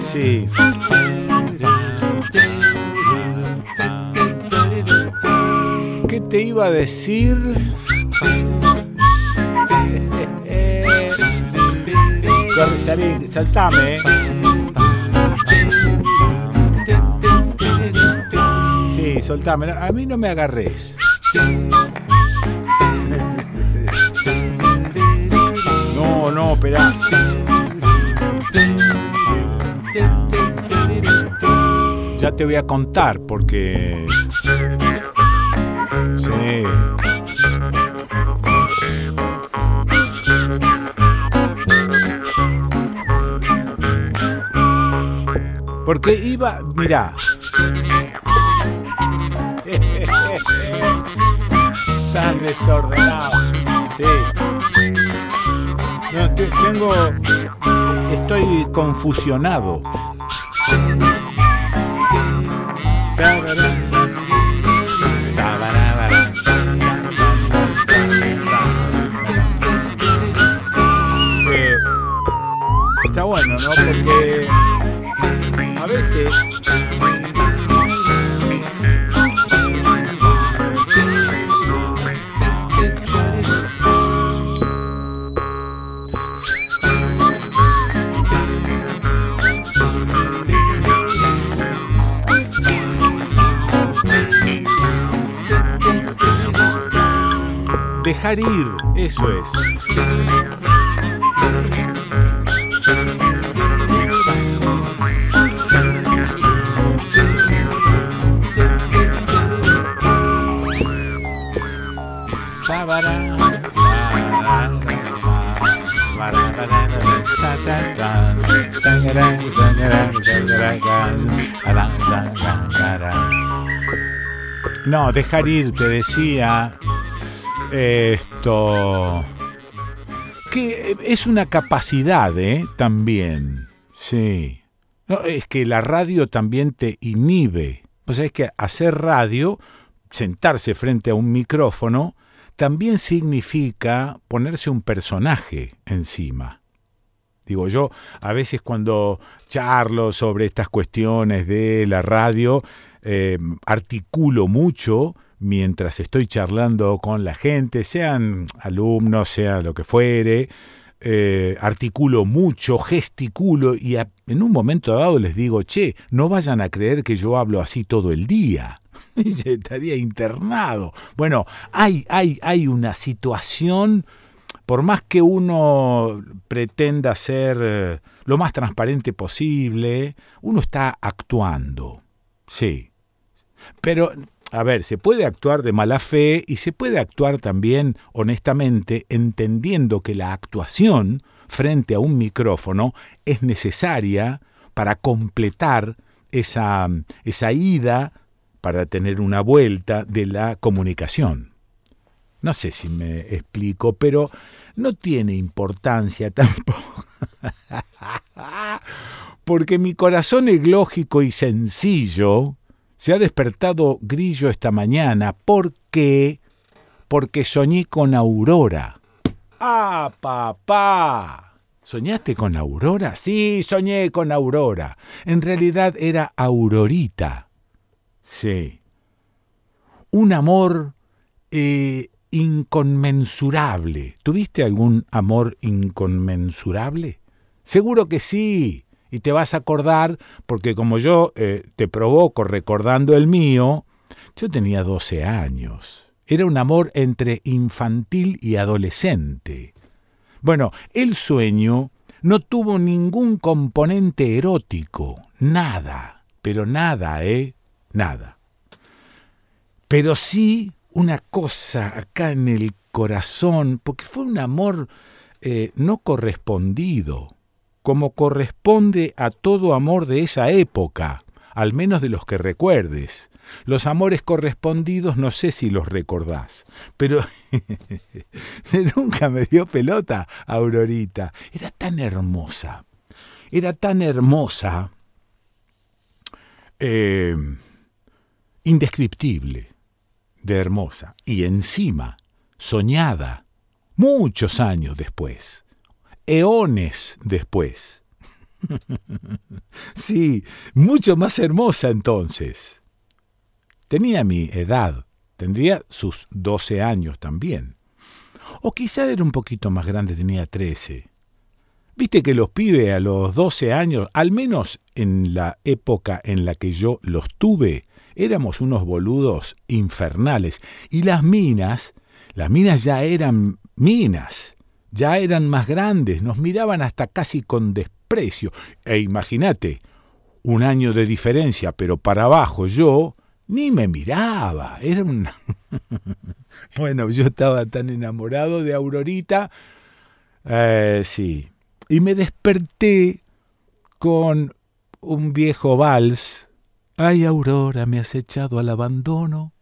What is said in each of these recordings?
Sí. ¿Qué te iba a decir? Corre, salí, saltame. eh. Sí, soltame. A mí no me agarres. Espera. Ya te voy a contar porque... Sí. Porque iba, mira. Tan desordenado. Tengo. Estoy confusionado. Ir, eso es. No, dejar ir, te decía. Esto. Que es una capacidad, ¿eh? También. Sí. No, es que la radio también te inhibe. Pues es que hacer radio, sentarse frente a un micrófono, también significa ponerse un personaje encima. Digo yo, a veces cuando charlo sobre estas cuestiones de la radio, eh, articulo mucho mientras estoy charlando con la gente, sean alumnos, sea lo que fuere, eh, articulo mucho, gesticulo y en un momento dado les digo, che, no vayan a creer que yo hablo así todo el día. Y estaría internado. Bueno, hay, hay, hay una situación, por más que uno pretenda ser eh, lo más transparente posible, uno está actuando. Sí. Pero, a ver, se puede actuar de mala fe y se puede actuar también honestamente, entendiendo que la actuación frente a un micrófono es necesaria para completar esa, esa ida, para tener una vuelta de la comunicación. No sé si me explico, pero no tiene importancia tampoco. Porque mi corazón eglógico y sencillo se ha despertado grillo esta mañana. ¿Por qué? Porque soñé con Aurora. ¡Ah, papá! ¿Soñaste con Aurora? Sí, soñé con Aurora. En realidad era Aurorita. Sí. Un amor eh, inconmensurable. ¿Tuviste algún amor inconmensurable? Seguro que sí. Y te vas a acordar, porque como yo eh, te provoco recordando el mío, yo tenía 12 años. Era un amor entre infantil y adolescente. Bueno, el sueño no tuvo ningún componente erótico, nada, pero nada, ¿eh? Nada. Pero sí una cosa acá en el corazón, porque fue un amor eh, no correspondido, como corresponde a todo amor de esa época, al menos de los que recuerdes. Los amores correspondidos no sé si los recordás, pero nunca me dio pelota Aurorita. Era tan hermosa, era tan hermosa, eh, indescriptible de hermosa, y encima soñada, muchos años después, eones después. sí, mucho más hermosa entonces. Tenía mi edad, tendría sus doce años también. O quizá era un poquito más grande, tenía trece. Viste que los pibes a los doce años, al menos en la época en la que yo los tuve, éramos unos boludos infernales. Y las minas, las minas ya eran minas, ya eran más grandes, nos miraban hasta casi con desprecio. E imagínate, un año de diferencia, pero para abajo yo ni me miraba. Era un... bueno, yo estaba tan enamorado de Aurorita. Eh, sí. Y me desperté con un viejo vals Ay, Aurora, me has echado al abandono.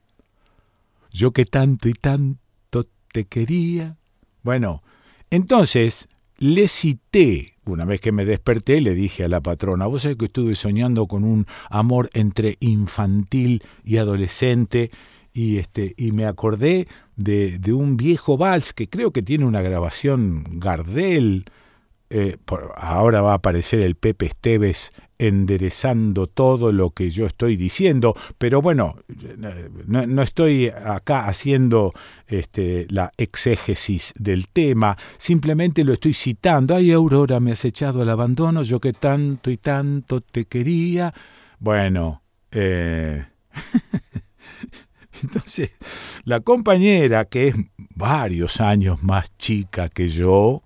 Yo que tanto y tanto te quería. Bueno, entonces le cité, una vez que me desperté, le dije a la patrona, vos sabés que estuve soñando con un amor entre infantil y adolescente, y, este, y me acordé de, de un viejo vals que creo que tiene una grabación Gardel, eh, ahora va a aparecer el Pepe Esteves enderezando todo lo que yo estoy diciendo, pero bueno, no, estoy acá haciendo este, la exégesis del tema, simplemente lo estoy citando. Ay, Aurora, me has echado al abandono, yo que tanto y tanto te quería. Bueno, eh... entonces la compañera, que es varios años más chica que yo,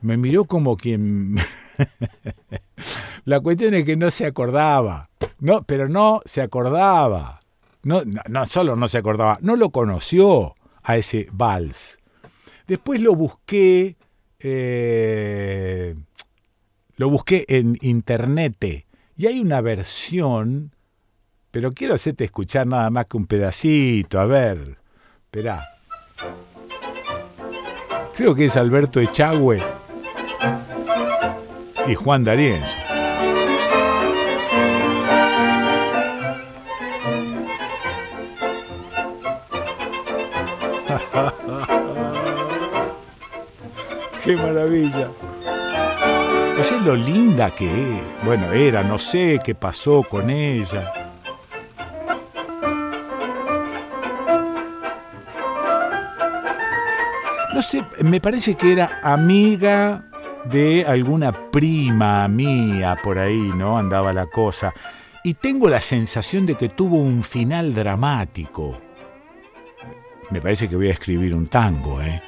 me miró como quien... La cuestión es que no se acordaba, no, pero no se acordaba. No, no, solo no se acordaba, no lo conoció a ese vals. Después lo busqué, eh, lo busqué en internet y hay una versión, pero quiero hacerte escuchar nada más que un pedacito, a ver, espera. Creo que es Alberto Echagüe y Juan D'Arienzo. ¡Qué maravilla! No sé lo linda que es. Bueno, era, no sé qué pasó con ella. No sé, me parece que era amiga de alguna prima mía por ahí, ¿no? Andaba la cosa. Y tengo la sensación de que tuvo un final dramático. Me parece que voy a escribir un tango, ¿eh?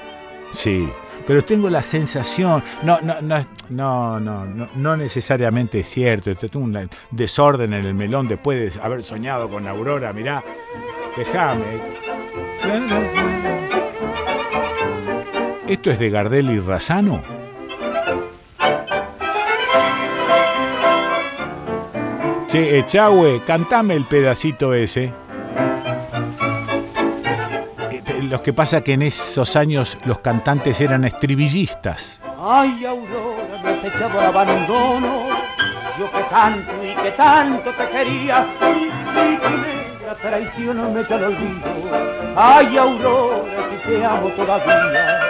Sí, pero tengo la sensación, no, no, no, no, no, no, necesariamente es cierto, es un desorden en el melón después de haber soñado con Aurora, mirá, déjame. ¿Esto es de Gardel y Razano? Che, Echagüe, cantame el pedacito ese. Eh, lo que pasa que en esos años los cantantes eran estribillistas. Ay, Aurora, me has echado al abandono. Yo que tanto y que tanto te quería. Y, y la traición no me te lo olvido. Ay, Aurora, que te amo todavía.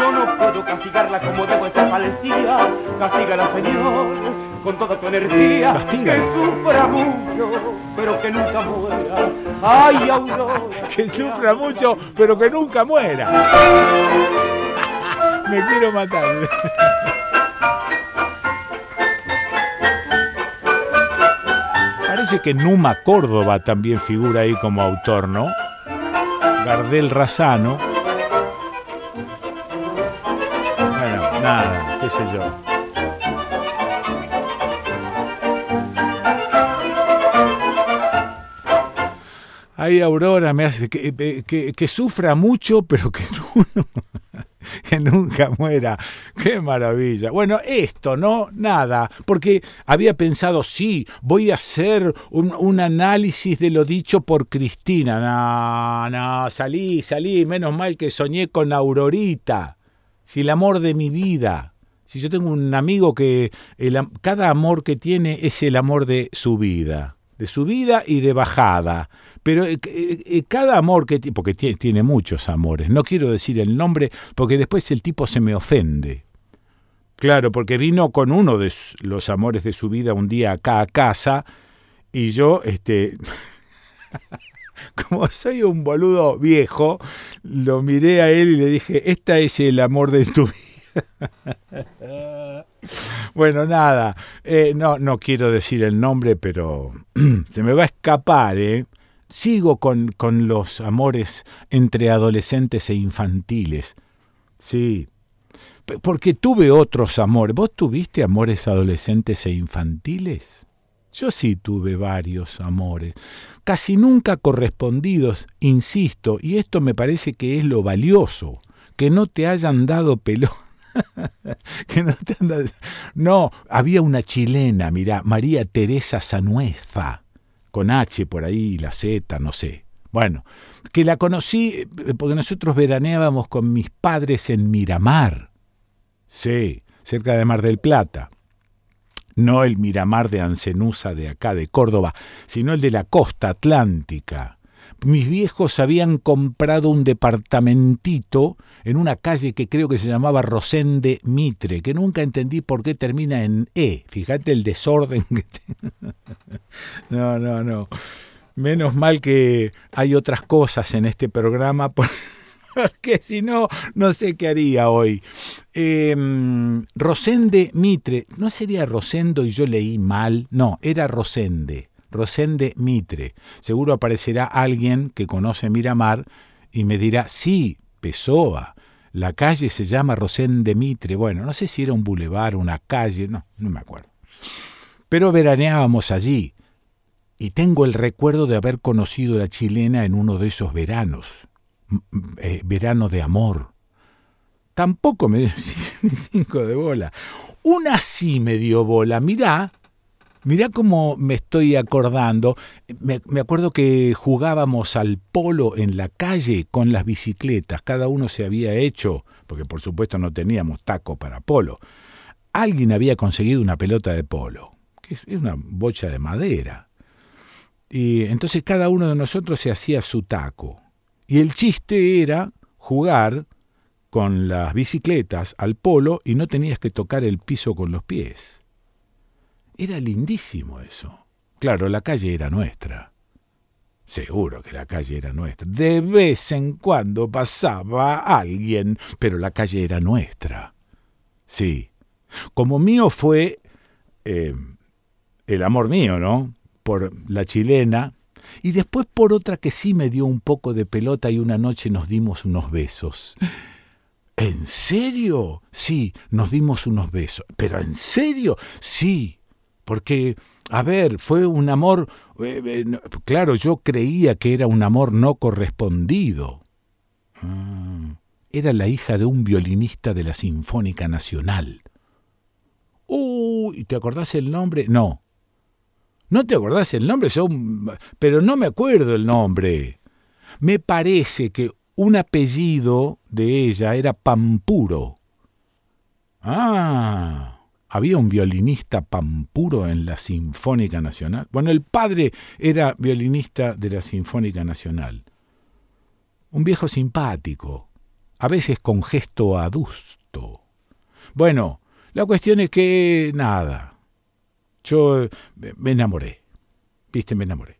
Yo no puedo castigarla como debo esta valentía. Castígala, Señor con toda tu energía. Que sufra mucho, pero que nunca muera. Ay, Aurora. que sufra mucho, pero que nunca muera. Me quiero matar. Parece que Numa Córdoba también figura ahí como autor, ¿no? Gardel Razano. Bueno, nada, qué sé yo. Ay, Aurora me hace que, que, sufra mucho, pero que, que, nunca muera. Qué maravilla. Bueno, esto, ¿no? Nada, porque había pensado, sí, voy a hacer un, análisis de lo dicho por Cristina. No, salí, salí, menos mal que soñé con Aurorita. Si el amor de mi vida. Si yo tengo un amigo que el, cada amor que tiene es el amor de su vida. De subida y de bajada. Pero eh, eh, eh, cada amor que porque tiene, tiene muchos amores, no quiero decir el nombre porque después el tipo se me ofende. Claro, porque vino con uno de los amores de su vida un día acá a casa y yo, este, como soy un boludo viejo, lo miré a él y le dije, esta es el amor de tu vida. bueno, nada, no, no quiero decir el nombre, pero se me va a escapar, ¿eh? Sigo con, con los amores entre adolescentes e infantiles. Sí, porque tuve otros amores. ¿Vos tuviste amores adolescentes e infantiles? Yo sí tuve varios amores, casi nunca correspondidos, insisto, y esto me parece que es lo valioso, que no te hayan dado pelón. que no, te no, había una chilena, mira, María Teresa Sanueza con H por ahí, la Z, no sé. Bueno, que la conocí eh, porque nosotros veraneábamos con mis padres en Miramar. Sí, cerca de Mar del Plata. No el Miramar de Ancenusa de acá, de Córdoba, sino el de la costa atlántica mis viejos habían comprado un departamentito en una calle que creo que se llamaba Rosende Mitre, que nunca entendí por qué termina en E. Fíjate el desorden que No, no, no. Menos mal que hay otras cosas en este programa, porque si no, no sé qué haría hoy. Em, Rosende Mitre, ¿no sería Rosendo y yo leí mal? No, era Rosende. Rosende Mitre. Seguro aparecerá alguien que conoce Miramar y me dirá, sí, Pessoa, la calle se llama Rosende Mitre. Bueno, no sé si era un bulevar, una calle, no, no me acuerdo. Pero veraneábamos allí y tengo el recuerdo de haber conocido a la chilena en uno de esos veranos, eh, verano de amor. Tampoco me dio cinco de bola. Una sí me dio bola, mirá, Mirá cómo me estoy acordando. Me, acuerdo que jugábamos al polo en la calle con las bicicletas. Cada uno se había hecho, porque por supuesto no teníamos taco para polo. Alguien había conseguido una pelota de polo, que es una bocha de madera. Y entonces cada uno de nosotros se hacía su taco. Y el chiste era jugar con las bicicletas al polo y no tenías que tocar el piso con los pies. Era lindísimo eso. Claro, la calle era nuestra. Seguro que la calle era nuestra. De vez en cuando pasaba alguien, pero la calle era nuestra. Sí. Como mío fue eh, el amor mío, ¿no? Por la chilena, y después por otra que sí me dio un poco de pelota y una noche nos dimos unos besos. ¿En serio? Sí, nos dimos unos besos. ¿Pero en serio? Sí. Porque, a ver, fue un amor, eh, eh, claro, yo creía que era un amor no correspondido. Ah, era la hija de un violinista de la Sinfónica Nacional. Uy, ¿te acordás el nombre? No. ¿No te acordás el nombre? Pero no me acuerdo el nombre. Me parece que un apellido de ella era Pampuro. Ah, había un violinista pampuro en la Sinfónica Nacional. Bueno, el padre era violinista de la Sinfónica Nacional. Un viejo simpático, a veces con gesto adusto. Bueno, la cuestión es que nada. Yo me enamoré. Viste, me enamoré.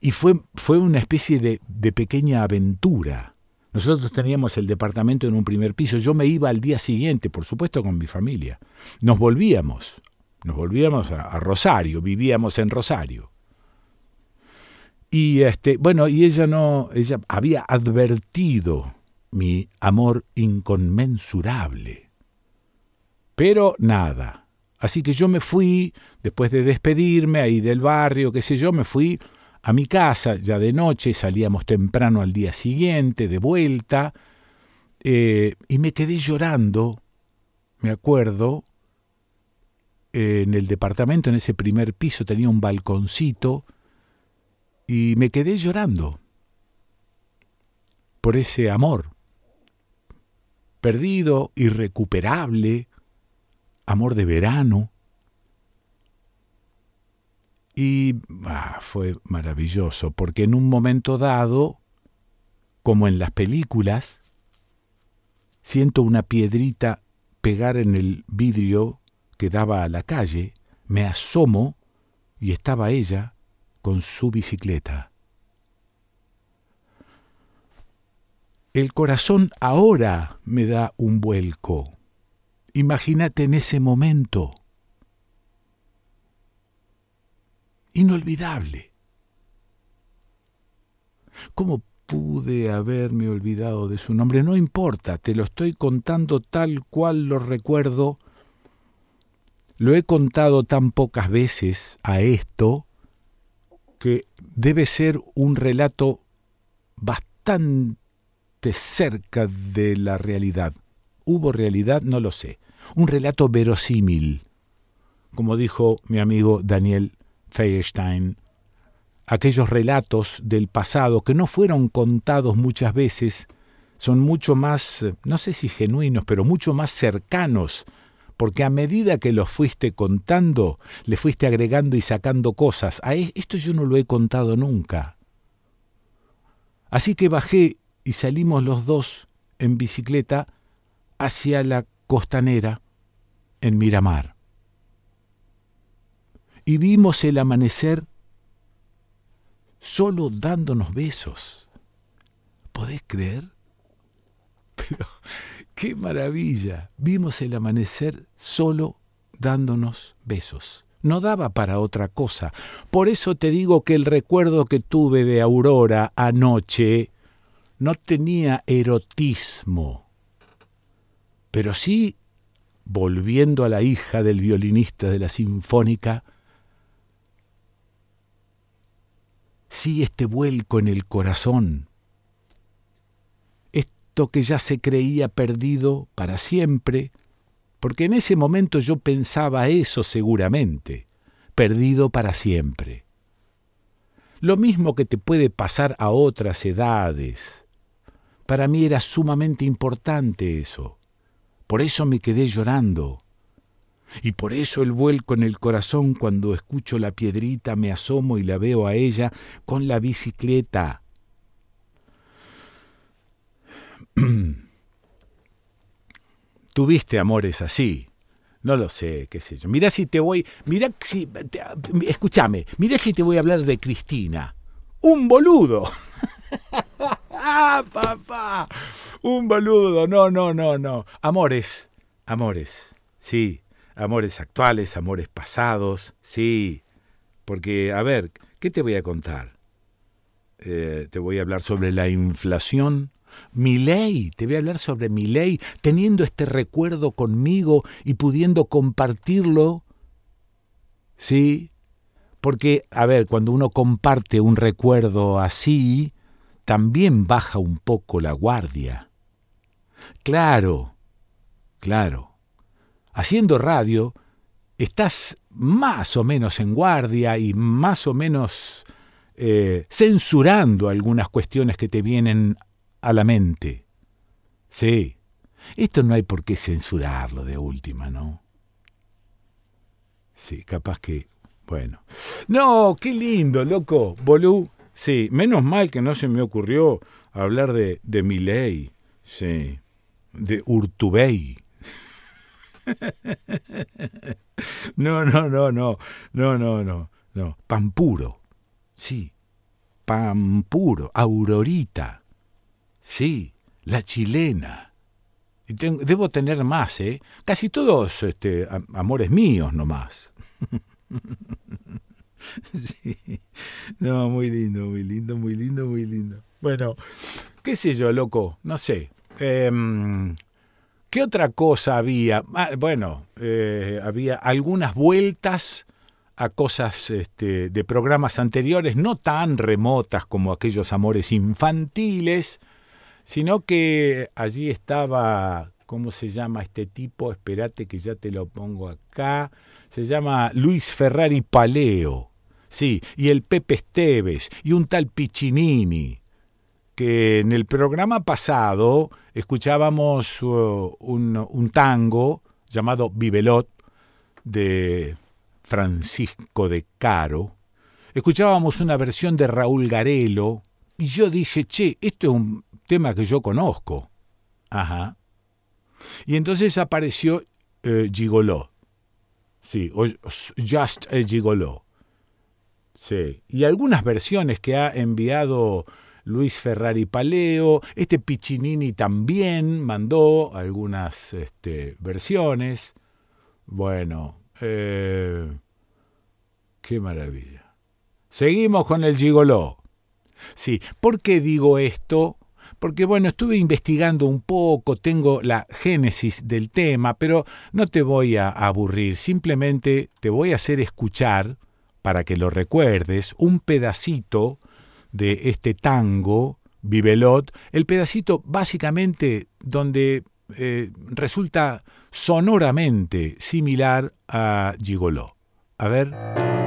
Y fue, fue una especie de, de pequeña aventura nosotros teníamos el departamento en un primer piso. Yo me iba al día siguiente, por supuesto, con mi familia. Nos volvíamos. Nos volvíamos a, Rosario, vivíamos en Rosario. Y este, bueno, y ella no, ella había advertido mi amor inconmensurable. Pero nada. Así que yo me fui, después de despedirme ahí del barrio, qué sé yo, me fui a mi casa ya de noche, salíamos temprano al día siguiente, de vuelta, eh, y me quedé llorando, me acuerdo, en el departamento, en ese primer piso, tenía un balconcito, y me quedé llorando por ese amor, perdido, irrecuperable, amor de verano, Y ah, fue maravilloso, porque en un momento dado, como en las películas, siento una piedrita pegar en el vidrio que daba a la calle, me asomo y estaba ella con su bicicleta. El corazón ahora me da un vuelco. Imagínate en ese momento. Inolvidable. ¿Cómo pude haberme olvidado de su nombre? No importa, te lo estoy contando tal cual lo recuerdo. Lo he contado tan pocas veces a esto que debe ser un relato bastante cerca de la realidad. ¿Hubo realidad? No lo sé. Un relato verosímil, como dijo mi amigo Daniel Feierstein. Aquellos relatos del pasado que no fueron contados muchas veces son mucho más, no sé si genuinos, pero mucho más cercanos, porque a medida que los fuiste contando, le fuiste agregando y sacando cosas. A e, esto yo no lo he contado nunca. Así que bajé y salimos los dos en bicicleta hacia la costanera en Miramar. Y vimos el amanecer solo dándonos besos. ¿Podés creer? Pero qué maravilla. Vimos el amanecer solo dándonos besos. No daba para otra cosa. Por eso te digo que el recuerdo que tuve de Aurora anoche no tenía erotismo, pero sí, volviendo a la hija del violinista de la sinfónica, sí este vuelco en el corazón, esto que ya se creía perdido para siempre, porque en ese momento yo pensaba eso seguramente, perdido para siempre. Lo mismo que te puede pasar a otras edades, para mí era sumamente importante eso. Por eso me quedé llorando. Y por eso el vuelco en el corazón cuando escucho la piedrita, me asomo y la veo a ella con la bicicleta. Tuviste amores así. No lo sé, qué sé yo. Mira si te voy, mira si, escúchame, mira si te voy a hablar de Cristina. Un boludo. ¡Ah, papá! Un boludo. No, no, no, no. Amores. Amores. Sí. Amores actuales, amores pasados. Sí. Porque, a ver, ¿qué te voy a contar? Eh, te voy a hablar sobre la inflación. Mi ley, te voy a hablar sobre mi ley, teniendo este recuerdo conmigo y pudiendo compartirlo. Sí, porque, a ver, cuando uno comparte un recuerdo así, también baja un poco la guardia. Claro, claro. Haciendo radio, estás más o menos en guardia y más o menos eh, censurando algunas cuestiones que te vienen a la mente. Sí, esto no hay por qué censurarlo de última, ¿no? Sí, capaz que... Bueno. No, qué lindo, loco. Bolú, Sí, menos mal que no se me ocurrió hablar de, de Miley, sí, de Urtubey. No, no, no, no, no, no, no, no. Pampuro, sí, Pampuro, Aurorita, sí, la chilena. Y debo tener más, ¿eh? Casi todos este, amores míos nomás. Sí. No, muy lindo, muy lindo, muy lindo, muy lindo. Bueno, qué sé yo, loco, no sé. Em, ¿Qué otra cosa había? Ah, bueno, eh, había algunas vueltas a cosas este, de programas anteriores, no tan remotas como aquellos amores infantiles, sino que allí estaba, ¿cómo se llama este tipo? Espérate que ya te lo pongo acá. Se llama Luis Ferrari Paleo. Sí, y el Pepe Esteves y un tal Piccinini, que en el programa pasado escuchábamos uh, un, tango llamado Vivelot de Francisco de Caro, escuchábamos una versión de Raúl Garelo y yo dije, che, esto es un tema que yo conozco. Ajá. Y entonces apareció eh, Gigoló. Sí, o Just a Gigoló. Sí. Y algunas versiones que ha enviado Luis Ferrari Paleo. Este Piccinini también mandó algunas este, versiones. Bueno, eh, qué maravilla. Seguimos con el gigoló. Sí, ¿por qué digo esto? Porque bueno, estuve investigando un poco, tengo la génesis del tema, pero no te voy a aburrir, simplemente te voy a hacer escuchar, para que lo recuerdes, un pedacito de este tango, Vivelot, el pedacito básicamente donde eh, resulta sonoramente similar a Gigoló. A ver.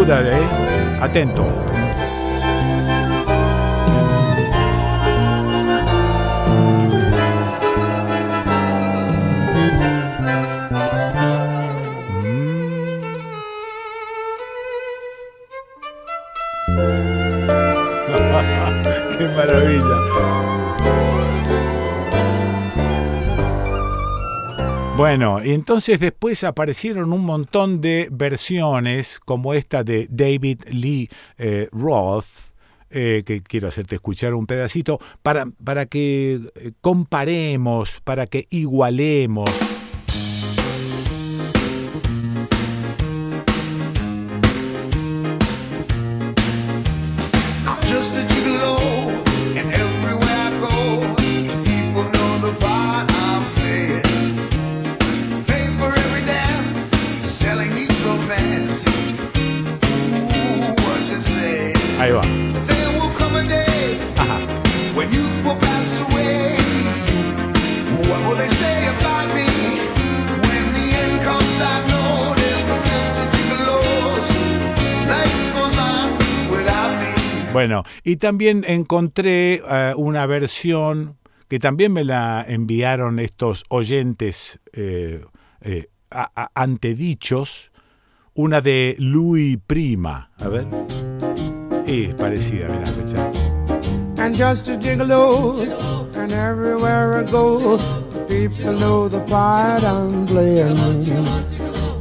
Estructura de... Atento. Qué maravilla. Bueno, y entonces después aparecieron un montón de versiones, como esta de David Lee eh, Roth, eh, que quiero hacerte escuchar un pedacito, para, para que eh, comparemos, para que igualemos. Without me. Bueno, y también encontré eh, una versión que también me la enviaron estos oyentes eh, eh, a- a- antedichos, una de Louis Prima. A ver. Es parecida, mirá, escuchá. and just a gigolo. And everywhere I go, people know the part I'm playing.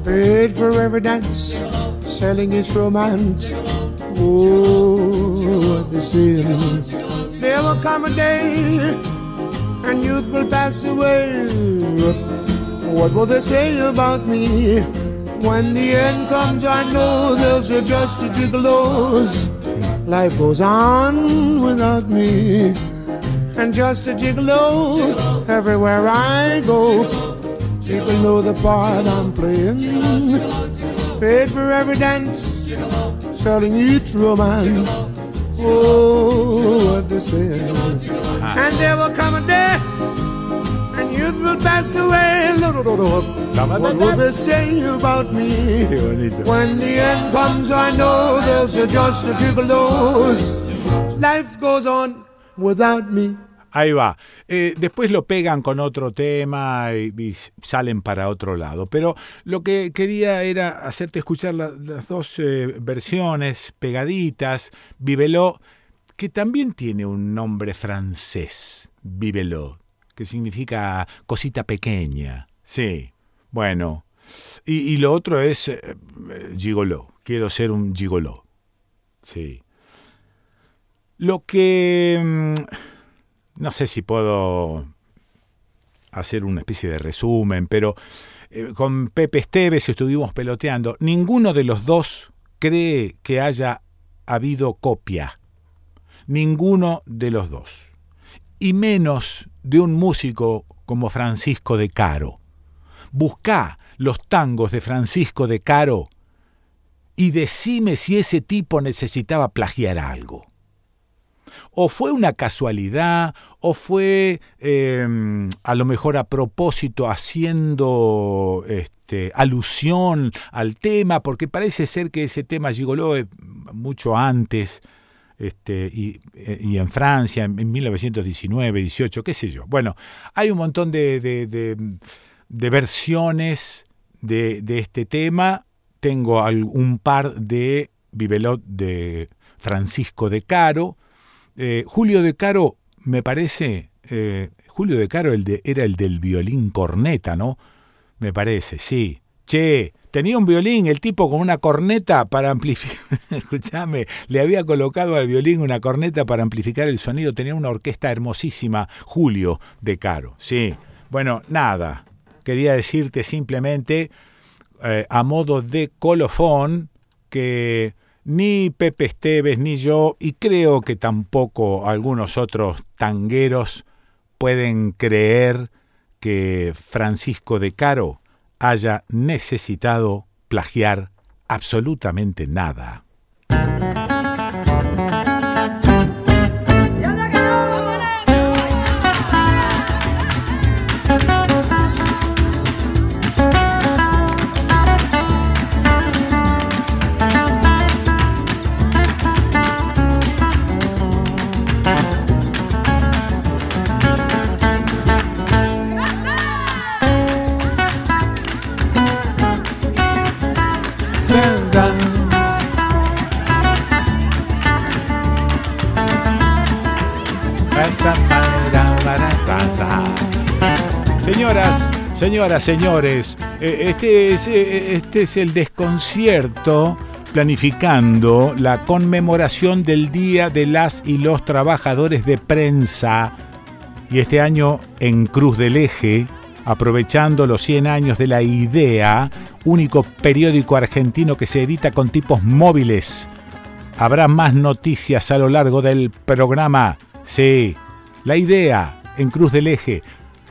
Paid for every dance, selling its romance. Oh, they say. There will come a day, and youth will pass away. What will they say about me? When the end comes, I know they'll say just a gigolos. Life goes on without me. And just a gigolo everywhere I go. People know the part I'm playing. Paid for every dance, selling each romance. Oh, what they say. And there will come a day, and youth will pass away. What will they say about me? When the end comes, I know there's a just a gigolos. Life goes on without me. Ahí va. Eh, después lo pegan con otro tema y, y salen para otro lado. Pero lo que quería era hacerte escuchar la- las dos eh, versiones pegaditas. Viveló, que también tiene un nombre francés. Viveló, que significa cosita pequeña. Sí, bueno. Y, y lo otro es eh, gigoló. Quiero ser un gigoló. Sí. Lo que... mm, no sé si puedo hacer una especie de resumen, pero eh, con Pepe Esteves estuvimos peloteando. Ninguno de los dos cree que haya habido copia. Ninguno de los dos. Y menos de un músico como Francisco de Caro. Buscá los tangos de Francisco de Caro y decime si ese tipo necesitaba plagiar algo o fue una casualidad, o fue eh, a lo mejor a propósito haciendo este, alusión al tema, porque parece ser que ese tema gigoló eh, mucho antes. Este, y, eh, y, en Francia en, 1919, 18, qué sé yo. Bueno, hay un montón de, de versiones de, este tema. Tengo un par de Vivelot de Francisco de Caro. Eh, Julio de Caro, me parece, eh, Julio de Caro el de, era el del violín corneta, ¿no? Me parece, sí. Che, tenía un violín, el tipo con una corneta para amplificar. Escúchame, le había colocado al violín una corneta para amplificar el sonido. Tenía una orquesta hermosísima, Julio de Caro. Sí. Bueno, nada. Quería decirte simplemente, eh, a modo de colofón, que ni Pepe Esteves ni yo, y creo que tampoco algunos otros tangueros pueden creer que Francisco de Caro haya necesitado plagiar absolutamente nada. Señoras, señoras, señores, eh, este es, eh, este es el desconcierto planificando la conmemoración del Día de las y los Trabajadores de Prensa. Y este año en Cruz del Eje, aprovechando los 100 años de la IDEA, único periódico argentino que se edita con tipos móviles. Habrá más noticias a lo largo del programa. Sí, la idea en Cruz del Eje.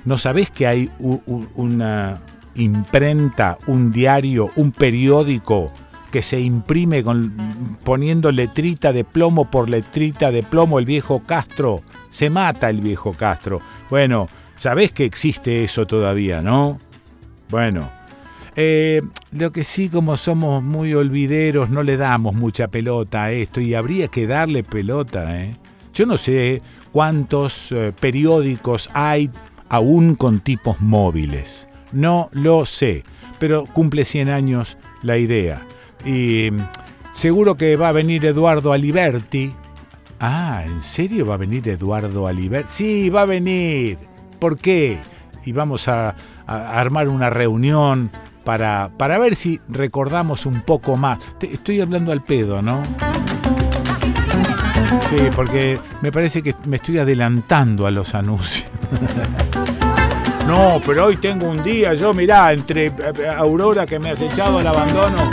¿No sabés que hay una imprenta, un diario, un periódico que se imprime con, poniendo letrita de plomo por letrita de plomo el viejo Castro? Se mata el viejo Castro. Bueno, sabés que existe eso todavía, ¿no? Bueno, eh, lo que sí, como somos muy olvideros, no le damos mucha pelota a esto y habría que darle pelota. ¿eh? Yo no sé cuántos eh, periódicos hay aún con tipos móviles. No lo sé, pero cumple 100 años la idea. Y seguro que va a venir Eduardo Aliberti. Ah, ¿en serio va a venir Eduardo Aliberti? Sí, va a venir. ¿Por qué? Y vamos a, armar una reunión para, para, ver si recordamos un poco más. Estoy hablando al pedo, ¿no? Sí, porque me parece que me estoy adelantando a los anuncios. No, pero hoy tengo un día, yo mirá, entre eh, eh, Aurora que me has echado al abandono.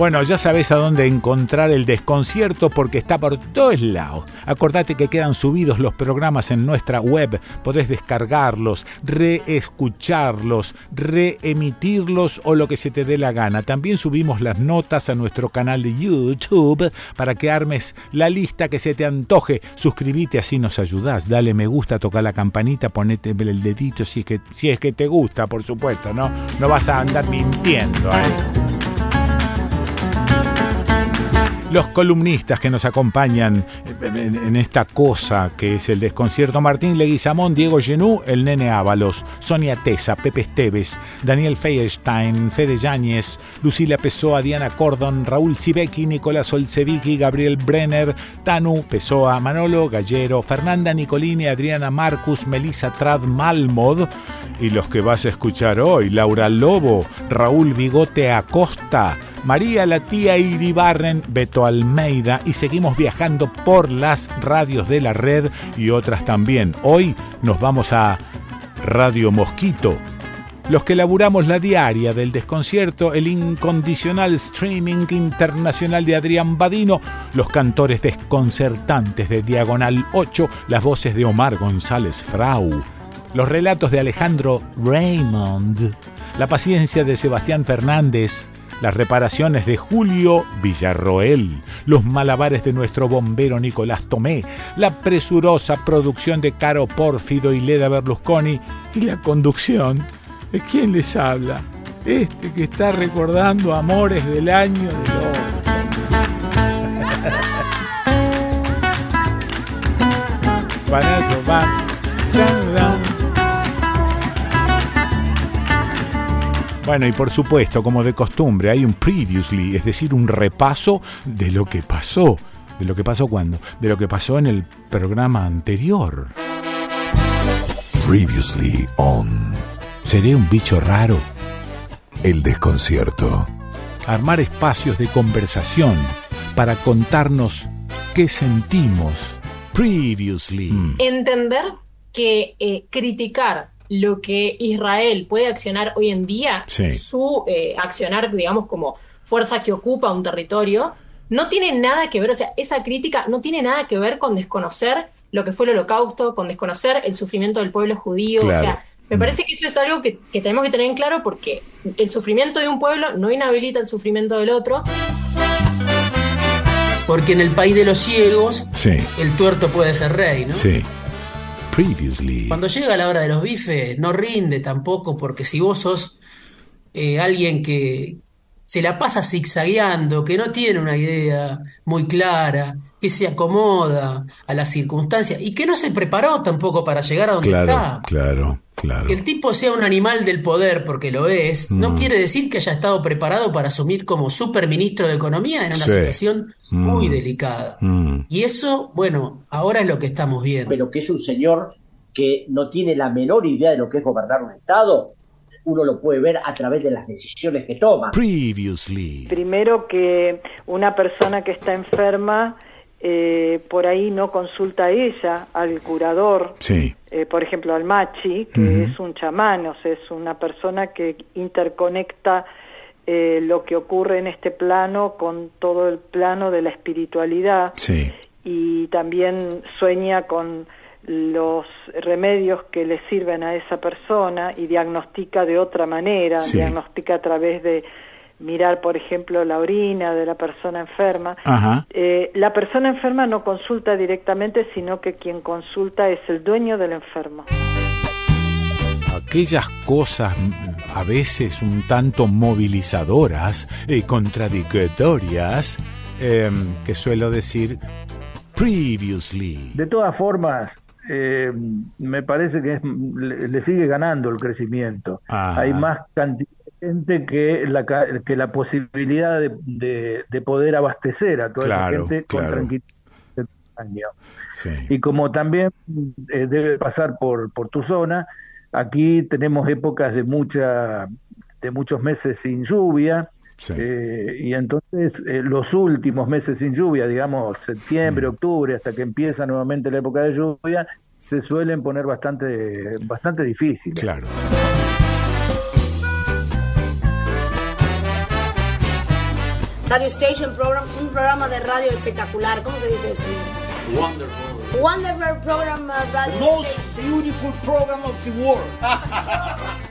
Bueno, ya sabes a dónde encontrar el desconcierto porque está por todos lados. Acordate que quedan subidos los programas en nuestra web. Podés descargarlos, reescucharlos, reemitirlos o lo que se te dé la gana. También subimos las notas a nuestro canal de YouTube para que armes la lista que se te antoje. Suscríbete así nos ayudás. Dale me gusta, toca la campanita, ponete el dedito si es que, si es que te gusta, por supuesto, ¿no? No vas a andar mintiendo, ¿eh? Los columnistas que nos acompañan en, esta cosa que es el desconcierto. Martín Leguizamón, Diego Genú, el Nene Ábalos, Sonia Tesa, Pepe Esteves, Daniel Feierstein, Fede Yáñez, Lucila Pessoa, Diana Cordon, Raúl Sibeki, Nicolás Olsevicki, Gabriel Brenner, Tanu Pessoa, Manolo Gallero, Fernanda Nicolini, Adriana Marcus, Melissa Trad Malmod y los que vas a escuchar hoy, Laura Lobo, Raúl Bigote Acosta, María la tía Iribarren, Beto Almeida y seguimos viajando por las radios de la red y otras también. Hoy nos vamos a Radio Mosquito. Los que laburamos la diaria del desconcierto, el incondicional streaming internacional de Adrián Badino, los cantores desconcertantes de Diagonal 8, las voces de Omar González Frau, los relatos de Alejandro Raymond, la paciencia de Sebastián Fernández, las reparaciones de Julio Villarroel, los malabares de nuestro bombero Nicolás Tomé, la presurosa producción de Caro Pórfido y Leda Berlusconi y la conducción de quién les habla, este que está recordando amores del año del otro. Panazo, va. Bueno, y por supuesto, como de costumbre, hay un previously, es decir, un repaso de lo que pasó. ¿De lo que pasó cuándo? De lo que pasó en el programa anterior. Previously on ¿Seré un bicho raro? El Desconcierto. Armar espacios de conversación para contarnos qué sentimos. Previously. Mm. entender que eh, criticar lo que Israel puede accionar hoy en día, Sí. su eh, accionar, digamos, como fuerza que ocupa un territorio, no tiene nada que ver, o sea, esa crítica no tiene nada que ver con desconocer lo que fue el holocausto, con desconocer el sufrimiento del pueblo judío, Claro. o sea, me parece que eso es algo que, que tenemos que tener en claro porque el sufrimiento de un pueblo no inhabilita el sufrimiento del otro, Porque en el país de los ciegos, Sí, el tuerto puede ser rey, ¿no? sí. Previously. Cuando llega la hora de los bifes, no rinde tampoco, porque si vos sos eh, alguien que se la pasa zigzagueando, que no tiene una idea muy clara, que se acomoda a las circunstancias y que no se preparó tampoco para llegar a donde Claro, está. claro, claro. Que el tipo sea un animal del poder, porque lo es, no Mm. quiere decir que haya estado preparado para asumir como superministro de Economía en una Sí. situación muy Mm. delicada. Mm. Y eso, bueno, ahora es lo que estamos viendo. pero que es un señor que no tiene la menor idea de lo que es gobernar un Estado, uno lo puede ver a través de las decisiones que toma. Previously. Primero que una persona que está enferma eh, por ahí no consulta a ella, al curador, Sí. eh, por ejemplo al machi, que es un chamán, o sea, es una persona que interconecta eh, lo que ocurre en este plano con todo el plano de la espiritualidad Sí. y también sueña con los remedios que le sirven a esa persona y diagnostica de otra manera, Sí. diagnostica a través de mirar, por ejemplo, la orina de la persona enferma. Ajá. Eh, la persona enferma no consulta directamente, sino que quien consulta es el dueño del enfermo. aquellas cosas mm, a veces un tanto movilizadoras y contradictorias em, que suelo decir previously. De todas formas, eh, me parece que es- le, le sigue ganando el crecimiento. Ajá. Hay más cantidad de gente que la, que la posibilidad de, de- de poder abastecer a toda Claro, esa gente claro. con tranquilidad. de año. Sí. Y como también eh, debe pasar por, por tu zona, aquí tenemos épocas de mucha de muchos meses sin lluvia, Sí. eh, y entonces eh, los últimos meses sin lluvia, digamos septiembre, Mm. octubre, hasta que empieza nuevamente la época de lluvia, se suelen poner bastante, bastante difíciles. Claro. Radio Station Program, un programa de radio espectacular. ¿Cómo se dice eso? Wonderful. Wonderful program uh, radio. Most station. beautiful program of the world.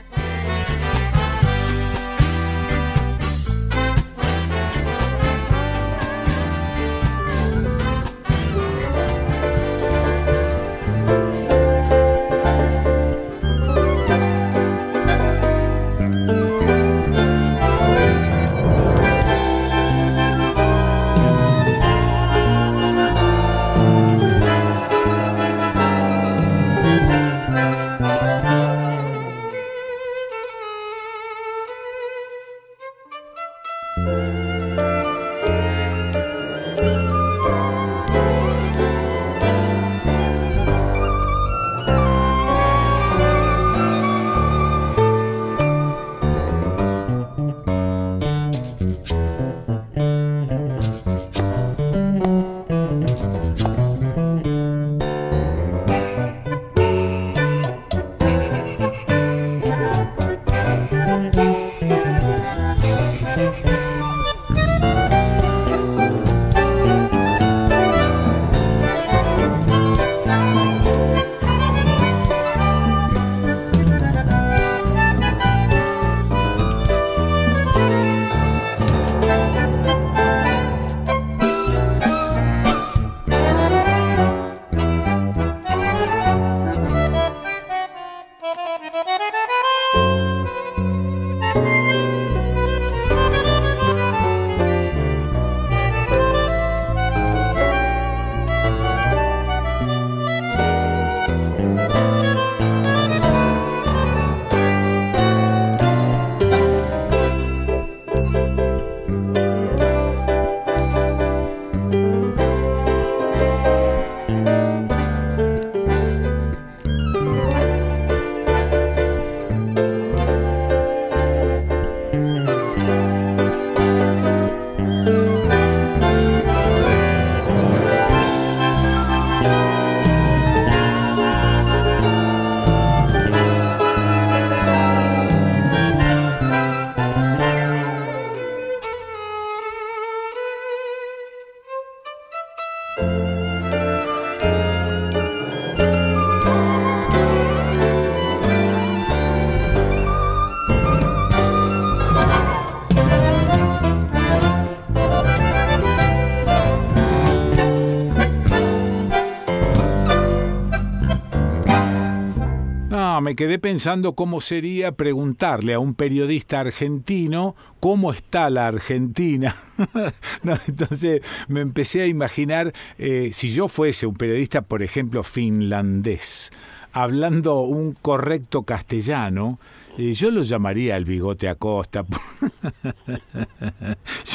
me quedé pensando cómo sería preguntarle a un periodista argentino cómo está la Argentina. Entonces me empecé a imaginar eh, si yo fuese un periodista, por ejemplo, finlandés, hablando un correcto castellano, eh, yo lo llamaría el bigote Acosta.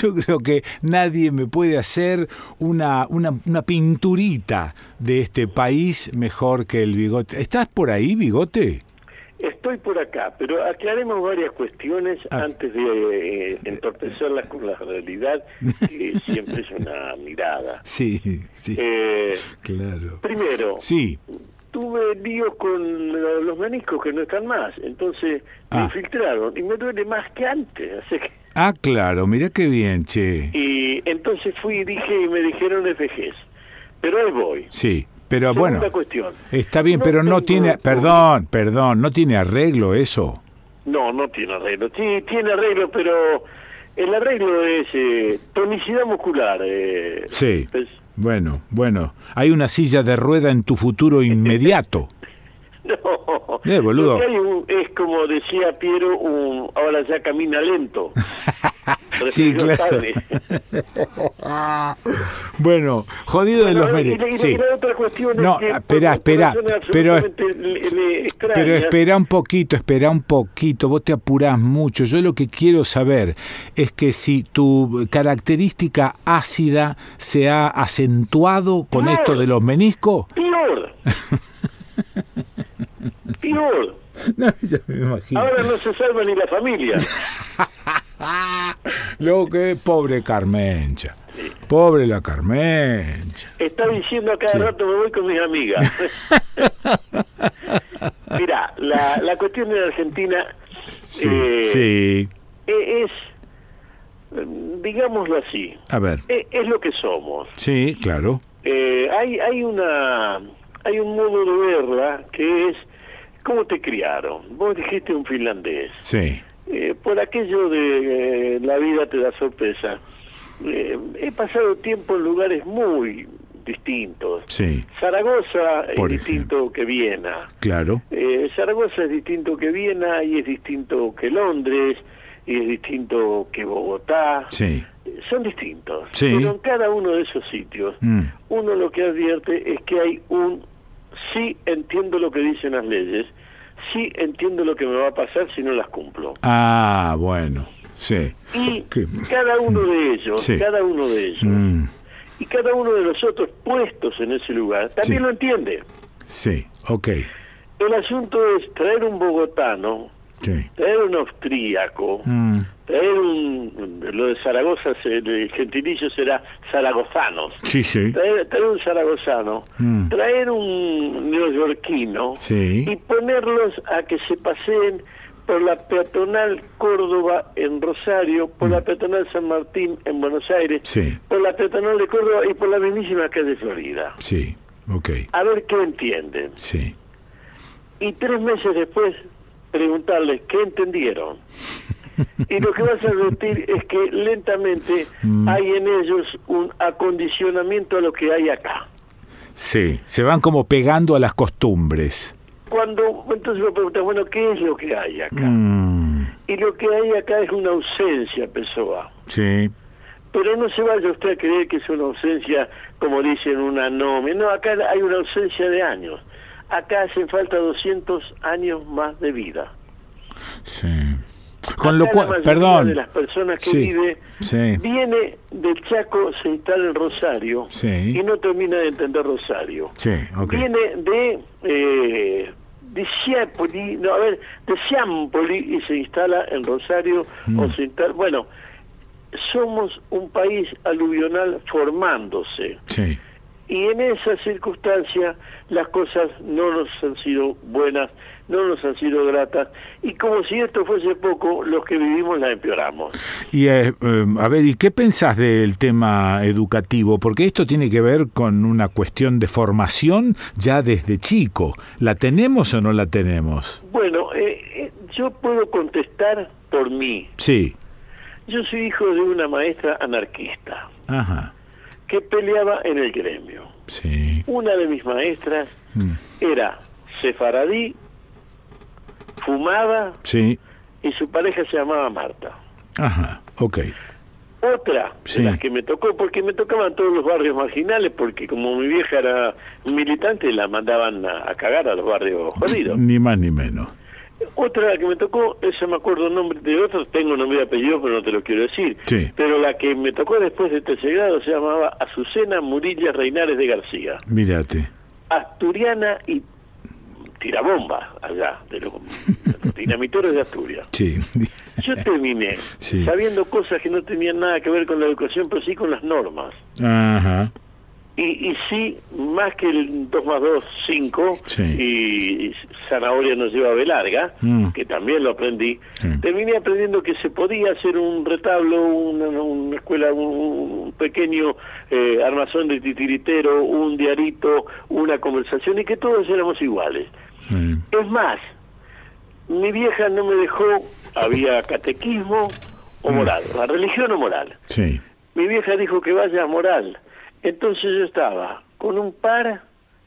yo creo que nadie me puede hacer una, una, una pinturita de este país mejor que el bigote. ¿Estás por ahí, bigote? Estoy por acá, pero aclaremos varias cuestiones Ah. antes de eh, entorpecerlas con la realidad, que siempre es una mirada. Sí, sí, Eh, claro. primero, Sí, tuve líos con lo- los meniscos que no están más, entonces me Ah. infiltraron y me duele más que antes. Así que, ah, claro, mira qué bien, che. y entonces fui y dije y me dijeron FGs. Pero ahí voy. Sí, pero Segunda bueno, cuestión. está bien, No pero no tiene, perdón, perdón, no tiene arreglo eso. No, no tiene arreglo. Sí, tiene arreglo, pero el arreglo es eh, tonicidad muscular. Eh, Sí. Bueno, bueno, hay una silla de rueda en tu futuro inmediato. no. Eh, boludo. Un- es como decía Piero, un, ahora ya camina lento. Sí, claro. Bueno, jodido de los méritos. Sí. No, que ah, espera, espera, pero- espera un poquito, espera un poquito, vos te apurás mucho. Yo lo que quiero saber es que si tu característica ácida se ha acentuado con esto de los meniscos. Peor. Peor. No, ya me imagino. Ahora no se salva ni la familia. Lo que pobre Carmencha. Pobre la Carmencha. Está diciendo a cada Sí. rato me voy con mis amigas. Mira, la, la cuestión de Argentina Sí, eh, sí. e- es, digámoslo así, A ver. e- es, lo que somos. Sí, claro. Eh, hay, hay una hay un modo de verla que es cómo te criaron. Vos dijiste un finlandés. Sí. Eh, por aquello de eh, la vida te da sorpresa. eh, he pasado tiempo en lugares muy distintos. Sí, Zaragoza es distinto que Viena. claro. Zaragoza es distinto que Viena y es distinto que Londres y es distinto que Bogotá. Sí. Son distintos. Sí. Pero en cada uno de esos sitios, Mm. uno lo que advierte es que hay un sí entiendo lo que dicen las leyes, sí entiendo lo que me va a pasar si no las cumplo. Ah, bueno. Sí. Y Qué- cada uno de ellos, Sí. cada uno de ellos, Mm, y cada uno de nosotros puestos en ese lugar, también Sí. lo entiende. sí, ok. El asunto es traer un bogotano, Sí. traer un austríaco, Mm, traer un... Lo de Zaragoza, el gentilicio será zaragozanos. sí, sí. Traer, traer un zaragozano, Mm. traer un neoyorquino Sí. y ponerlos a que se paseen por la peatonal Córdoba en Rosario, por la peatonal San Martín en Buenos Aires, Mm. Sí. por la peatonal de Córdoba y por la mismísima calle Florida. Sí, ok. A ver qué entienden. Sí. Y tres meses después preguntarles qué entendieron. Y lo que vas a advertir es que lentamente Mm. hay en ellos un acondicionamiento a lo que hay acá. Sí, se van como pegando a las costumbres. Cuando entonces me preguntas, bueno, ¿qué es lo que hay acá? Mm, Y lo que hay acá es una ausencia, Pessoa. sí, Pero no se vaya usted a creer que es una ausencia, como dicen, una nómina. No, acá hay una ausencia de años. Acá hacen falta 200 años más de vida. sí. Con lo cual, la perdón. de las personas que Sí, vive sí. viene del Chaco, se instala en Rosario Sí. y no termina de entender Rosario. Sí, ok. Viene de eh, de Ciápoli, no, a ver, de Ciámpoli y se instala en Rosario Mm. o se instala, bueno, somos un país aluvional formándose Sí, Y en esa circunstancia las cosas no nos han sido buenas, no nos han sido gratas, y como si esto fuese poco, los que vivimos la empeoramos. Y eh, eh, a ver, ¿y qué pensás del tema educativo? Porque esto tiene que ver con una cuestión de formación ya desde chico. ¿La tenemos o no la tenemos? Bueno, eh, eh, yo puedo contestar por mí. Sí. Yo soy hijo de una maestra anarquista Ajá. Que peleaba en el gremio. Sí. Una de mis maestras Mm. era sefaradí, fumaba Sí. y su pareja se llamaba Marta. Ajá. Ok. Otra Sí. de las que me tocó, porque me tocaban todos los barrios marginales, porque como mi vieja era militante, la mandaban a, a cagar a los barrios jodidos. Ni más ni menos. Otra que me tocó, esa me acuerdo el nombre de otros, tengo nombre y apellido, pero no te lo quiero decir. Sí. Pero la que me tocó después de tercer grado se llamaba Azucena Murilla Reinares de García. Mírate. Asturiana y tirabomba allá, de los, los dinamiteros de Asturias. Sí. Yo terminé Sí. sabiendo cosas que no tenían nada que ver con la educación, pero sí con las normas. Ajá. Y, y sí, más que el 2 más 2, 5, Sí. y zanahoria nos lleva a larga, Mm. que también lo aprendí, Sí. terminé aprendiendo que se podía hacer un retablo, una, una escuela, un, pequeño eh, armazón de titiritero, un diarito, una conversación, y que todos éramos iguales. Sí. Es más, mi vieja no me dejó, había catequismo o Mm. moral, la religión o moral. Sí. Mi vieja dijo que vaya a moral. Entonces yo estaba con un par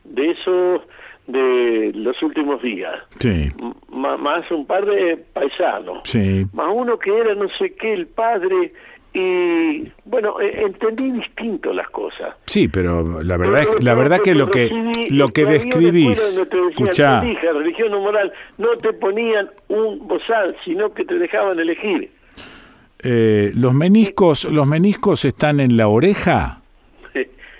de esos de los últimos días, Sí. más un par de paisanos, Sí. más uno que era no sé qué, el padre, y bueno, eh, entendí distinto las cosas. Sí, pero la verdad es Pero- la pero- verdad que pero lo que lo que la describís, donde te decían, escuchá, "Tu hija, religión o moral, no te ponían un bozal, sino que te dejaban elegir. eh, los meniscos los meniscos están en la oreja,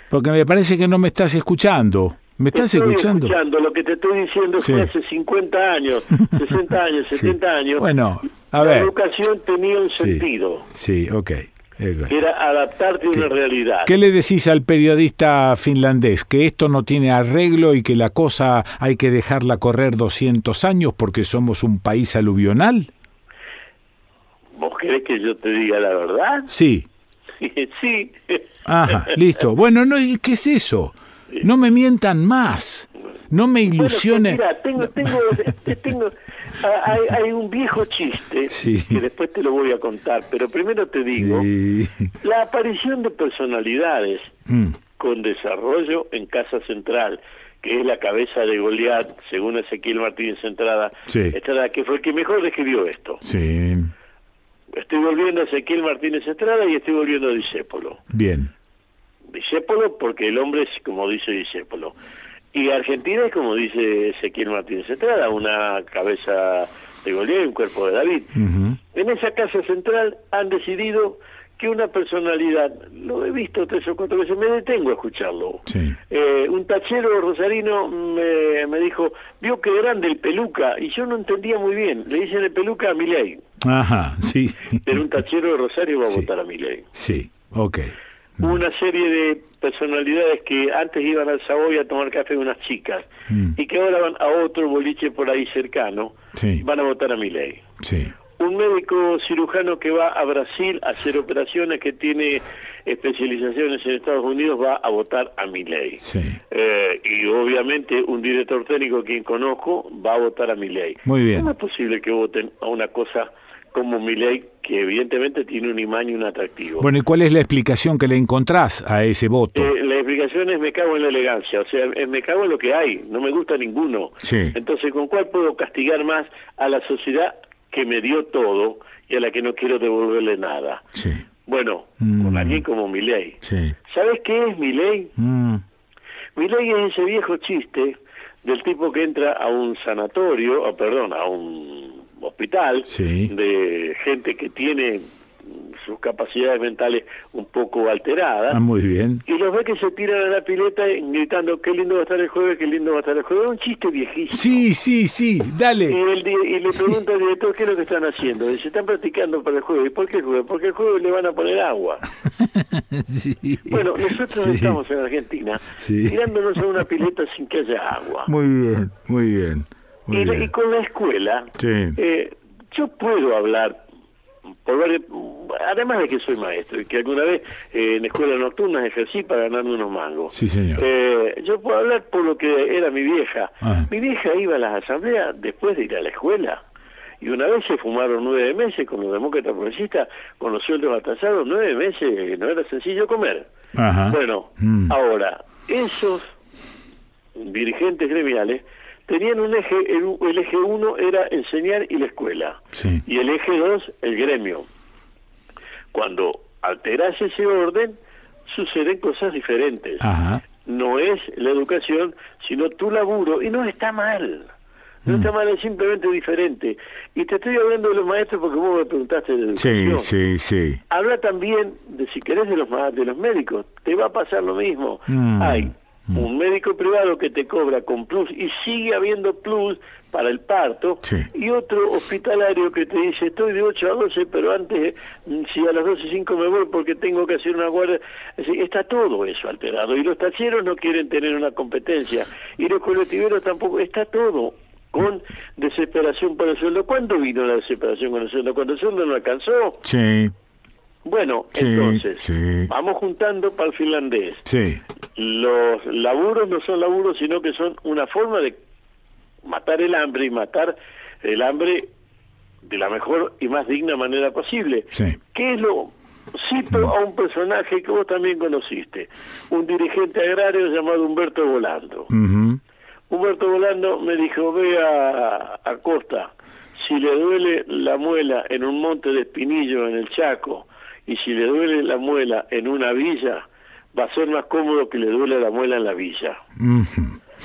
porque me parece que no me estás escuchando. ¿Me estás estoy escuchando? Lo que te estoy diciendo Sí. fue hace 50 años, 60 años, 70 años. Bueno, a la ver. educación tenía un Sí. sentido, Sí, ok. Que era adaptarte a una realidad. ¿Qué le decís al periodista finlandés? ¿Que esto no tiene arreglo y que la cosa hay que dejarla correr 200 años porque somos un país aluvional? ¿Vos querés que yo te diga la verdad? Sí. sí. Ajá, listo. Bueno, no, ¿y ¿qué es eso? No me mientan más. No me ilusionen. Mira, tengo, tengo, te- tengo, ah, hay, hay un viejo chiste Sí. que después te lo voy a contar, pero primero te digo, Sí. la aparición de personalidades Mm, con desarrollo en Casa Central, que es la cabeza de Goliat, según Ezequiel Martínez Entrada, Sí. Estrada, que fue el que mejor describió esto. sí, Estoy volviendo a Ezequiel Martínez Estrada y estoy volviendo a Discépolo. bien. Discépolo porque el hombre es como dice Discépolo. Y Argentina es como dice Ezequiel Martínez Estrada, una cabeza de Goliat y un cuerpo de David. En esa casa central han decidido que una personalidad, lo he visto tres o cuatro veces, me detengo a escucharlo. Sí. Eh, un tachero rosarino me, me dijo, vio que grande el peluca, y yo no entendía muy bien. Le dicen el peluca a Milei, Ajá, sí. pero un tachero de Rosario va a Sí. votar a Milei. Sí, ok. Una serie de personalidades que antes iban al Savoy a tomar café con unas chicas Mm, y que ahora van a otro boliche por ahí cercano, Sí, van a votar a Milei. sí. Un médico cirujano que va a Brasil a hacer operaciones, que tiene especializaciones en Estados Unidos, va a votar a Milei. Sí. Eh, y obviamente un director técnico, quien conozco, va a votar a Milei. Muy bien. ¿Cómo es posible que voten a una cosa como Milei, que evidentemente tiene un imán y un atractivo? Bueno, ¿y cuál es la explicación que le encontrás a ese voto? Eh, la explicación es me cago en la elegancia, o sea, eh, me cago en lo que hay, no me gusta ninguno. Sí. Entonces, ¿con cuál puedo castigar más a la sociedad que me dio todo y a la que no quiero devolverle nada? Sí. Bueno, Mm. con alguien como Milei. Sí. ¿Sabes qué es Milei? Mm, Milei es ese viejo chiste del tipo que entra a un sanatorio, o perdón, a un hospital Sí. de gente que tiene sus capacidades mentales un poco alteradas. Ah, muy bien. Y los ve que se tiran a la pileta gritando, qué lindo va a estar el jueves, qué lindo va a estar el jueves. Es un chiste viejísimo. Sí, sí, sí, dale. Y, el di- y le pregunta al director qué es lo que están haciendo. Dice, están practicando para el jueves. ¿Y por qué el jueves? Porque el jueves le van a poner agua. Sí. Bueno, nosotros Sí. estamos en Argentina tirándonos a una pileta sin que haya agua. Muy bien, muy bien. Y, con la escuela, Sí. eh, yo puedo hablar, por varios- además de que soy maestro y que alguna vez eh, en escuelas nocturnas ejercí para ganarme unos mangos. Sí, señor. Eh, yo puedo hablar por lo que era mi vieja. Ah. Mi vieja iba a las asambleas después de ir a la escuela. Y una vez se fumaron nueve meses con los demócratas progresistas, con los sueldos atrasados, nueve meses, no era sencillo comer. Ajá. Bueno, Mm. ahora, esos dirigentes gremiales tenían un eje, el, el eje uno era enseñar y la escuela, Sí. y el eje dos, el gremio. Cuando alteras ese orden, suceden cosas diferentes. Ajá. No es la educación, sino tu laburo, y no está mal. No está mal, es simplemente diferente. Y te estoy hablando de los maestros porque vos me preguntaste de Sí, educación. sí, sí. Habla también de si querés de los de los médicos, te va a pasar lo mismo. Mm. Hay un médico privado que te cobra con plus y sigue habiendo plus para el parto Sí. y otro hospitalario que te dice estoy de 8 a 12 pero antes mm, si a las 12 y 5 me voy porque tengo que hacer una guardia está todo eso alterado y los tacheros no quieren tener una competencia y los colectiveros tampoco está todo con desesperación por el sueldo. ¿cuándo vino la desesperación con el sueldo? cuando el sueldo no alcanzó Sí, bueno, Sí, entonces, sí. vamos juntando para el finlandés. sí. Los laburos no son laburos, sino que son una forma de matar el hambre y matar el hambre de la mejor y más digna manera posible. Sí. ¿Qué es lo...? Cito a un personaje que vos también conociste, un dirigente agrario llamado Humberto Volando. Humberto Volando me dijo, ve a, a Costa, si le duele la muela en un monte de espinillo en el Chaco y si le duele la muela en una villa, va a ser más cómodo que le duele la muela en la villa.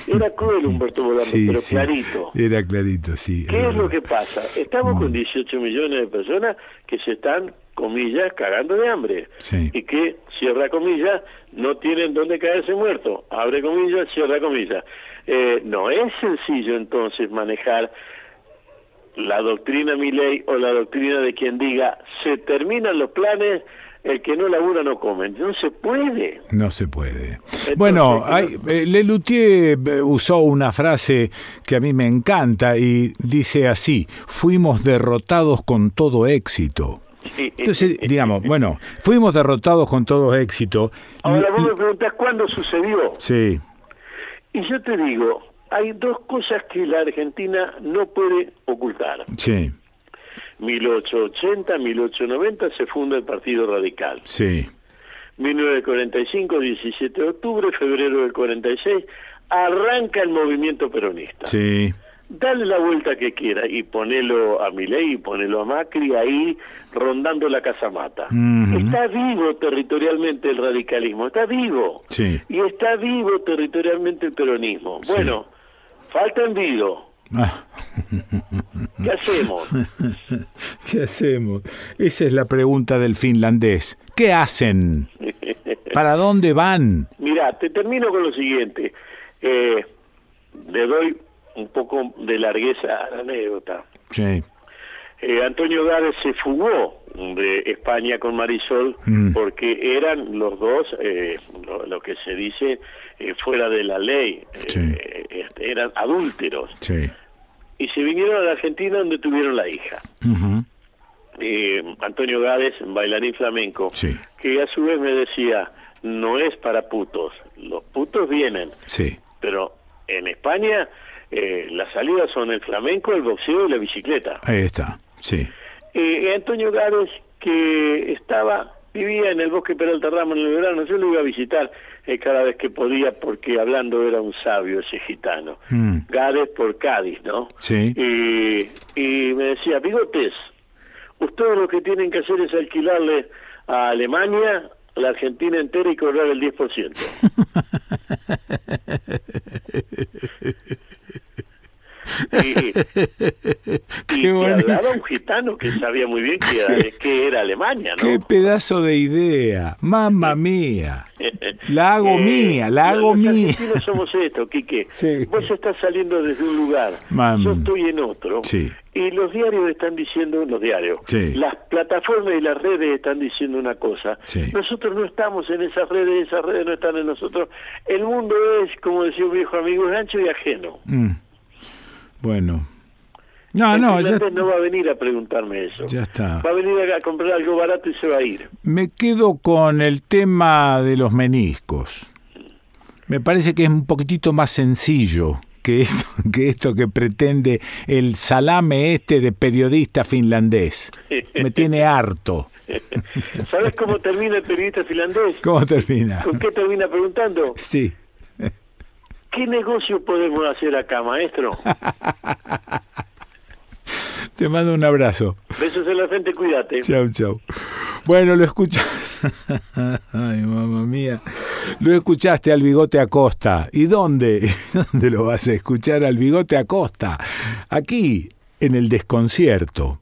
Era cruel Humberto Sí, pero sí. clarito. Era clarito, sí. ¿Qué es lo que pasa? Estamos con 18 millones de personas que se están, comillas, cagando de hambre. Sí. Y que, cierra comillas, no tienen dónde caerse muertos. Abre comillas, cierra comillas. Eh, no es sencillo entonces manejar la doctrina Milei o la doctrina de quien diga, se terminan los planes, el que no labura no come. No se puede. No se puede. bueno, hay, eh, Lelutier eh, usó una frase que a mí me encanta y dice así, fuimos derrotados con todo éxito. Entonces, digamos, bueno, fuimos derrotados con todo éxito. Ahora vos me preguntás cuándo sucedió. Sí, Y yo te digo, hay dos cosas que la Argentina no puede ocultar. sí, 1880, 1890 se funda el Partido Radical. sí, 1945, 17 de octubre, febrero del 46, arranca el movimiento peronista. sí, Dale la vuelta que quiera y ponelo a Milei y ponelo a Macri ahí rondando la casamata. Ujú. Está vivo territorialmente el radicalismo, está vivo. sí. Y está vivo territorialmente el peronismo. Bueno, falta envido. Ah. ¿Qué hacemos? ¿Qué hacemos? Esa es la pregunta del finlandés. ¿Qué hacen? ¿Para dónde van? Mira, te termino con lo siguiente. Eh, le doy un poco de largueza a la anécdota. Sí, Eh, Antonio Gávez se fugó de España con Marisol Mm. porque eran los dos, eh, lo, lo que se dice, eh, fuera de la ley, eh, Sí. este, eran adúlteros. sí. Y se vinieron a la Argentina donde tuvieron la hija. Eh, Antonio Gávez, bailarín flamenco, Sí. que a su vez me decía, no es para putos, los putos vienen, Sí, pero en España las salidas son el flamenco, el boxeo y la bicicleta. ahí está. Sí, Antonio Gávez, que estaba, vivía en el bosque Peralta Ramos en el verano, yo lo iba a visitar eh, cada vez que podía porque hablando era un sabio ese gitano. Mm. Gávez por Cádiz, ¿no? sí. Y, y me decía, bigotes, ustedes lo que tienen que hacer es alquilarle a Alemania la Argentina entera y cobrar el 10%. y y hablaba un gitano que sabía muy bien que era, que era Alemania, ¿no? Qué pedazo de idea. Mamma mía. La hago Eh, mía, la hago mía. somos esto, Quique. Sí. Vos estás saliendo desde un lugar, Mam. yo estoy en otro. Sí. Y los diarios están diciendo, los diarios, Sí. las plataformas y las redes están diciendo una cosa. Sí. Nosotros no estamos en esas redes, esas redes no están en nosotros. El mundo es, como decía un viejo amigo, es ancho y ajeno. Mm. Bueno. No, El no, ya, no va a venir a preguntarme eso. ya está. Va a venir a comprar algo barato y se va a ir. Me quedo con el tema de los meniscos. Me parece que es un poquitito más sencillo que esto, que esto que pretende el salame este de periodista finlandés. Me tiene harto. ¿Sabes cómo termina el periodista finlandés? ¿Cómo termina? ¿Con qué termina preguntando? Sí. ¿Qué negocio podemos hacer acá, maestro? Te mando un abrazo. Besos en la frente, cuídate. Chau, chau. Bueno, lo escuchaste. Ay, mamá mía. Lo escuchaste al bigote Acosta. ¿Y dónde? ¿Dónde lo vas a escuchar al bigote Acosta? Aquí, en el desconcierto.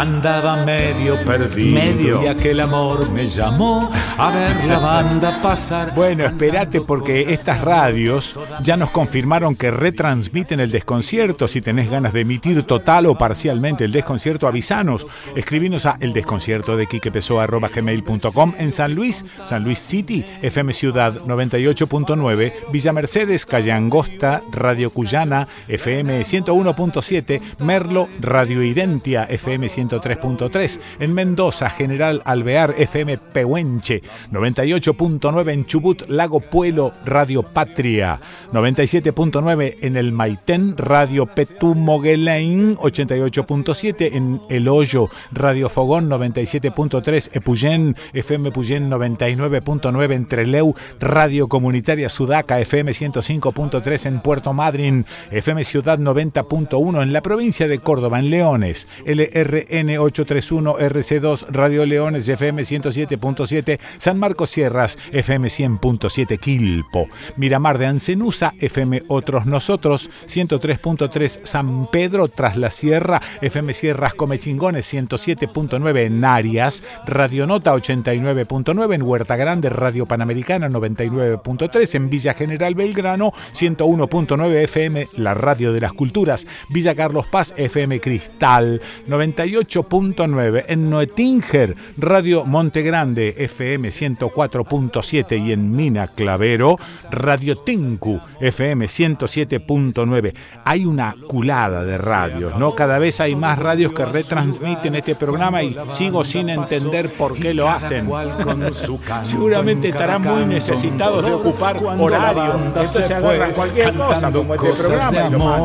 Andaba medio perdido Medio. y aquel amor me llamó a ver la banda pasar. Bueno, espérate porque estas radios ya nos confirmaron que retransmiten el desconcierto. Si tenés ganas de emitir total o parcialmente el desconcierto, avisanos. Escribinos a eldesconcierto de gmail.com en San Luis, San Luis City, FM Ciudad 98.9, Villa Mercedes, Calle Angosta, Radio Cuyana, FM 101.7, Merlo, Radio Identia, FM 103.3, en Mendoza, General Alvear, FM Pehuenche, 98.9 en Chubut, Lago Puelo, Radio Patria, 97.9 en el Maitén, Radio Petumoguelain, 88.7 en El Hoyo, Radio Fogón, 97.3 Epuyén, FM Puyén, 99.9 en Treleu, Radio Comunitaria Sudaca, FM 105.3 en Puerto Madryn, FM Ciudad 90.1 en la provincia de Córdoba, en Leones, LRN 831 RC2, Radio Leones, FM 107.7, San Marcos Sierras, FM 100.7 Quilpo, Miramar de Ancenusa, FM Otros Nosotros, 103.3 San Pedro tras la Sierra, FM Sierras Comechingones, 107.9 en Arias, Radio Nota 89.9 en Huerta Grande, Radio Panamericana 99.3 en Villa General Belgrano, 101.9 FM, la Radio de las Culturas, Villa Carlos Paz, FM Cristal, 98.9 en Noetinger, Radio Monte Grande, FM 104.7 y en Mina Clavero, Radio Tinku, FM 107.9. Hay una culada de radios, ¿no? Cada vez hay más radios que retransmiten este programa y sigo sin entender por qué lo hacen. Seguramente estarán muy necesitados de ocupar horario. Entonces agarran cualquier cosa como este programa.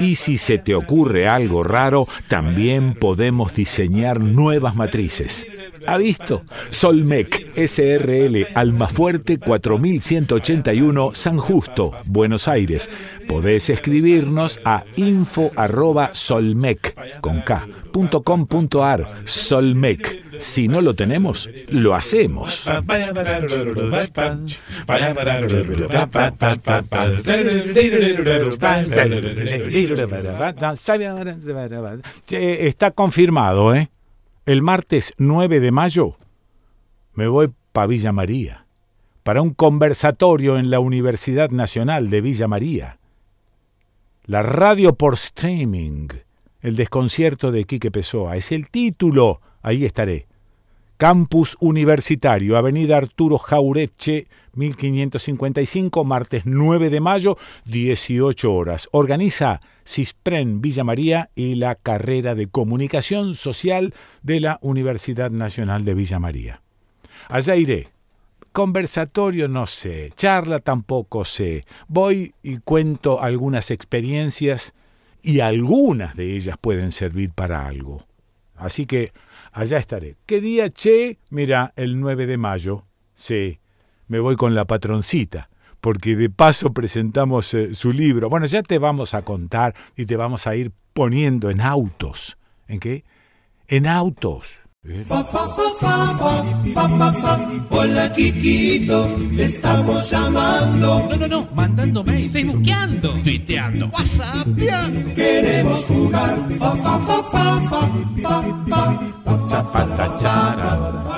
Y si se te ocurre algo raro, también podemos diseñar nuevas matrices. ¿Ha visto? Solmec SRL Almafuerte 4181 San Justo, Buenos Aires. Podés escribirnos a info arroba solmec con K, punto com punto ar, Solmec. Si no lo tenemos, lo hacemos. Está confirmado, ¿eh? El martes 9 de mayo me voy para Villa María, para un conversatorio en la Universidad Nacional de Villa María. La radio por streaming, el desconcierto de Quique Pessoa, es el título, ahí estaré. Campus Universitario, Avenida Arturo Jaureche, 1555, martes 9 de mayo, 18 horas. Organiza CISPREN Villa María y la carrera de Comunicación Social de la Universidad Nacional de Villa María. Allá iré. Conversatorio no sé, charla tampoco sé. Voy y cuento algunas experiencias y algunas de ellas pueden servir para algo. Así que allá estaré. ¿Qué día, che? Mira, el 9 de mayo. Sí, me voy con la patroncita, porque de paso presentamos eh, su libro. Bueno, ya te vamos a contar y te vamos a ir poniendo en autos. ¿En qué? En autos. Fa, fa, fa, fa, fa, fa, fa, fa. Hola Kikito, te estamos llamando. No, no, no, mandando mail, facebookeando, tuiteando, whatsappeando. Queremos jugar. Fa, fa, fa, fa, fa, fa, fa.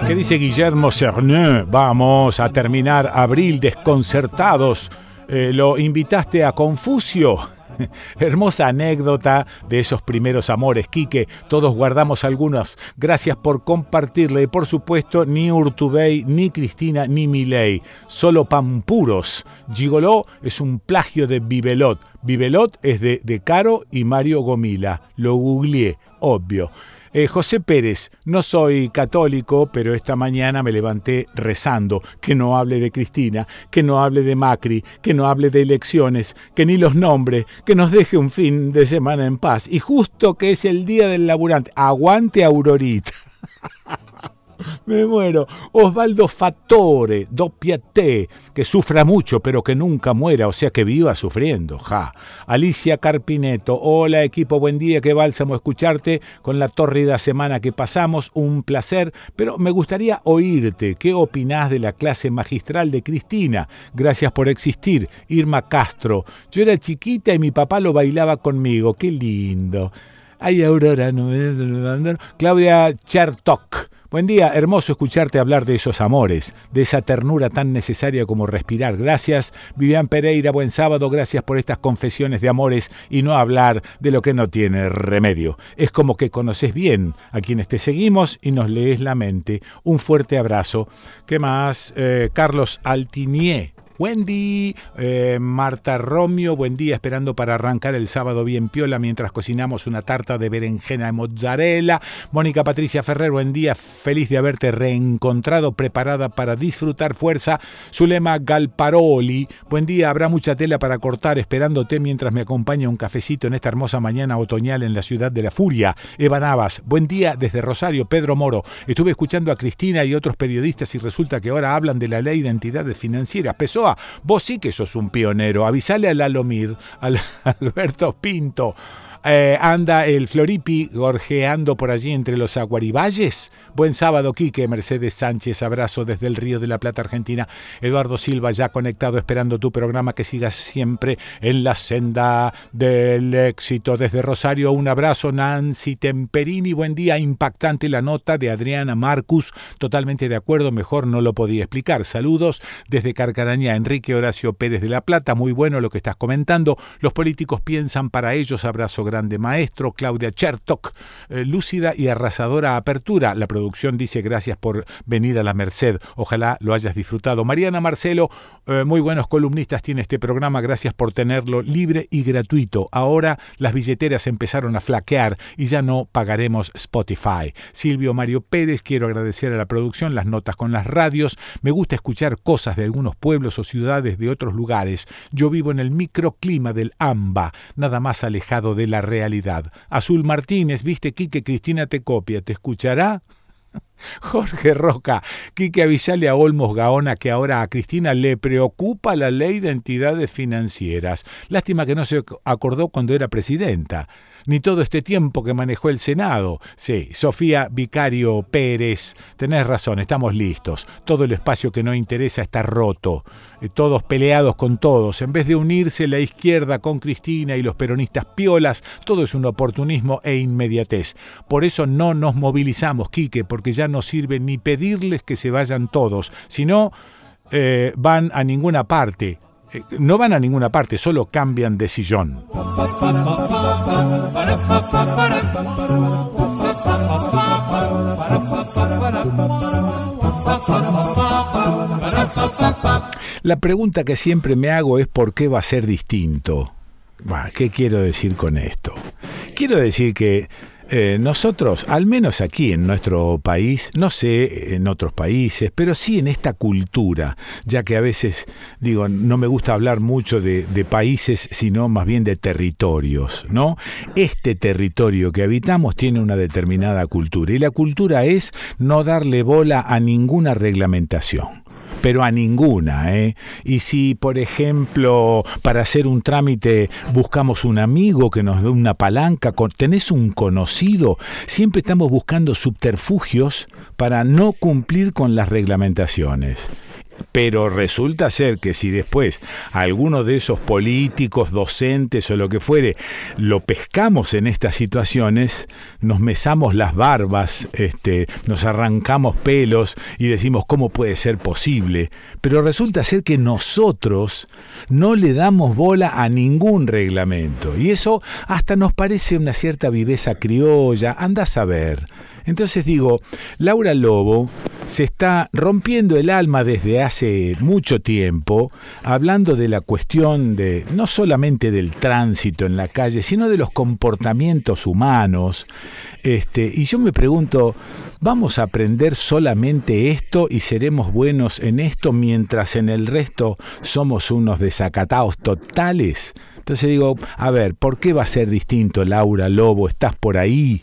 ¿Qué dice Guillermo Cerné? Vamos a terminar abril desconcertados. Eh, ¿Lo invitaste a Confucio? Hermosa anécdota de esos primeros amores, Quique. Todos guardamos algunos. Gracias por compartirle. Y por supuesto, ni Urtubey, ni Cristina, ni Milei. Solo pampuros. Gigoló es un plagio de Bibelot. Bibelot es de, de Caro y Mario Gomila. Lo googleé, obvio. Eh, José Pérez, no soy católico, pero esta mañana me levanté rezando que no hable de Cristina, que no hable de Macri, que no hable de elecciones, que ni los nombre, que nos deje un fin de semana en paz. Y justo que es el día del laburante, aguante Aurorita. Me muero. Osvaldo Fattore, Doppiaté, que sufra mucho pero que nunca muera, o sea que viva sufriendo. Ja. Alicia Carpineto, hola equipo, buen día, qué bálsamo escucharte con la tórrida semana que pasamos, un placer, pero me gustaría oírte. ¿Qué opinás de la clase magistral de Cristina? Gracias por existir. Irma Castro, yo era chiquita y mi papá lo bailaba conmigo, qué lindo. Ay, Aurora, no me... Claudia Chertok. Buen día, hermoso escucharte hablar de esos amores, de esa ternura tan necesaria como respirar. Gracias, Vivian Pereira, buen sábado, gracias por estas confesiones de amores y no hablar de lo que no tiene remedio. Es como que conoces bien a quienes te seguimos y nos lees la mente. Un fuerte abrazo. ¿Qué más? Eh, Carlos Altinier. Wendy, eh, Marta Romio, buen día, esperando para arrancar el sábado bien piola mientras cocinamos una tarta de berenjena de mozzarella. Mónica Patricia Ferrer, buen día, feliz de haberte reencontrado, preparada para disfrutar fuerza. Zulema Galparoli, buen día, habrá mucha tela para cortar, esperándote mientras me acompaña un cafecito en esta hermosa mañana otoñal en la ciudad de la furia. Eva Navas, buen día desde Rosario, Pedro Moro. Estuve escuchando a Cristina y otros periodistas y resulta que ahora hablan de la ley de entidades financieras. Vos sí que sos un pionero. Avisale a Lalomir, al Alberto Pinto, Eh, anda el Floripi gorjeando por allí entre los aguarivalles. Buen sábado, Quique. Mercedes Sánchez, abrazo desde el Río de la Plata, Argentina. Eduardo Silva, ya conectado, esperando tu programa, que sigas siempre en la senda del éxito. Desde Rosario, un abrazo, Nancy Temperini. Buen día, impactante la nota de Adriana Marcus. Totalmente de acuerdo, mejor no lo podía explicar. Saludos desde Carcarañá, Enrique Horacio Pérez de la Plata. Muy bueno lo que estás comentando. Los políticos piensan para ellos. Abrazo grande, maestro. Claudia Chertok, eh, lúcida y arrasadora apertura. La producción dice gracias por venir a la Merced. Ojalá lo hayas disfrutado. Mariana Marcelo, eh, muy buenos columnistas tiene este programa. Gracias por tenerlo libre y gratuito. Ahora las billeteras empezaron a flaquear y ya no pagaremos Spotify. Silvio Mario Pérez, quiero agradecer a la producción las notas con las radios. Me gusta escuchar cosas de algunos pueblos o ciudades de otros lugares. Yo vivo en el microclima del AMBA, nada más alejado de la realidad. Azul Martínez, viste Quique Cristina te copia, ¿te escuchará? Jorge Roca, Quique avisale a Olmos Gaona que ahora a Cristina le preocupa la ley de entidades financieras. Lástima que no se acordó cuando era presidenta ni todo este tiempo que manejó el Senado. Sí, Sofía Vicario Pérez, tenés razón, estamos listos. Todo el espacio que no interesa está roto. Eh, todos peleados con todos. En vez de unirse la izquierda con Cristina y los peronistas piolas, todo es un oportunismo e inmediatez. Por eso no nos movilizamos, Quique, porque ya no sirve ni pedirles que se vayan todos, sino eh, van a ninguna parte. No van a ninguna parte, solo cambian de sillón. La pregunta que siempre me hago es ¿por qué va a ser distinto? ¿Qué quiero decir con esto? Quiero decir que eh, nosotros, al menos aquí en nuestro país, no sé en otros países, pero sí en esta cultura, ya que a veces, digo, no me gusta hablar mucho de, de países, sino más bien de territorios, ¿no? Este territorio que habitamos tiene una determinada cultura y la cultura es no darle bola a ninguna reglamentación pero a ninguna. ¿eh? Y si, por ejemplo, para hacer un trámite buscamos un amigo que nos dé una palanca, tenés un conocido, siempre estamos buscando subterfugios para no cumplir con las reglamentaciones. Pero resulta ser que si después alguno de esos políticos, docentes o lo que fuere, lo pescamos en estas situaciones, nos mesamos las barbas, este, nos arrancamos pelos y decimos cómo puede ser posible. Pero resulta ser que nosotros no le damos bola a ningún reglamento. Y eso hasta nos parece una cierta viveza criolla, anda a saber. Entonces digo, Laura Lobo se está rompiendo el alma desde hace mucho tiempo, hablando de la cuestión de no solamente del tránsito en la calle, sino de los comportamientos humanos. Este, y yo me pregunto, ¿vamos a aprender solamente esto y seremos buenos en esto mientras en el resto somos unos desacatados totales? Entonces digo, a ver, ¿por qué va a ser distinto, Laura Lobo? ¿Estás por ahí?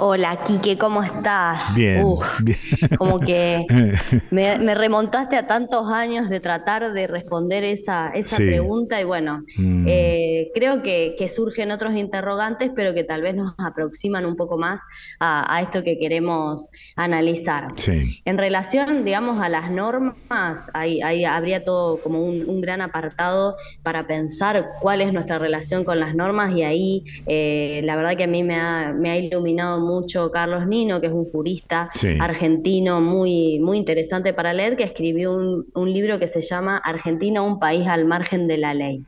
Hola, Quique, ¿cómo estás? Bien, Uf, bien. como que me, me remontaste a tantos años de tratar de responder esa, esa Sí. pregunta y bueno, Mm. eh, creo que, que surgen otros interrogantes, pero que tal vez nos aproximan un poco más a, a esto que queremos analizar. Sí. En relación, digamos, a las normas, ahí, ahí habría todo como un, un gran apartado para pensar cuál es nuestra relación con las normas y ahí eh, la verdad que a mí me ha, me ha iluminado mucho Carlos Nino, que es un jurista Sí. argentino muy, muy interesante para leer, que escribió un, un libro que se llama Argentina, un país al margen de la ley.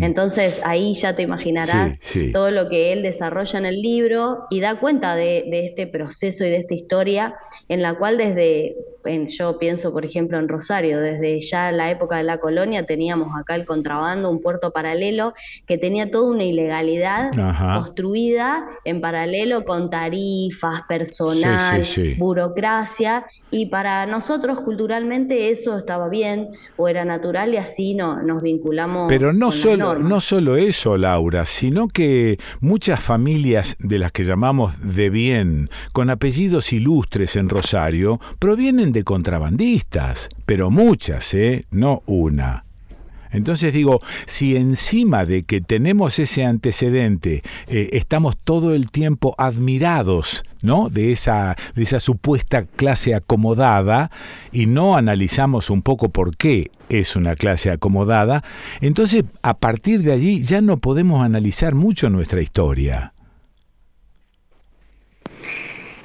Entonces ahí ya te imaginarás Sí, sí. todo lo que él desarrolla en el libro y da cuenta de, de este proceso y de esta historia en la cual desde, en- yo pienso por ejemplo en Rosario, desde ya la época de la colonia teníamos acá el contrabando, un puerto paralelo que tenía toda una ilegalidad Ajá. construida en paralelo con tarifas, personal, Sí, sí, sí. burocracia y para nosotros culturalmente eso estaba bien o era natural y así no, nos vinculamos Pero no con solo, no solo eso, Laura, sino que muchas familias de las que llamamos de bien, con apellidos ilustres en Rosario, provienen de contrabandistas, pero muchas, ¿eh? No una. Entonces digo, si encima de que tenemos ese antecedente, eh, estamos todo el tiempo admirados ¿no? de, esa, de esa supuesta clase acomodada y no analizamos un poco por qué es una clase acomodada, entonces a partir de allí ya no podemos analizar mucho nuestra historia.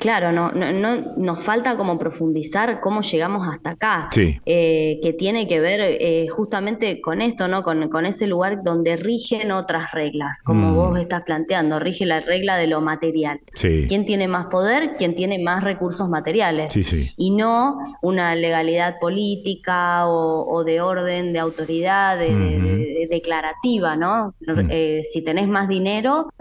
Claro, no, no, no- nos falta como profundizar cómo llegamos hasta acá, Sí. eh, que tiene que ver eh, justamente con esto, ¿no? Con, con ese lugar donde rigen otras reglas, como Mm. vos estás planteando, rige la regla de lo material. Sí. ¿Quién tiene más poder? ¿Quién tiene más recursos materiales? Sí, sí. Y no una legalidad política o, o de orden, de autoridad, de, de- Ujú. de- declarativa, ¿no? Mm. Eh, si tenés más dinero,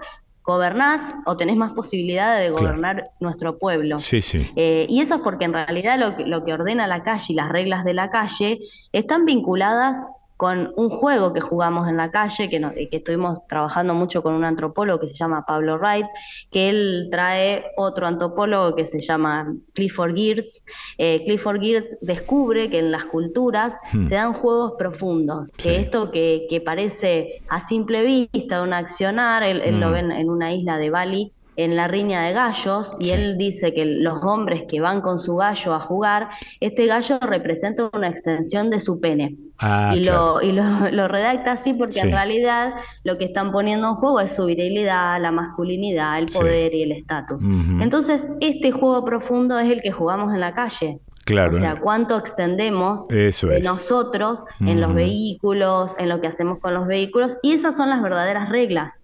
gobernás o tenés más posibilidades de Claro. gobernar nuestro pueblo. Sí, sí. Eh, y eso es porque en realidad lo que, lo que ordena la calle y las reglas de la calle están vinculadas con un juego que jugamos en la calle, que, no- que estuvimos trabajando mucho con un antropólogo que se llama Pablo Wright, que él trae otro antropólogo que se llama Clifford Geertz. Eh, Clifford Geertz descubre que en las culturas Hmm. se dan juegos profundos, que esto que, que parece a simple vista un accionar, él, él lo Mm. ve en, en una isla de Bali, en la riña de gallos, y él dice que los hombres que van con su gallo a jugar, este gallo representa una extensión de su pene. Ah, y claro. lo, y lo, lo redacta así porque Sí. en realidad lo que están poniendo en juego es su virilidad, la masculinidad, el Sí. poder y el estatus. Entonces, este juego profundo es el que jugamos en la calle. Claro. O sea, cuánto extendemos Eso es. nosotros en los vehículos, en lo que hacemos con los vehículos, y esas son las verdaderas reglas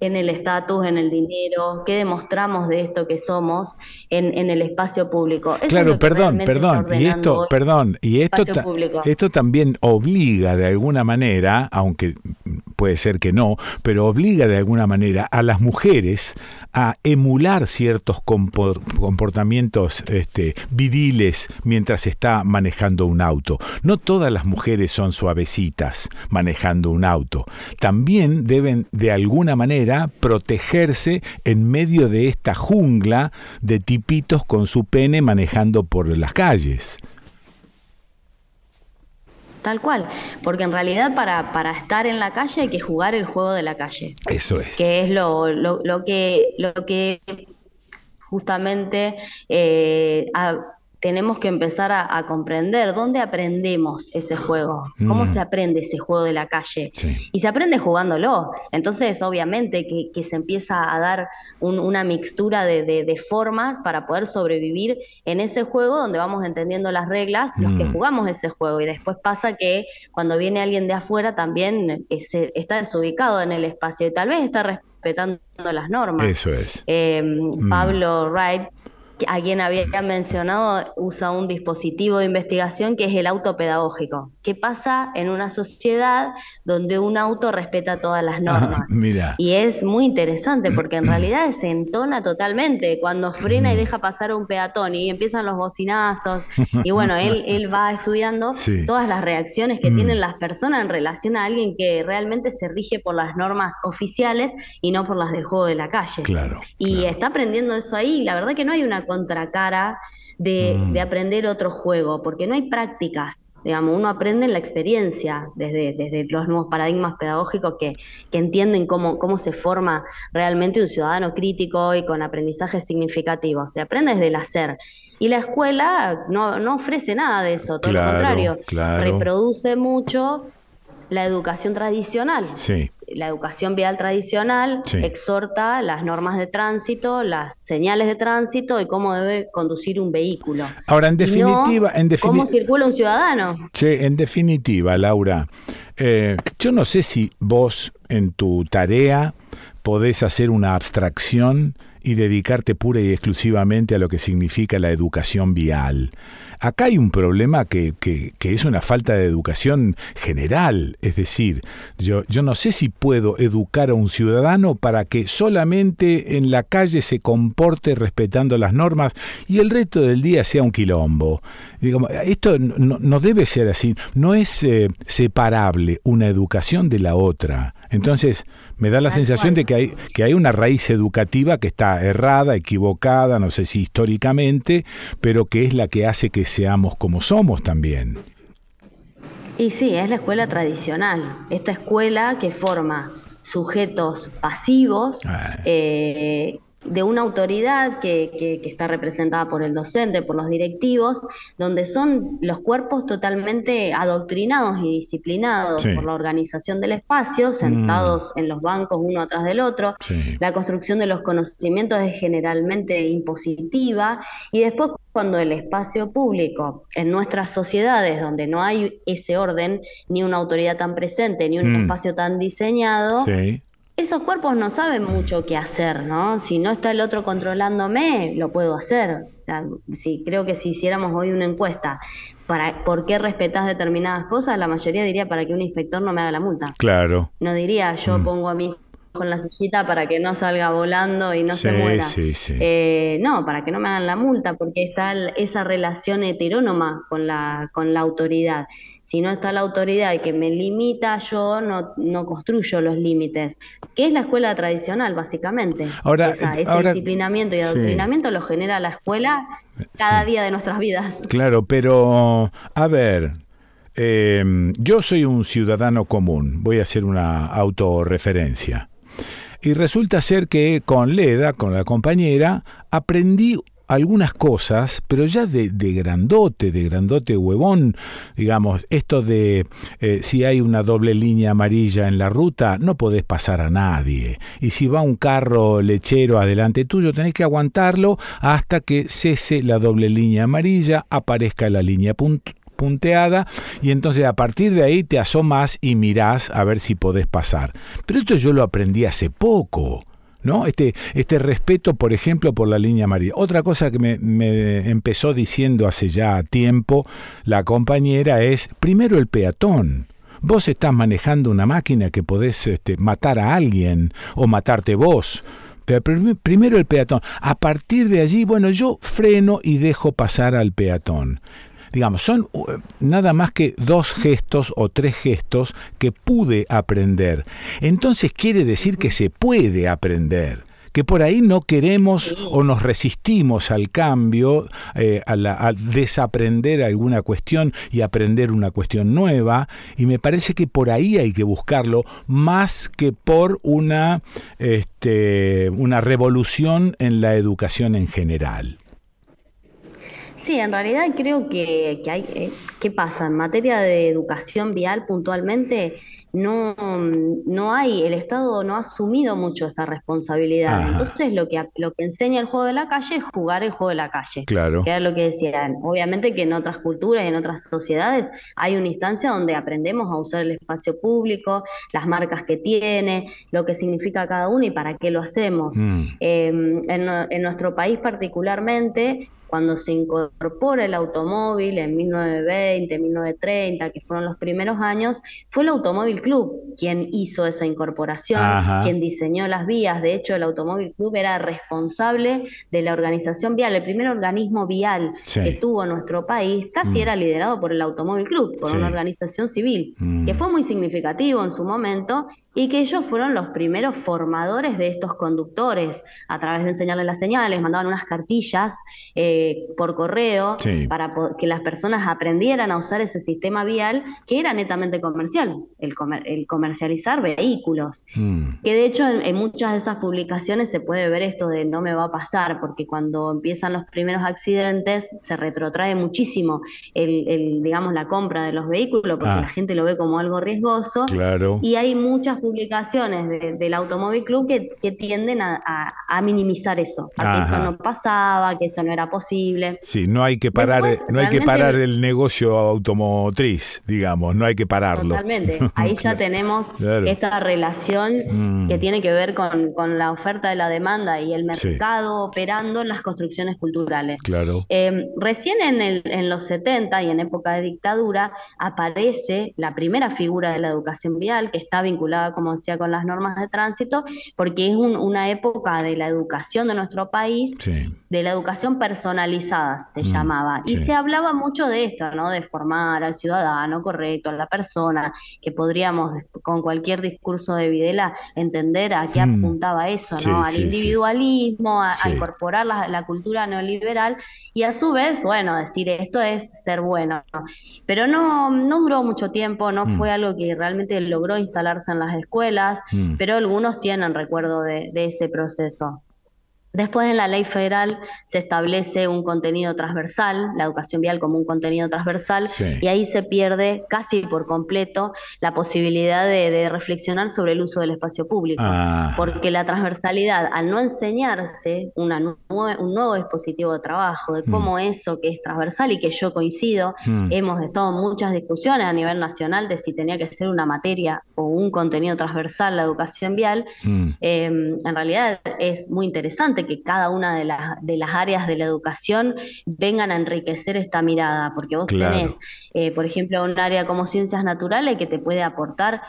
En el estatus, en el dinero, qué demostramos de esto que somos en, en el espacio público. Eso Claro, perdón, perdón. Y esto, perdón, y esto, espacio ta- público. esto también obliga de alguna manera, aunque puede ser que no, pero obliga de alguna manera a las mujeres a emular ciertos compor- comportamientos este, viriles mientras está manejando un auto. No todas las mujeres son suavecitas manejando un auto. También deben de alguna manera protegerse en medio de esta jungla de tipitos con su pene manejando por las calles. Tal cual, porque en realidad para, para estar en la calle hay que jugar el juego de la calle. Eso es. que es lo, lo, lo que, lo que justamente eh, a- tenemos que empezar a, a comprender dónde aprendemos ese juego, cómo Mm. se aprende ese juego de la calle. Y se aprende jugándolo. Entonces, obviamente, que, que se empieza a dar un- una mixtura de, de- de formas para poder sobrevivir en ese juego donde vamos entendiendo las reglas, los que Mm. jugamos ese juego. Y después pasa que cuando viene alguien de afuera también eh, se- está desubicado en el espacio y tal vez está respetando las normas. Eso es. Eh, Mm. Pablo Wright, a quien había mencionado, usa un dispositivo de investigación que es el auto pedagógico. ¿Qué pasa en una sociedad donde un auto respeta todas las normas? Mira. Y es muy interesante porque en realidad se entona totalmente cuando frena Mm. y deja pasar un peatón y empiezan los bocinazos. Y bueno, él, él va estudiando Sí. todas las reacciones que Mm. tienen las personas en relación a alguien que realmente se rige por las normas oficiales y no por las del juego de la calle. Claro. Y está aprendiendo eso ahí. La verdad que no hay una contracara de, Mm. de aprender otro juego, porque no hay prácticas. Digamos, uno aprende en la experiencia, desde, desde los nuevos paradigmas pedagógicos que, que entienden cómo, cómo se forma realmente un ciudadano crítico y con aprendizaje significativo. Se aprende desde el hacer. Y la escuela no, no ofrece nada de eso, todo Claro, lo contrario. claro. Reproduce mucho la educación tradicional Sí. la educación vial tradicional Sí. exhorta las normas de tránsito, las señales de tránsito y cómo debe conducir un vehículo. Ahora, en no definitiva, en defini- cómo circula un ciudadano. Che, en definitiva, Laura, eh, yo no sé si vos en tu tarea podés hacer una abstracción y dedicarte pura y exclusivamente a lo que significa la educación vial. Acá hay un problema que, que- es una falta de educación general, es decir, yo, yo no sé si puedo educar a un ciudadano para que solamente en la calle se comporte respetando las normas y el resto del día sea un quilombo. Digamos, esto no, no debe ser así, no es eh, separable una educación de la otra. Entonces, me da la sensación de que hay, que hay una raíz educativa que está errada, equivocada, no sé si históricamente, pero que es la que hace que seamos como somos también. Y sí, es la escuela tradicional. Esta escuela que forma sujetos pasivos eh, de una autoridad que, que- que está representada por el docente, por los directivos, donde son los cuerpos totalmente adoctrinados y disciplinados Sí. por la organización del espacio, sentados en los bancos uno atrás del otro. La construcción de los conocimientos es generalmente impositiva y después cuando el espacio público en nuestras sociedades donde no hay ese orden, ni una autoridad tan presente, ni un Mm. espacio tan diseñado, Sí. Esos cuerpos no saben mucho qué hacer, ¿no? Si no está el otro controlándome, lo puedo hacer. O sea, si, creo que si hiciéramos hoy una encuesta para por qué respetás determinadas cosas, la mayoría diría para que un inspector no me haga la multa. Claro. No diría yo Mm. pongo a mi hijo en la sillita para que no salga volando y no se Sí, muera. sí, sí. Eh, no, para que no me hagan la multa, porque está esa relación heterónoma con la, con la autoridad. Si no está la autoridad que me limita, yo no, no construyo los límites. Que es la escuela tradicional, básicamente. Ahora, eh, ese ahora- disciplinamiento y sí. adoctrinamiento lo genera la escuela cada día de nuestras vidas. Claro, pero a ver, eh, yo soy un ciudadano común, voy a hacer una autorreferencia. Y resulta ser que con Leda, con la compañera, aprendí algunas cosas, pero ya de, grandote, de grandote huevón, digamos, esto de eh, si hay una doble línea amarilla en la ruta, no podés pasar a nadie. Y si va un carro lechero adelante tuyo, tenés que aguantarlo hasta que cese la doble línea amarilla, aparezca la línea punt- punteada y entonces a partir de ahí te asomas y mirás a ver si podés pasar. Pero esto yo lo aprendí hace poco. ¿No? Este, este respeto, por ejemplo, por la línea amarilla. Otra cosa que me, me empezó diciendo hace ya tiempo la compañera es, primero el peatón. Vos estás manejando una máquina que podés este, matar a alguien o matarte vos. Pero prim- primero el peatón. A partir de allí, bueno, yo freno y dejo pasar al peatón. Digamos, son uh, nada más que dos gestos o tres gestos que pude aprender. Entonces quiere decir que se puede aprender que por ahí no queremos o nos resistimos al cambio, eh, a, la- a desaprender alguna cuestión y aprender una cuestión nueva, y me parece que por ahí hay que buscarlo más que por una, este, una revolución en la educación en general. Sí, en realidad creo que, que hay, eh, ¿qué pasa? En materia de educación vial puntualmente, no, no hay, el Estado no ha asumido mucho esa responsabilidad. Ajá. Entonces lo que, lo que enseña el juego de la calle es jugar el juego de la calle. Claro. Que era lo que decían. Obviamente que en otras culturas y en otras sociedades hay una instancia donde aprendemos a usar el espacio público, las marcas que tiene, lo que significa cada uno y para qué lo hacemos. Mm. Eh, en, en nuestro país particularmente, cuando se incorpora el automóvil en 1920, 1930, que fueron los primeros años, fue el Automóvil Club quien hizo esa incorporación, Ajá. quien diseñó las vías. De hecho, el Automóvil Club era responsable de la organización vial. El primer organismo vial Sí. que tuvo nuestro país casi Mm. era liderado por el Automóvil Club, por Sí. una organización civil, Mm. que fue muy significativo en su momento y que ellos fueron los primeros formadores de estos conductores a través de enseñarles las señales, mandaban unas cartillas eh, por correo Sí. para que las personas aprendieran a usar ese sistema vial que era netamente comercial, el, comer- el comercializar vehículos. Mm. Que de hecho en, en muchas de esas publicaciones se puede ver esto de no me va a pasar, porque cuando empiezan los primeros accidentes se retrotrae muchísimo el, el, digamos, la compra de los vehículos, porque Ah. la gente lo ve como algo riesgoso. Claro. Y hay muchas publicaciones de- del Automóvil Club que, que tienden a, a- a minimizar eso, a que eso no pasaba, que eso no era posible. Sí, no hay que parar, Después, no hay que parar el- negocio automotriz, digamos, no hay que pararlo. Totalmente. Ahí ya tenemos Claro. esta relación Mm. que tiene que ver con, con la oferta de la demanda y el Sí. mercado operando en las construcciones culturales. Claro. Eh, recién en, el- en los 70 y en época de dictadura aparece la primera figura de la educación vial que está vinculada, como decía, con las normas de tránsito, porque es un- una época de la educación de nuestro país Sí. de la educación personal personalizada se Mm, llamaba. Y se hablaba mucho de esto, ¿no? De formar al ciudadano correcto, a la persona, que podríamos con cualquier discurso de Videla entender a qué Mm. apuntaba eso, ¿no? Sí, al sí, individualismo, a, incorporar la, la cultura neoliberal y a su vez, bueno, decir esto es ser bueno. ¿no? Pero no, no duró mucho tiempo, no Mm. fue algo que realmente logró instalarse en las escuelas, pero algunos tienen recuerdo de, de ese proceso. Después en la ley federal se establece un contenido transversal, la educación vial como un contenido transversal, Sí. y ahí se pierde casi por completo la posibilidad de, de reflexionar sobre el uso del espacio público. Ah. Porque la transversalidad, al no enseñarse una un nuevo dispositivo de trabajo, de cómo eso que es transversal y que yo coincido, Mm. hemos estado muchas discusiones a nivel nacional de si tenía que ser una materia o un contenido transversal la educación vial, Mm. eh, en realidad es muy interesante que cada una de las, de las áreas de la educación vengan a enriquecer esta mirada, porque vos Claro. tenés, eh, por ejemplo, un área como ciencias naturales que te puede aportar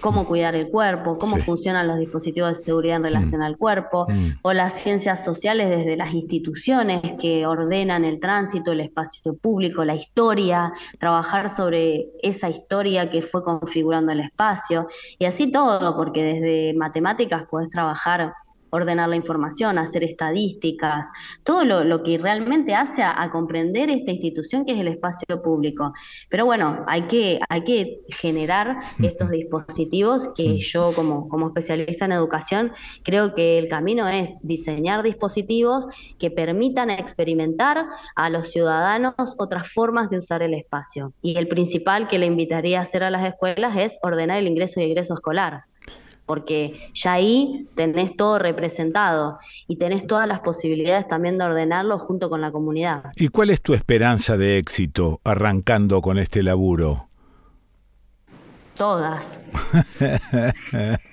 cómo cuidar el cuerpo, cómo Sí. funcionan los dispositivos de seguridad en relación al cuerpo, Mm. o las ciencias sociales desde las instituciones que ordenan el tránsito, el espacio público, la historia, trabajar sobre esa historia que fue configurando el espacio, y así todo, porque desde matemáticas podés trabajar ordenar la información, hacer estadísticas, todo lo, lo que realmente hace a, a comprender esta institución que es el espacio público. Pero bueno, hay que, hay que generar estos dispositivos que yo como, como especialista en educación creo que el camino es diseñar dispositivos que permitan experimentar a los ciudadanos otras formas de usar el espacio. Y el principal que le invitaría a hacer a las escuelas es ordenar el ingreso y egreso escolar porque ya ahí tenés todo representado y tenés todas las posibilidades también de ordenarlo junto con la comunidad. ¿Y cuál es tu esperanza de éxito arrancando con este laburo? Todas.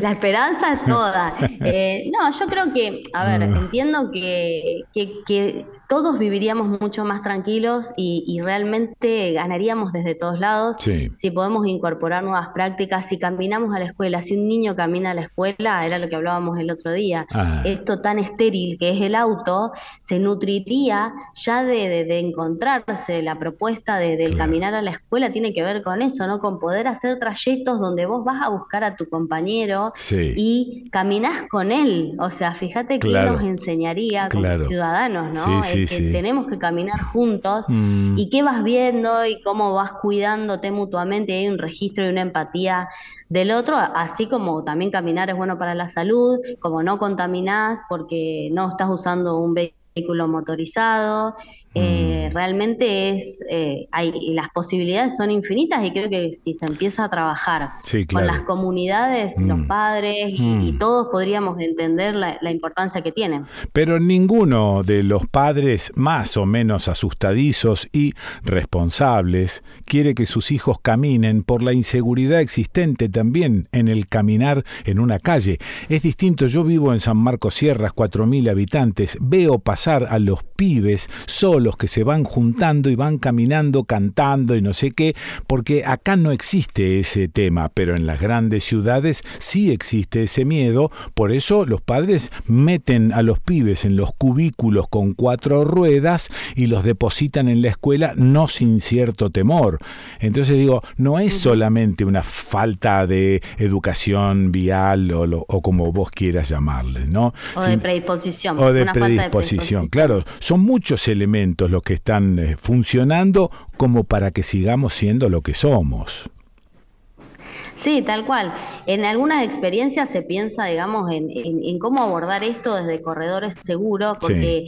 La esperanza es toda. Eh, no, yo creo que, a ver, Mm. entiendo que, que- que todos viviríamos mucho más tranquilos y, y realmente ganaríamos desde todos lados Sí. si podemos incorporar nuevas prácticas, si caminamos a la escuela, si un niño camina a la escuela, era lo que hablábamos el otro día, Ah. esto tan estéril que es el auto, se nutriría ya de, de- de encontrarse la propuesta de- del caminar a la escuela, tiene que ver con eso, ¿no? Con poder hacer trayectos donde vos vas a buscar a tu compañero Sí. y caminás con él. O sea, fíjate Claro. nos enseñaría Claro. como ciudadanos, ¿no? Sí, sí, que sí. tenemos que caminar juntos Mm. y qué vas viendo y cómo vas cuidándote mutuamente. Hay un registro y una empatía del otro, así como también caminar es bueno para la salud, como no contaminás porque no estás usando un vehículo motorizado. Eh, Mm. realmente es, eh, hay, las posibilidades son infinitas y creo que si se empieza a trabajar Sí, con las comunidades, los Mm. padres y, Mm. y todos podríamos entender la, la importancia que tienen. Pero ninguno de los padres más o menos asustadizos y responsables quiere que sus hijos caminen por la inseguridad existente también en el caminar en una calle. Es distinto, yo vivo en San Marcos Sierras, 4.000 habitantes, veo pasar a los pibes solos que se van juntando y van caminando, cantando y no sé qué, porque acá no existe ese tema, pero en las grandes ciudades sí existe ese miedo, por eso los padres meten a los pibes en los cubículos con cuatro ruedas y los depositan en la escuela no sin cierto temor. Entonces digo, no es solamente una falta de educación vial o, lo- o como vos quieras llamarle, ¿no? O de predisposición. o de una falta de predisposición, claro. Son muchos elementos los que están eh, funcionando como para que sigamos siendo lo que somos. Sí, tal cual. En algunas experiencias se piensa, digamos, en, en- en cómo abordar esto desde corredores seguros, porque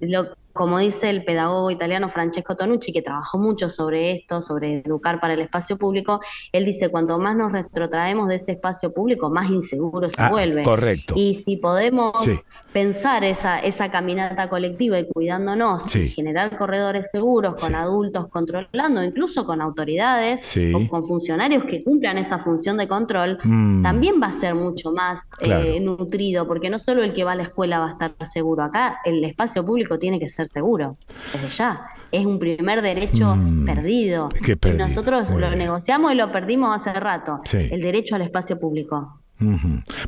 lo, como dice el pedagogo italiano Francesco Tonucci, que trabajó mucho sobre esto, sobre educar para el espacio público, él dice, cuanto más nos retrotraemos de ese espacio público, más inseguro se Ah, vuelve. correcto. Y si podemos Sí. pensar esa, esa caminata colectiva y cuidándonos, Sí. y generar corredores seguros con adultos controlando, incluso con autoridades o con funcionarios que cumplan esa función de control, Mm. también va a ser mucho más Claro. eh, nutrido, porque no solo el que va a la escuela va a estar seguro, acá el espacio público tiene que ser seguro, desde ya. Es un primer derecho Mm. perdido. Nosotros muy lo bien. negociamos y lo perdimos hace rato, Sí. el derecho al espacio público.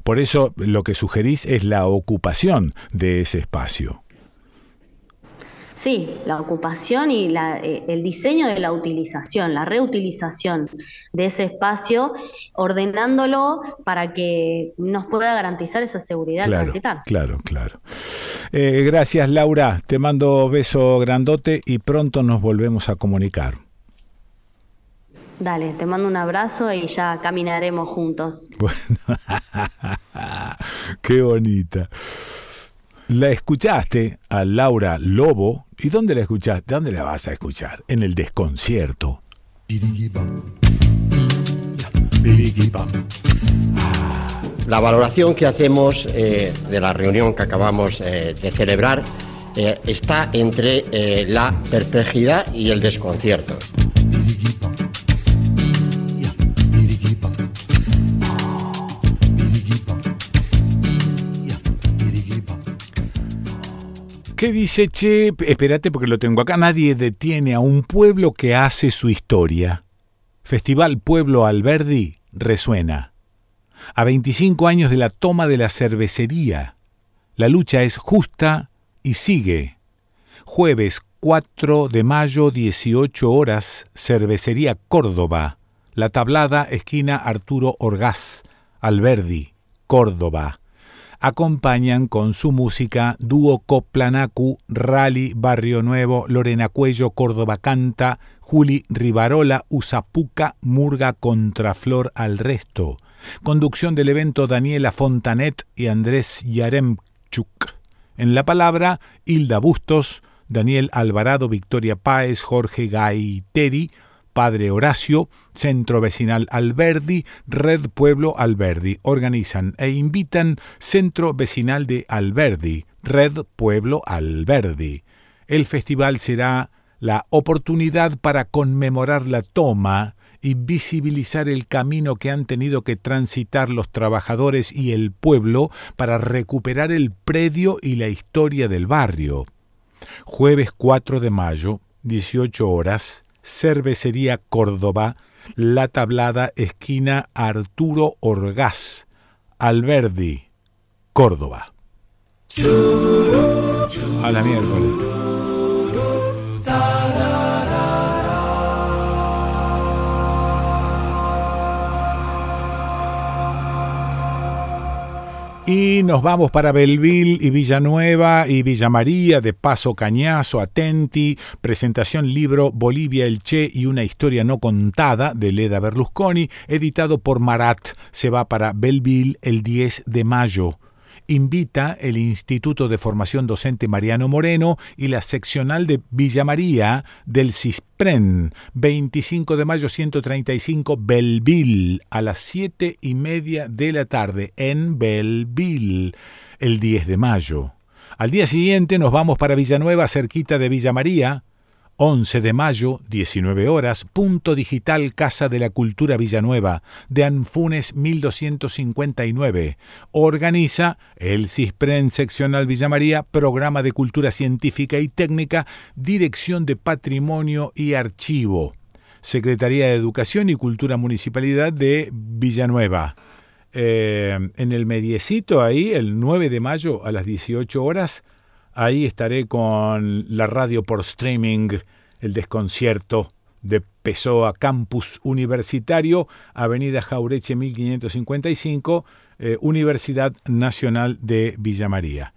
Por eso lo que sugerís es la ocupación de ese espacio. Sí, la ocupación y la, eh, el diseño de la utilización, la reutilización de ese espacio, ordenándolo para que nos pueda garantizar esa seguridad Claro, transitar. claro, claro. Eh, gracias, Laura. Te mando beso grandote y pronto nos volvemos a comunicar. Dale, te mando un abrazo y ya caminaremos juntos. Bueno, qué bonita. La escuchaste a Laura Lobo. ¿Y dónde la escuchaste? ¿Dónde la vas a escuchar? En el desconcierto. La valoración que hacemos eh, de la reunión que acabamos eh, de celebrar eh, está entre la perplejidad y el desconcierto. ¿Qué dice Che? Espérate porque lo tengo acá. Nadie detiene a un pueblo que hace su historia. Festival Pueblo Alberdi resuena. A 25 años de la toma de la cervecería. La lucha es justa y sigue. Jueves 4 de mayo, 18 horas, Cervecería Córdoba. La tablada, esquina Arturo Orgaz, Alberdi, Córdoba. Acompañan con su música Dúo Coplanacu, Rally, Barrio Nuevo, Lorena Cuello, Córdoba Canta, Juli Rivarola, Usapuca, Murga Contraflor al resto. Conducción del evento Daniela Fontanet y Andrés Yaremchuk. En la palabra, Hilda Bustos, Daniel Alvarado, Victoria Páez, Jorge Gaiteri, Padre Horacio, Centro Vecinal Alberdi, Red Pueblo Alberdi. Organizan e invitan Centro Vecinal de Alberdi, Red Pueblo Alberdi. El festival será la oportunidad para conmemorar la toma y visibilizar el camino que han tenido que transitar los trabajadores y el pueblo para recuperar el predio y la historia del barrio. Jueves 4 de mayo, 18 horas, Cervecería Córdoba, La Tablada, esquina Arturo Orgaz, Alberdi, Córdoba. A la miércoles. Y nos vamos para Belville y Villanueva y Villa María, de Paso Cañazo, Atenti, presentación libro Bolivia el Che y una historia no contada de Leda Berlusconi, editado por Marat. Se va para Belville el 10 de mayo. Invita el Instituto de Formación Docente Mariano Moreno y la seccional de Villa María del CISPREN, 25 de mayo 135, Belville, a las 7 y media de la tarde en Belville, el 10 de mayo. Al día siguiente nos vamos para Villanueva, cerquita de Villa María, 11 de mayo, 19 horas, punto digital Casa de la Cultura Villanueva, de Anfunes 1259. Organiza el CISPREN Seccional Villa María, Programa de Cultura Científica y Técnica, Dirección de Patrimonio y Archivo. Secretaría de Educación y Cultura Municipalidad de Villanueva. Eh, en el mediecito ahí, el 9 de mayo a las 18 horas, Ahí estaré con la radio por streaming, el desconcierto de Pessoa Campus Universitario, Avenida Jaureche 1555, eh, Universidad Nacional de Villa María.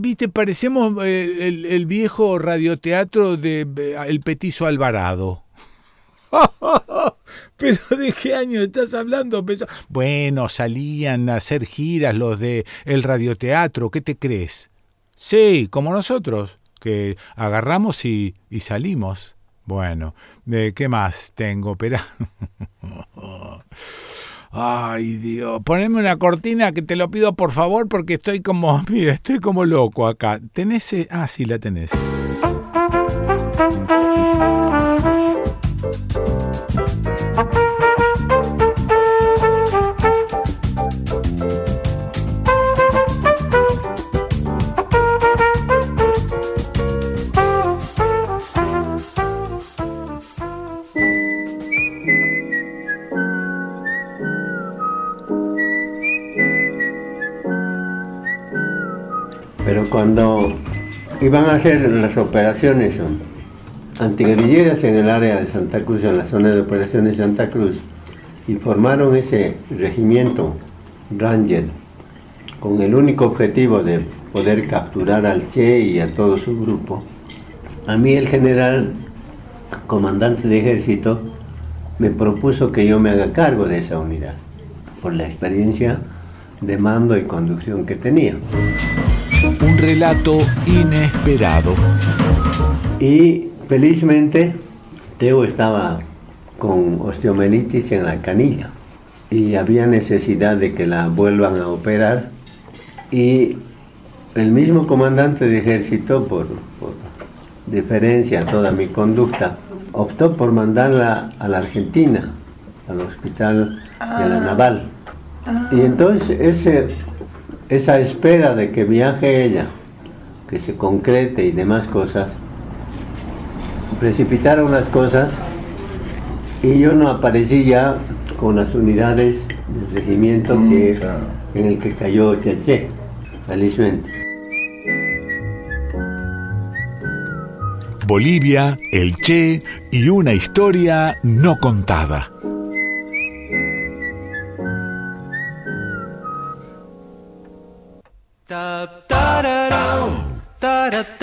Viste, parecemos eh, el, el viejo radioteatro de eh, El Petizo Alvarado. Pero ¿de qué año estás hablando? Peso? Bueno, salían a hacer giras los de el radioteatro, ¿qué te crees? Sí, como nosotros, que agarramos y, y salimos. Bueno, ¿de qué más tengo? Espera. Ay, Dios. Poneme una cortina que te lo pido por favor porque estoy como, mira, estoy como loco acá. ¿Tenés? eh? Ah, sí, la tenés. Iban a hacer las operaciones antiguerrilleras en el área de Santa Cruz, en la zona de operaciones Santa Cruz, y formaron ese regimiento Ranger con el único objetivo de poder capturar al Che y a todo su grupo. A mí el general, comandante de ejército, me propuso que yo me haga cargo de esa unidad, por la experiencia de mando y conducción que tenía. Un relato inesperado. Y felizmente Teo estaba con osteomelitis en la canilla y había necesidad de que la vuelvan a operar y el mismo comandante de ejército, por, por diferencia a toda mi conducta, optó por mandarla a la Argentina, al hospital de la Ah. Y entonces ese, esa espera de que viaje ella, que se concrete y demás cosas, precipitaron las cosas y yo no aparecí ya con las unidades del regimiento que, en el que cayó Chaché, felizmente. Bolivia, el Che y una historia no contada. तारत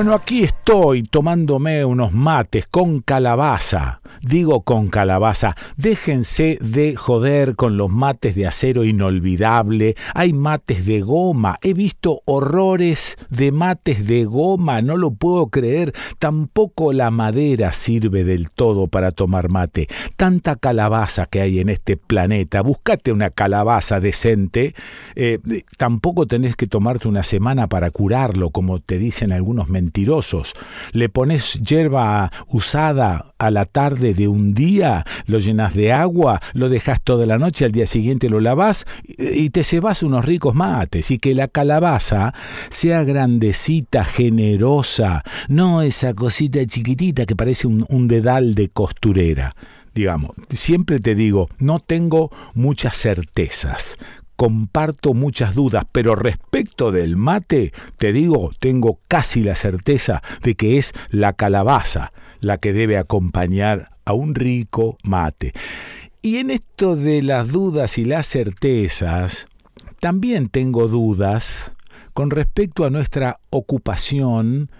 Bueno, aquí estoy tomándome unos mates con calabaza. Digo con calabaza, déjense de joder con los mates de acero inolvidable. Hay mates de goma. He visto horrores de mates de goma. No lo puedo creer. Tampoco la madera sirve del todo para tomar mate. Tanta calabaza que hay en este planeta. Buscate una calabaza decente. Eh, tampoco tenés que tomarte una semana para curarlo, como te dicen algunos mentirosos. Le pones hierba usada a la tarde de un día, lo llenas de agua, lo dejas toda la noche, al día siguiente lo lavas y te cebas unos ricos mates. Y que la calabaza sea grandecita, generosa, no esa cosita chiquitita que parece un, un dedal de costurera. Digamos, siempre te digo, no tengo muchas certezas comparto muchas dudas, pero respecto del mate, te digo, tengo casi la certeza de que es la calabaza la que debe acompañar a un rico mate. Y en esto de las dudas y las certezas, también tengo dudas con respecto a nuestra ocupación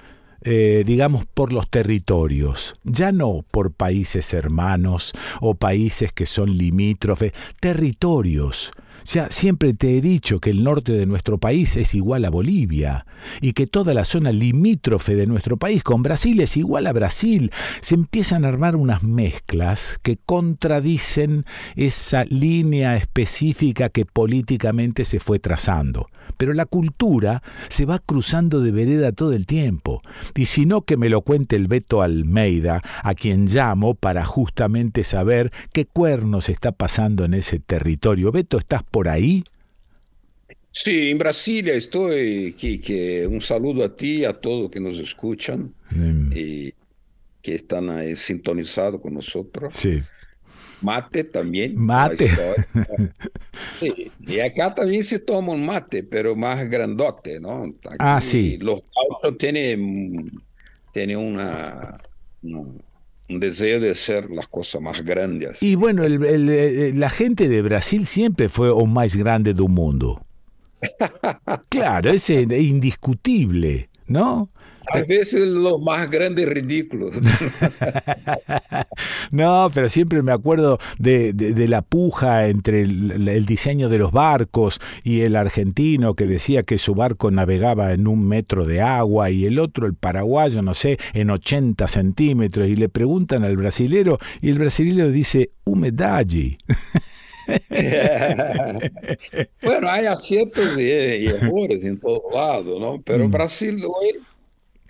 eh, digamos, por los territorios, ya no por países hermanos o países que son limítrofes, territorios. Ya siempre te he dicho que el norte de nuestro país es igual a Bolivia y que toda la zona limítrofe de nuestro país con Brasil es igual a Brasil. Se empiezan a armar unas mezclas que contradicen esa línea específica que políticamente se fue trazando. Pero la cultura se va cruzando de vereda todo el tiempo. Y si no, que me lo cuente el Beto Almeida, a quien llamo para justamente saber qué cuernos está pasando en ese territorio. Beto, ¿estás por ahí? Sí, en Brasilia estoy. Que, que un saludo a ti, a todos que nos escuchan y que están ahí sintonizados con nosotros. Sí. Mate también. Mate. Sí, y acá también se toma un mate, pero más grandote, ¿no? Aquí Ah, sí. Los gauchos tienen, tienen una, un, un deseo de hacer las cosas más grandes. Y bueno, el- el- eh, la gente de Brasil siempre fue o más grande del mundo. Claro, es indiscutible, ¿no? A veces lo más grande es ridículo. No, pero siempre me acuerdo de, de- de la puja entre el, el diseño de los barcos y el argentino que decía que su barco navegaba en un metro de agua y el otro, el paraguayo, no sé, en 80 centímetros y le preguntan al brasilero y el brasilero dice humedade. Bueno, hay aciertos y, y errores en todos lados, ¿no? Pero Mm. Brasil hoy,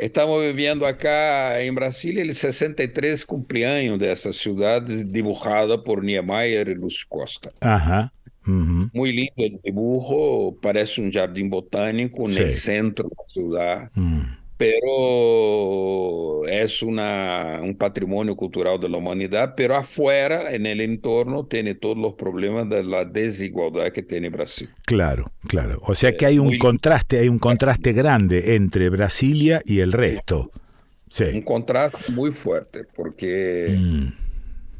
estamos viviendo acá en Brasil el 63 cumpleaños de esa ciudad dibujada por Niemeyer y Luz Costa. Ajá. Ujú. Muy lindo el dibujo, parece un jardín botánico en el Sí. centro de la ciudad, Mm. Pero es una, un patrimonio cultural de la humanidad, pero afuera, en el entorno, tiene todos los problemas de la desigualdad que tiene Brasil. Claro, claro. O sea que hay un muy- contraste, hay un contraste grande entre Brasilia y el resto. Sí. Un contraste muy fuerte, porque Mm.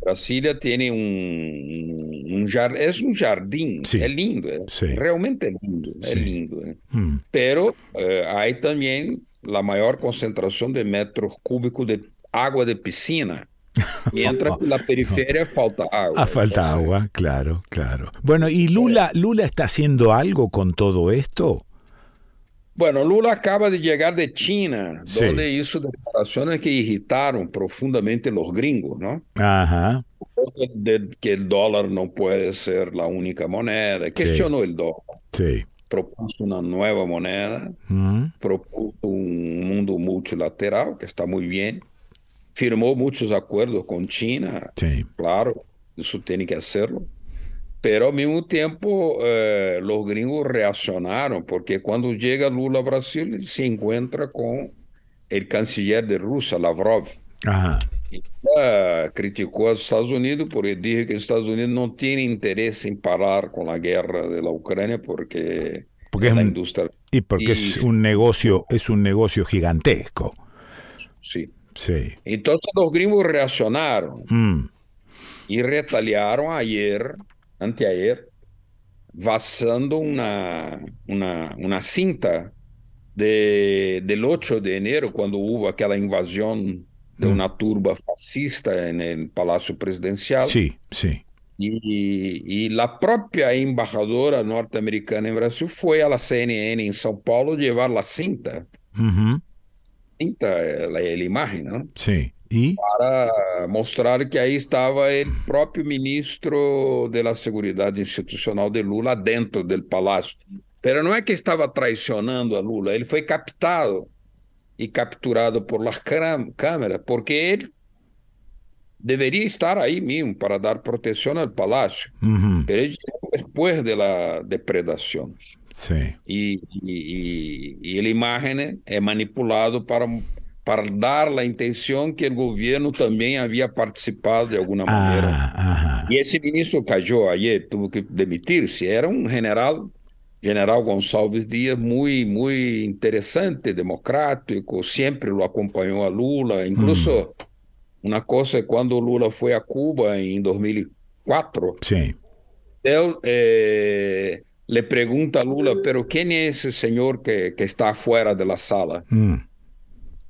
Brasilia tiene un, un es un jardín, Sí. es lindo, eh, Sí. realmente es lindo, es lindo. eh. Mm. Pero eh, hay también la mayor concentración de metros cúbicos de agua de piscina, mientras que la periferia falta agua. Ah, falta agua, claro, claro. Bueno, ¿y Lula, Lula está haciendo algo con todo esto? Bueno, Lula acaba de llegar de China, Sí. donde hizo declaraciones que irritaron profundamente a los gringos, ¿no? Ajá. De que el dólar no puede ser la única moneda, cuestionó el dólar, Sí. Propuso una nueva moneda, Mm. propuso un mundo multilateral, que está muy bien, firmó muchos acuerdos con China, Sí. claro, eso tiene que hacerlo, pero al mismo tiempo eh, los gringos reaccionaron, porque cuando llega Lula a Brasil se encuentra con el canciller de Rusia, Lavrov, Ajá. Criticó a Estados Unidos porque dijo que Estados Unidos no tiene interés en parar con la guerra de la Ucrania porque, Porque es la industria Y porque es un negocio, es un negocio gigantesco. sí. Sí. Entonces los gringos reaccionaron Mm. y retaliaron ayer, anteayer, basando una, una, una cinta de, del 8 de enero, cuando hubo aquella invasión de Mm. una turba fascista en el Palacio Presidencial. Sí, sí. Y, y la propia embajadora norteamericana en Brasil fue a la CNN en São Paulo llevar la cinta, Ujú. cinta, eh, la, la imagen, ¿no? Sí. ¿Y? Para mostrar que ahí estaba el propio ministro de la Seguridad Institucional de Lula dentro del palacio. Pero no es que estaba traicionando a Lula, él fue captado y capturado por las cram- cámaras, porque él debería estar ahí mismo para dar protección al palacio. Ujú. Pero él llegó después de la depredación. Sí. Y, y, y- y la imagen es manipulado para, para dar la intención que el gobierno también había participado de alguna manera. Ah, ajá. Y ese ministro cayó ayer, tuvo que demitirse. Era un general, general Gonçalves Díaz, muy, muy interesante, democrático, siempre lo acompañó a Lula. Incluso una cosa, cuando Lula fue a Cuba en 2004, Sí. él eh, le pregunta a Lula, pero ¿quién es ese señor que, que está afuera de la sala? Mm.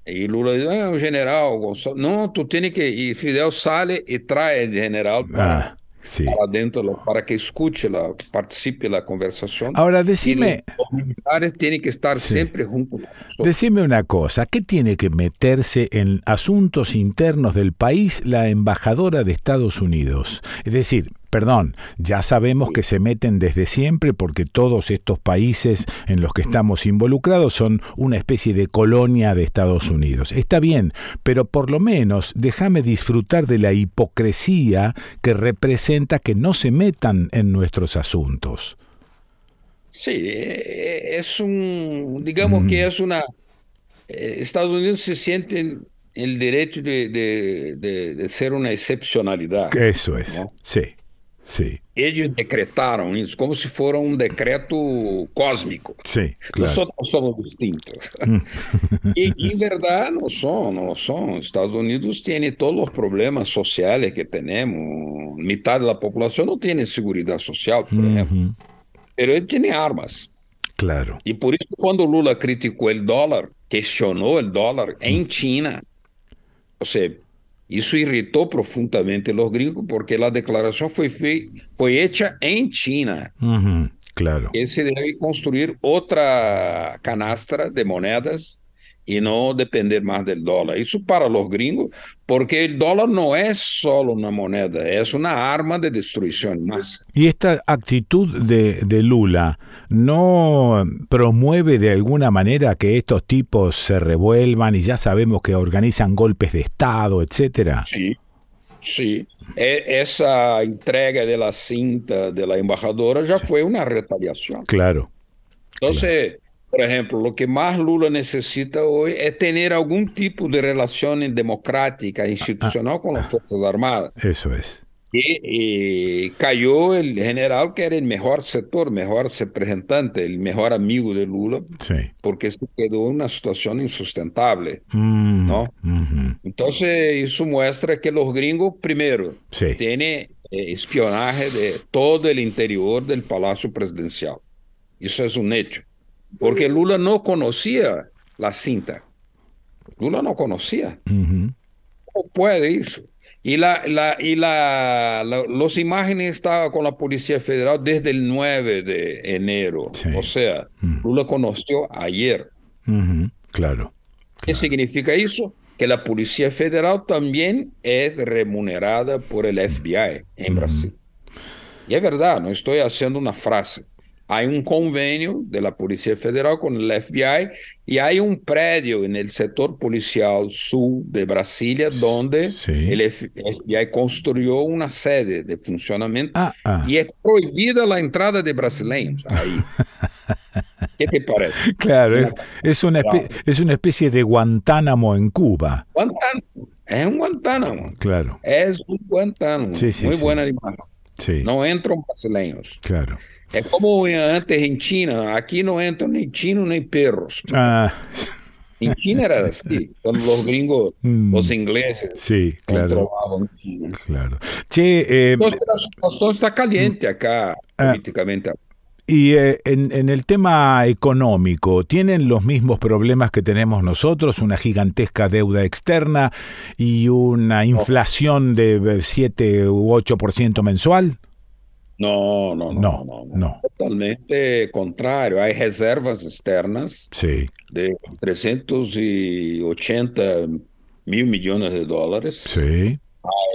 Y Lula dice, ah, un general, Gonçalves. No, tú tienes que... Y Fidel sale y trae el general para, Ah, sí. para adentro, para que escuche, la, participe la conversación. Ahora, decime, los militares tienen que estar siempre juntos. decime una cosa, ¿qué tiene que meterse en asuntos internos del país la embajadora de Estados Unidos? Es decir, perdón, ya sabemos que se meten desde siempre porque todos estos países en los que estamos involucrados son una especie de colonia de Estados Unidos. Está bien, pero por lo menos déjame disfrutar de la hipocresía que representa que no se metan en nuestros asuntos. Sí, es un, digamos que es una, eh, Estados Unidos se siente en el derecho de, de- de- de ser una excepcionalidad. Eso es, ¿no? sí, sí, Ellos decretaron eso como si fuera un decreto cósmico. sí, claro. Nosotros somos distintos. Mm. Y, y en verdad no son, no lo son. Estados Unidos tiene todos los problemas sociales que tenemos. Mitad de la población no tiene seguridad social, por ejemplo. Ujú, Pero él tiene armas. Claro. Y por eso cuando Lula criticó el dólar, cuestionó el dólar en China, o sea, eso irritó profundamente a los gringos porque la declaración fue, fe- fue hecha en China. Ujú, Claro. que se debe construir otra canastra de monedas y no depender más del dólar. Eso para los gringos, porque el dólar no es solo una moneda, es una arma de destrucción masa. ¿Y esta actitud de, de Lula no promueve de alguna manera que estos tipos se revuelvan y ya sabemos que organizan golpes de Estado, etcétera? Sí, sí. e- esa entrega de la cinta de la embajadora ya fue una retaliación. Claro. Entonces, por ejemplo, lo que más Lula necesita hoy es tener algún tipo de relación democrática, institucional con las Fuerzas Armadas. Eso es. Y, y cayó el general que era el mejor sector, mejor representante, el mejor amigo de Lula, Sí. porque se quedó en una situación insustentable. Mm, ¿no? ujú. Entonces, eso muestra que los gringos, primero, Sí. tienen eh, espionaje de todo el interior del Palacio Presidencial. Eso es un hecho. Porque Lula no conocía la cinta. Lula no conocía. ¿Cómo puede eso? Y, la, la, y la, la- los imágenes estaban con la Policía Federal desde el 9 de enero. O sea, Lula conoció ayer. Claro. ¿Qué significa eso? Que la Policía Federal también es remunerada por el FBI en Brasil. Y es verdad, no estoy haciendo una frase. Hay un convenio de la Policía Federal con el FBI y hay un predio en el sector policial sur de Brasilia donde el F- FBI construyó una sede de funcionamiento ah. y es prohibida la entrada de brasileños ahí. ¿Qué te parece? Claro, es, es una espe- es una especie de Guantánamo en Cuba. Guantánamo. Es un Guantánamo. Claro, Es un Guantánamo. Sí, sí, Muy sí. buena imagen. sí, No entran brasileños. claro. Es como antes en China. Aquí no entran ni chinos ni perros. Ah, En China era así. Con los gringos, Mm. los ingleses. sí, claro, China. claro. Che, eh, está caliente acá, Ah. políticamente. y eh, en, en el tema económico, ¿tienen los mismos problemas que tenemos nosotros? Una gigantesca deuda externa y una inflación de 7 u 8% mensual? No, no, no, No, no, no. Totalmente contrario. Hay reservas externas Sí, de 380 mil millones de dólares. sí,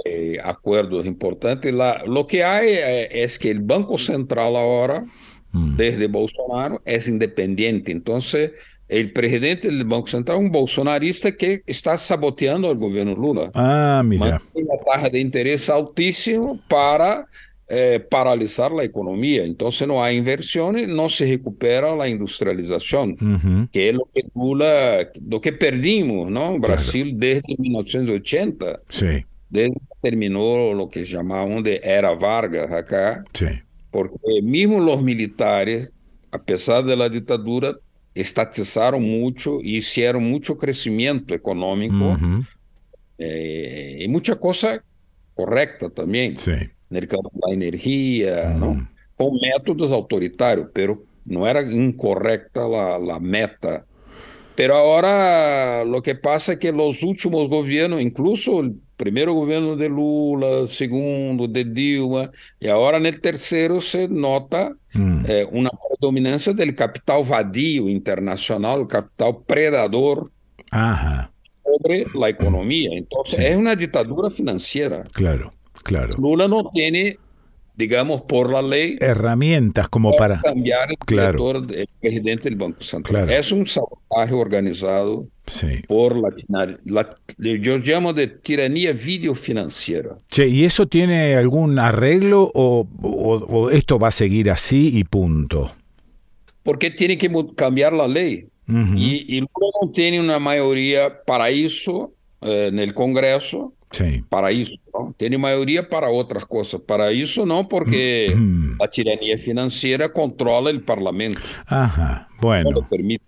Hay acuerdos importantes. La- lo que hay eh, es que el Banco Central ahora, Mm. desde Bolsonaro, es independiente. Entonces, el presidente del Banco Central es un bolsonarista que está saboteando al gobierno Lula. Ah, mira. Mantiene una tasa de interés altísimo para eh, paralizar la economía. Entonces no hay inversiones, no se recupera la industrialización, Ujú. que es lo que Lula, lo que perdimos, ¿no? En Brasil desde 1980, Sí, desde que terminó lo que llamaban de era Vargas acá, sí. porque mismo los militares, a pesar de la dictadura, estatizaron mucho y hicieron mucho crecimiento económico Ujú. eh, y mucha cosa correcta también. Sí. En el campo de la energía, ¿no? Con métodos autoritarios, pero no era incorrecta la, la meta. Pero ahora lo que pasa es que los últimos gobiernos, incluso el primer gobierno de Lula, segundo de Dilma, y ahora en el tercero se nota Mm. eh, una predominancia del capital vadio internacional, el capital predador Ajá, sobre la economía. Entonces, es una dictadura financiera. claro, claro. Lula no tiene, digamos, por la ley, Herramientas como para... cambiar el, Claro. director, el presidente del Banco Central. Claro. Es un sabotaje organizado Sí. por la, la- yo llamo de tiranía videofinanciera. Che, ¿y eso tiene algún arreglo o, o- o esto va a seguir así y punto? Porque tiene que cambiar la ley. Y, y Lula no tiene una mayoría para eso eh, en el Congreso. Para eso, ¿no? Tiene mayoría para otras cosas. Para eso no, porque Mm. la tiranía financiera controla el Parlamento. Ajá, No bueno. permite.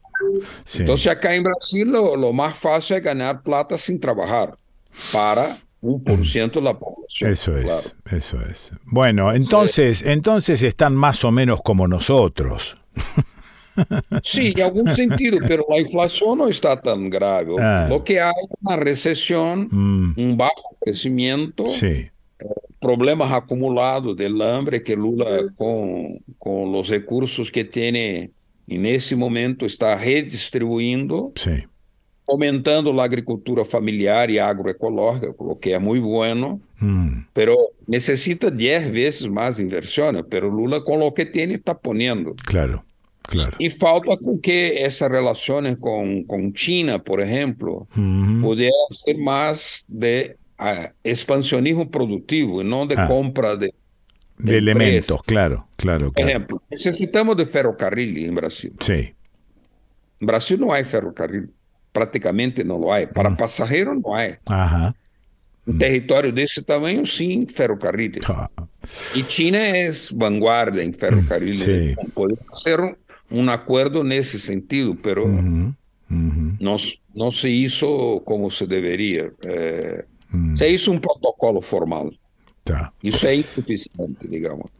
Entonces acá en Brasil lo, más fácil es ganar plata sin trabajar para un por ciento de la población. Eso es, claro. eso es. Bueno, entonces, entonces están más o menos como nosotros. Sí, en algún sentido, pero la inflación no está tan grave. Ah. Lo que hay es una recesión, Mm, un bajo crecimiento, sí, problemas acumulados del hambre que Lula con, con los recursos que tiene en ese momento está redistribuyendo, sí. aumentando la agricultura familiar y agroecológica, lo que es muy bueno, Mm, pero necesita 10 veces más inversiones, pero Lula con lo que tiene está poniendo. claro, claro. Y falta con que esas relaciones con, con China, por ejemplo, Ujú. pudieran ser más de a expansionismo productivo y no de Ah. compra de, De elementos, claro, claro, Por claro. ejemplo, necesitamos de ferrocarril en Brasil. Sí. En Brasil no hay ferrocarril, prácticamente no lo hay. Para pasajeros no hay. Ajá. Un territorio de ese tamaño sin ferrocarriles. Y China es vanguardia en ferrocarriles. Sí. Podemos hacer un, acuerdo en ese sentido, pero ujú. no, no se hizo como se debería. Eh. Se hizo un protocolo formal. Está. Isso é insuficiente, digamos.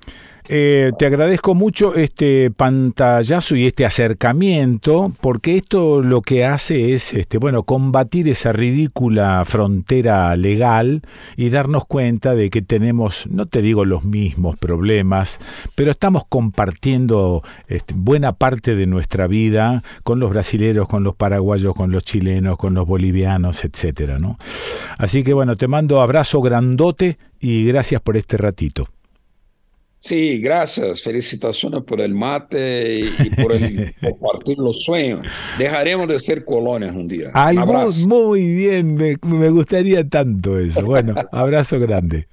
Eh, te agradezco mucho este pantallazo y este acercamiento, porque esto lo que hace es, este, bueno, combatir esa ridícula frontera legal y darnos cuenta de que tenemos, no te digo los mismos problemas, pero estamos compartiendo este, buena parte de nuestra vida con los brasileros, con los paraguayos, con los chilenos, con los bolivianos, etcétera, ¿no? Así que bueno, te mando abrazo grandote y gracias por este ratito. Sí, gracias. Felicitaciones por el mate y, y por el compartir los sueños. Dejaremos de ser colonias un día. Un abrazo. muy bien, me, me gustaría tanto eso. Bueno, abrazo grande.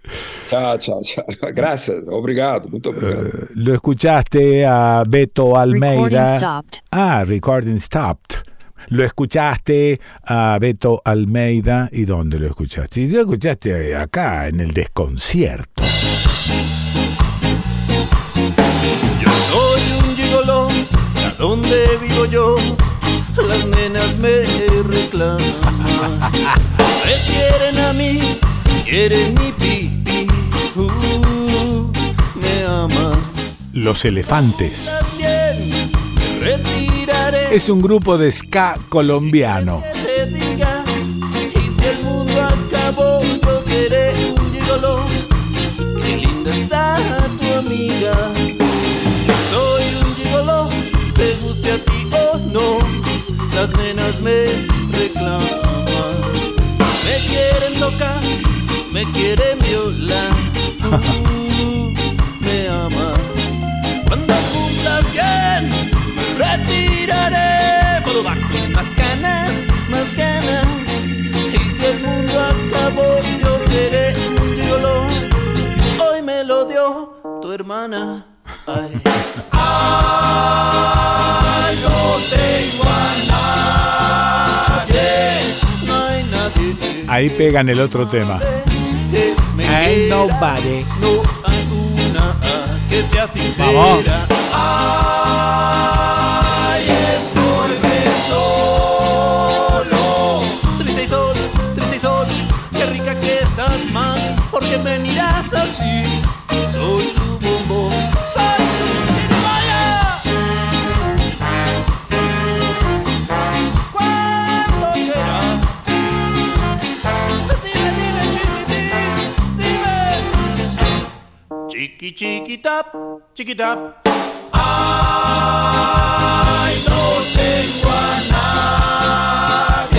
Chao, chao, chao. Gracias. Obrigado. Muito obrigado. Lo escuchaste a Beto Almeida. Recording stopped. Ah, recording stopped. Lo escuchaste a Beto Almeida. ¿Y dónde lo escuchaste? Lo escuchaste acá, en el desconcierto. Donde vivo yo, las nenas me reclaman. Me quieren a mí, quieren mi pipi, uh, me aman. Los elefantes. Es un grupo de ska colombiano. Me quieren violar, uh, me aman. Cuando cumpla 100, me retiraré, puedo más ganas, más ganas. Y si el mundo acabó, yo seré un gigoló. Hoy me lo dio tu hermana. Ay. Ay, no tengo a nadie. No hay nadie Ahí pegan el otro tema. Ain't nobody. No hay una que sea sincera. Vamos. Ay, estoy solo. Triste y sol, triste y sol. Qué rica que estás, man. Porque me miras así. Soy Chiqui, chiqui, tap, chiqui, tap. Ay, no tengo a nadie.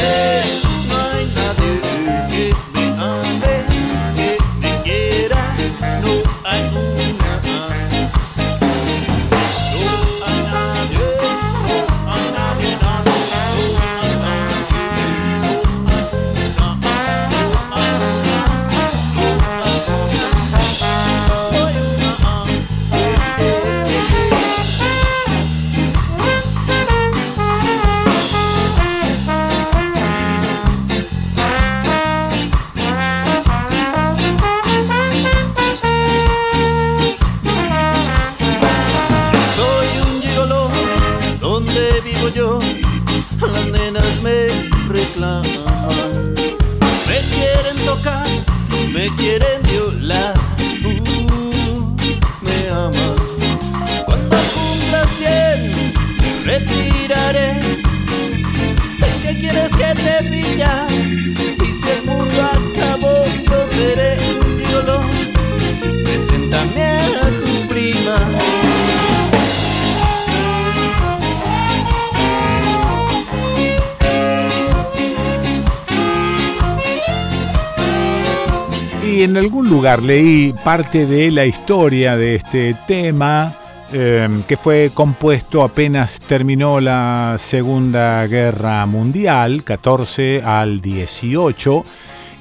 En algún lugar leí parte de la historia de este tema, eh, que fue compuesto apenas terminó la Segunda Guerra Mundial, 14 al 18,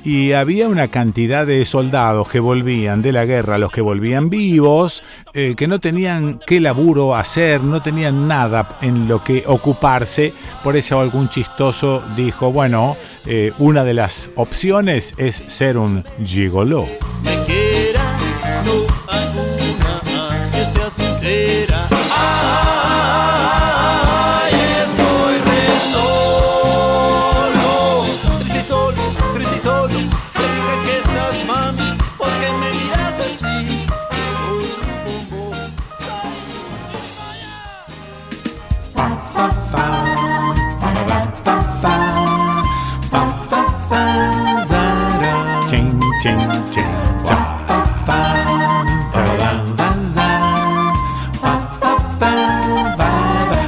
y había una cantidad de soldados que volvían de la guerra, los que volvían vivos, eh, que no tenían qué laburo hacer, no tenían nada en lo que ocuparse. Por eso algún chistoso dijo, bueno, eh, una de las opciones es ser un gigoló. me no que sea sincera.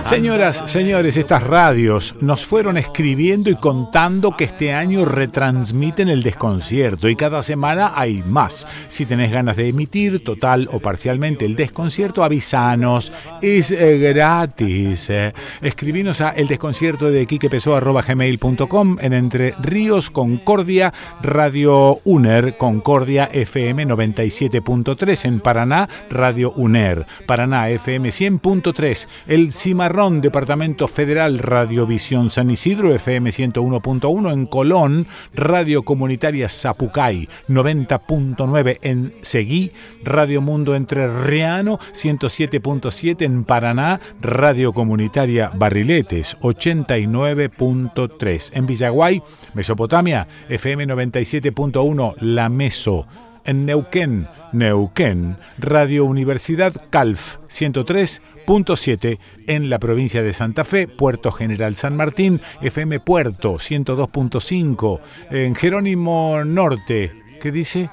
Señoras, señores, estas radios nos fueron escribiendo y contando que este año retransmiten el desconcierto y cada semana hay más. Si tenés ganas de emitir total o parcialmente el desconcierto, avisanos. Es eh, gratis. eh. Escribinos a el desconcierto de gmail.com en Entre Ríos, Concordia, Radio UNER, Concordia FM 97.3 en Paraná, Radio UNER, Paraná FM 100.3, El Cimarrón, Departamento Federal, Radiovisión San Isidro FM 101.1 en Colón, Radio Comunitaria Zapucay 90.9 en Seguí, Radio Mundo Entrerriano 107.7 en Paraná, Radio Comunitaria Barriletes 89.3 en Villaguay, Mesopotamia FM 97.1 La Meso en Neuquén, Neuquén, Radio Universidad Calf 103.7 en la provincia de Santa Fe, Puerto General San Martín, FM Puerto 102.5 en Jerónimo Norte, ¿qué dice?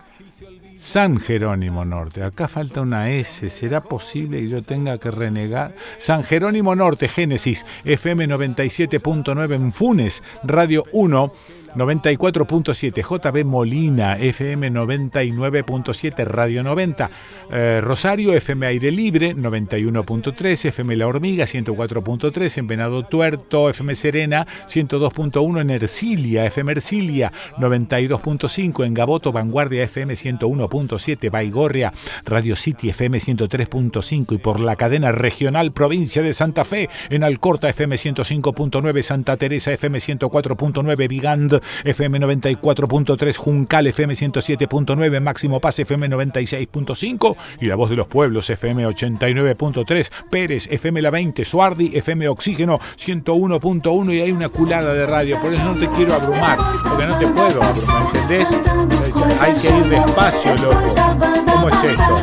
San Jerónimo Norte. Acá falta una S. ¿Será posible que yo tenga que renegar? San Jerónimo Norte, Génesis, FM 97.9 en Funes, Radio 1. 94.7 JB Molina, FM 99.7 Radio 90, eh, Rosario FM Aire Libre 91.3, FM La Hormiga 104.3, en Venado Tuerto, FM Serena 102.1, en Ercilia, FM Ercilia 92.5, en Gaboto Vanguardia FM 101.7, Baigorria Radio City FM 103.5 y por la cadena regional provincia de Santa Fe en Alcorta FM 105.9, Santa Teresa FM 104.9, Vigand FM 94.3, Juncal FM 107.9, Máximo Paz FM 96.5 y La Voz de los Pueblos FM 89.3, Pérez FM La 20, Suardi FM Oxígeno 101.1 y hay una culada de radio, por eso no te quiero abrumar, porque no te puedo abrumar, ¿entendés? Hay que ir despacio, loco. ¿Cómo es esto?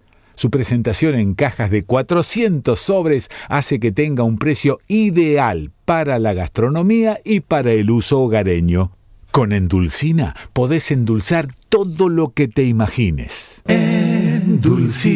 Su presentación en cajas de 400 sobres hace que tenga un precio ideal para la gastronomía y para el uso hogareño. Con Endulcina podés endulzar todo lo que te imagines. Endulcina.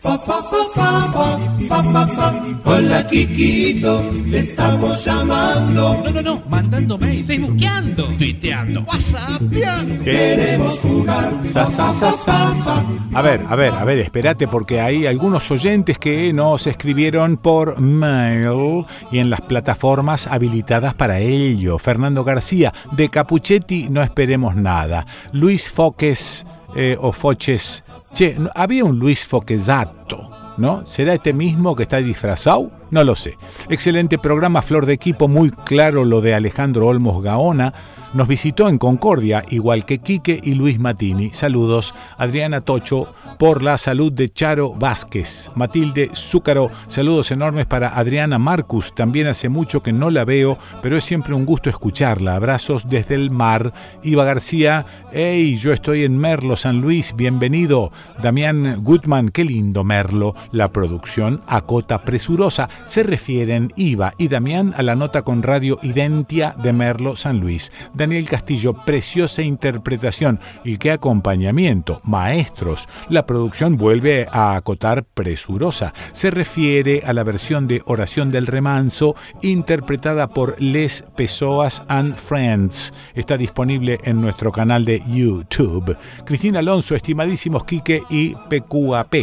Fa, fa, fa, fa, fa, fa, fa, fa. Hola, Kikito, te estamos llamando. No, no, no, mandando mail, facebookeando, tuiteando, whatsappeando. Queremos jugar. Sa, sa, sa, sa, sa. A ver, a ver, a ver, espérate porque hay algunos oyentes que nos escribieron por mail y en las plataformas habilitadas para ello. Fernando García, de Capuchetti no esperemos nada. Luis Foques eh, o Foches. Che, ¿no- había un Luis Foquesato, ¿no? ¿Será este mismo que está disfrazado? No lo sé. Excelente programa, Flor de Equipo, muy claro lo de Alejandro Olmos Gaona. Nos visitó en Concordia, igual que Quique y Luis Matini. Saludos, Adriana Tocho, por la salud de Charo Vázquez. Matilde Zúcaro, saludos enormes para Adriana Marcus. También hace mucho que no la veo, pero es siempre un gusto escucharla. Abrazos desde el mar. Iva García, hey, yo estoy en Merlo, San Luis, bienvenido. Damián Gutman, qué lindo Merlo. La producción acota presurosa. Se refieren Iva y Damián a la nota con Radio Identia de Merlo, San Luis. Daniel Castillo, preciosa interpretación y qué acompañamiento. Maestros, la producción vuelve a acotar presurosa. Se refiere a la versión de Oración del Remanso interpretada por Les Pessoas and Friends. Está disponible en nuestro canal de YouTube. Cristina Alonso, estimadísimos Quique y PQAP.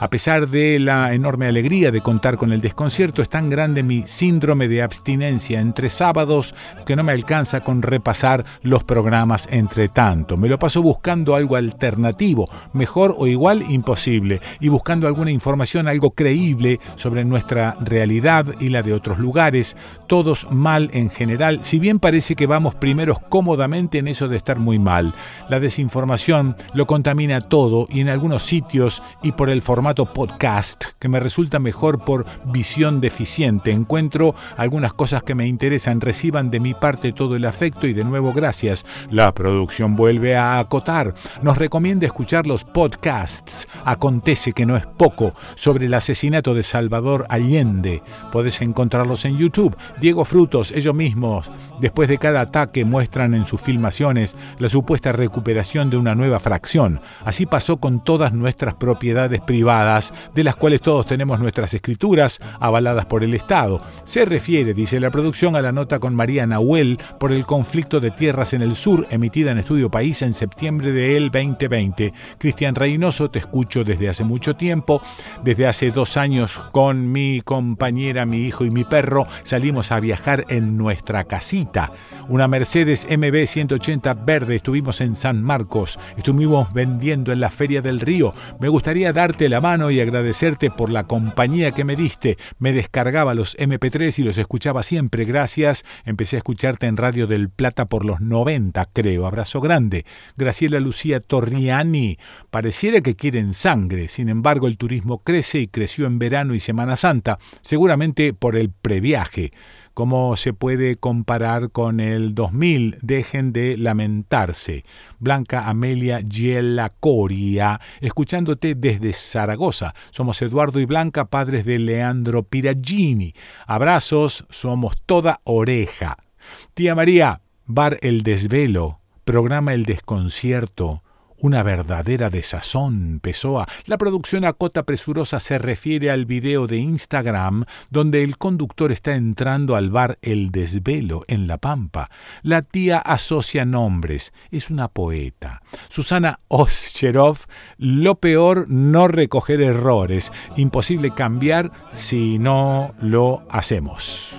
A pesar de la enorme alegría de contar con el desconcierto, es tan grande mi síndrome de abstinencia entre sábados que no me alcanza con repasar los programas entre tanto. Me lo paso buscando algo alternativo, mejor o igual imposible, y buscando alguna información algo creíble sobre nuestra realidad y la de otros lugares, todos mal en general, si bien parece que vamos primeros cómodamente en eso de estar muy mal. La desinformación lo contamina todo y en algunos sitios y por el formato podcast, que me resulta mejor por visión deficiente, encuentro algunas cosas que me interesan, reciban de mi parte todo el afecto y de nuevo gracias. La producción vuelve a acotar. Nos recomienda escuchar los podcasts. Acontece que no es poco sobre el asesinato de Salvador Allende. Podés encontrarlos en YouTube. Diego Frutos, ellos mismos, después de cada ataque muestran en sus filmaciones la supuesta recuperación de una nueva fracción. Así pasó con todas nuestras propiedades privadas, de las cuales todos tenemos nuestras escrituras avaladas por el Estado. Se refiere, dice la producción, a la nota con María Nahuel por el conflicto de tierras en el sur, emitida en Estudio País en septiembre del 2020. Cristian Reynoso, te escucho desde hace mucho tiempo. Desde hace dos años con mi compañera, mi hijo y mi perro salimos a viajar en nuestra casita. Una Mercedes MB 180 verde. Estuvimos en San Marcos. Estuvimos vendiendo en la Feria del Río. Me gustaría darte la mano y agradecerte por la compañía que me diste. Me descargaba los MP3 y los escuchaba siempre. Gracias. Empecé a escucharte en Radio del Plata por los 90, creo. Abrazo grande. Graciela Lucía Torriani. Pareciera que quieren sangre. Sin embargo, el turismo crece y creció en verano y Semana Santa. Seguramente por el previaje. ¿Cómo se puede comparar con el 2000? Dejen de lamentarse. Blanca Amelia Giela Coria, escuchándote desde Zaragoza. Somos Eduardo y Blanca, padres de Leandro Piragini. Abrazos, somos toda oreja. Tía María, Bar El Desvelo, programa El Desconcierto. Una verdadera desazón, Pessoa. La producción a cota presurosa se refiere al video de Instagram donde el conductor está entrando al bar El Desvelo en La Pampa. La tía asocia nombres, es una poeta. Susana Oscherov, lo peor no recoger errores, imposible cambiar si no lo hacemos.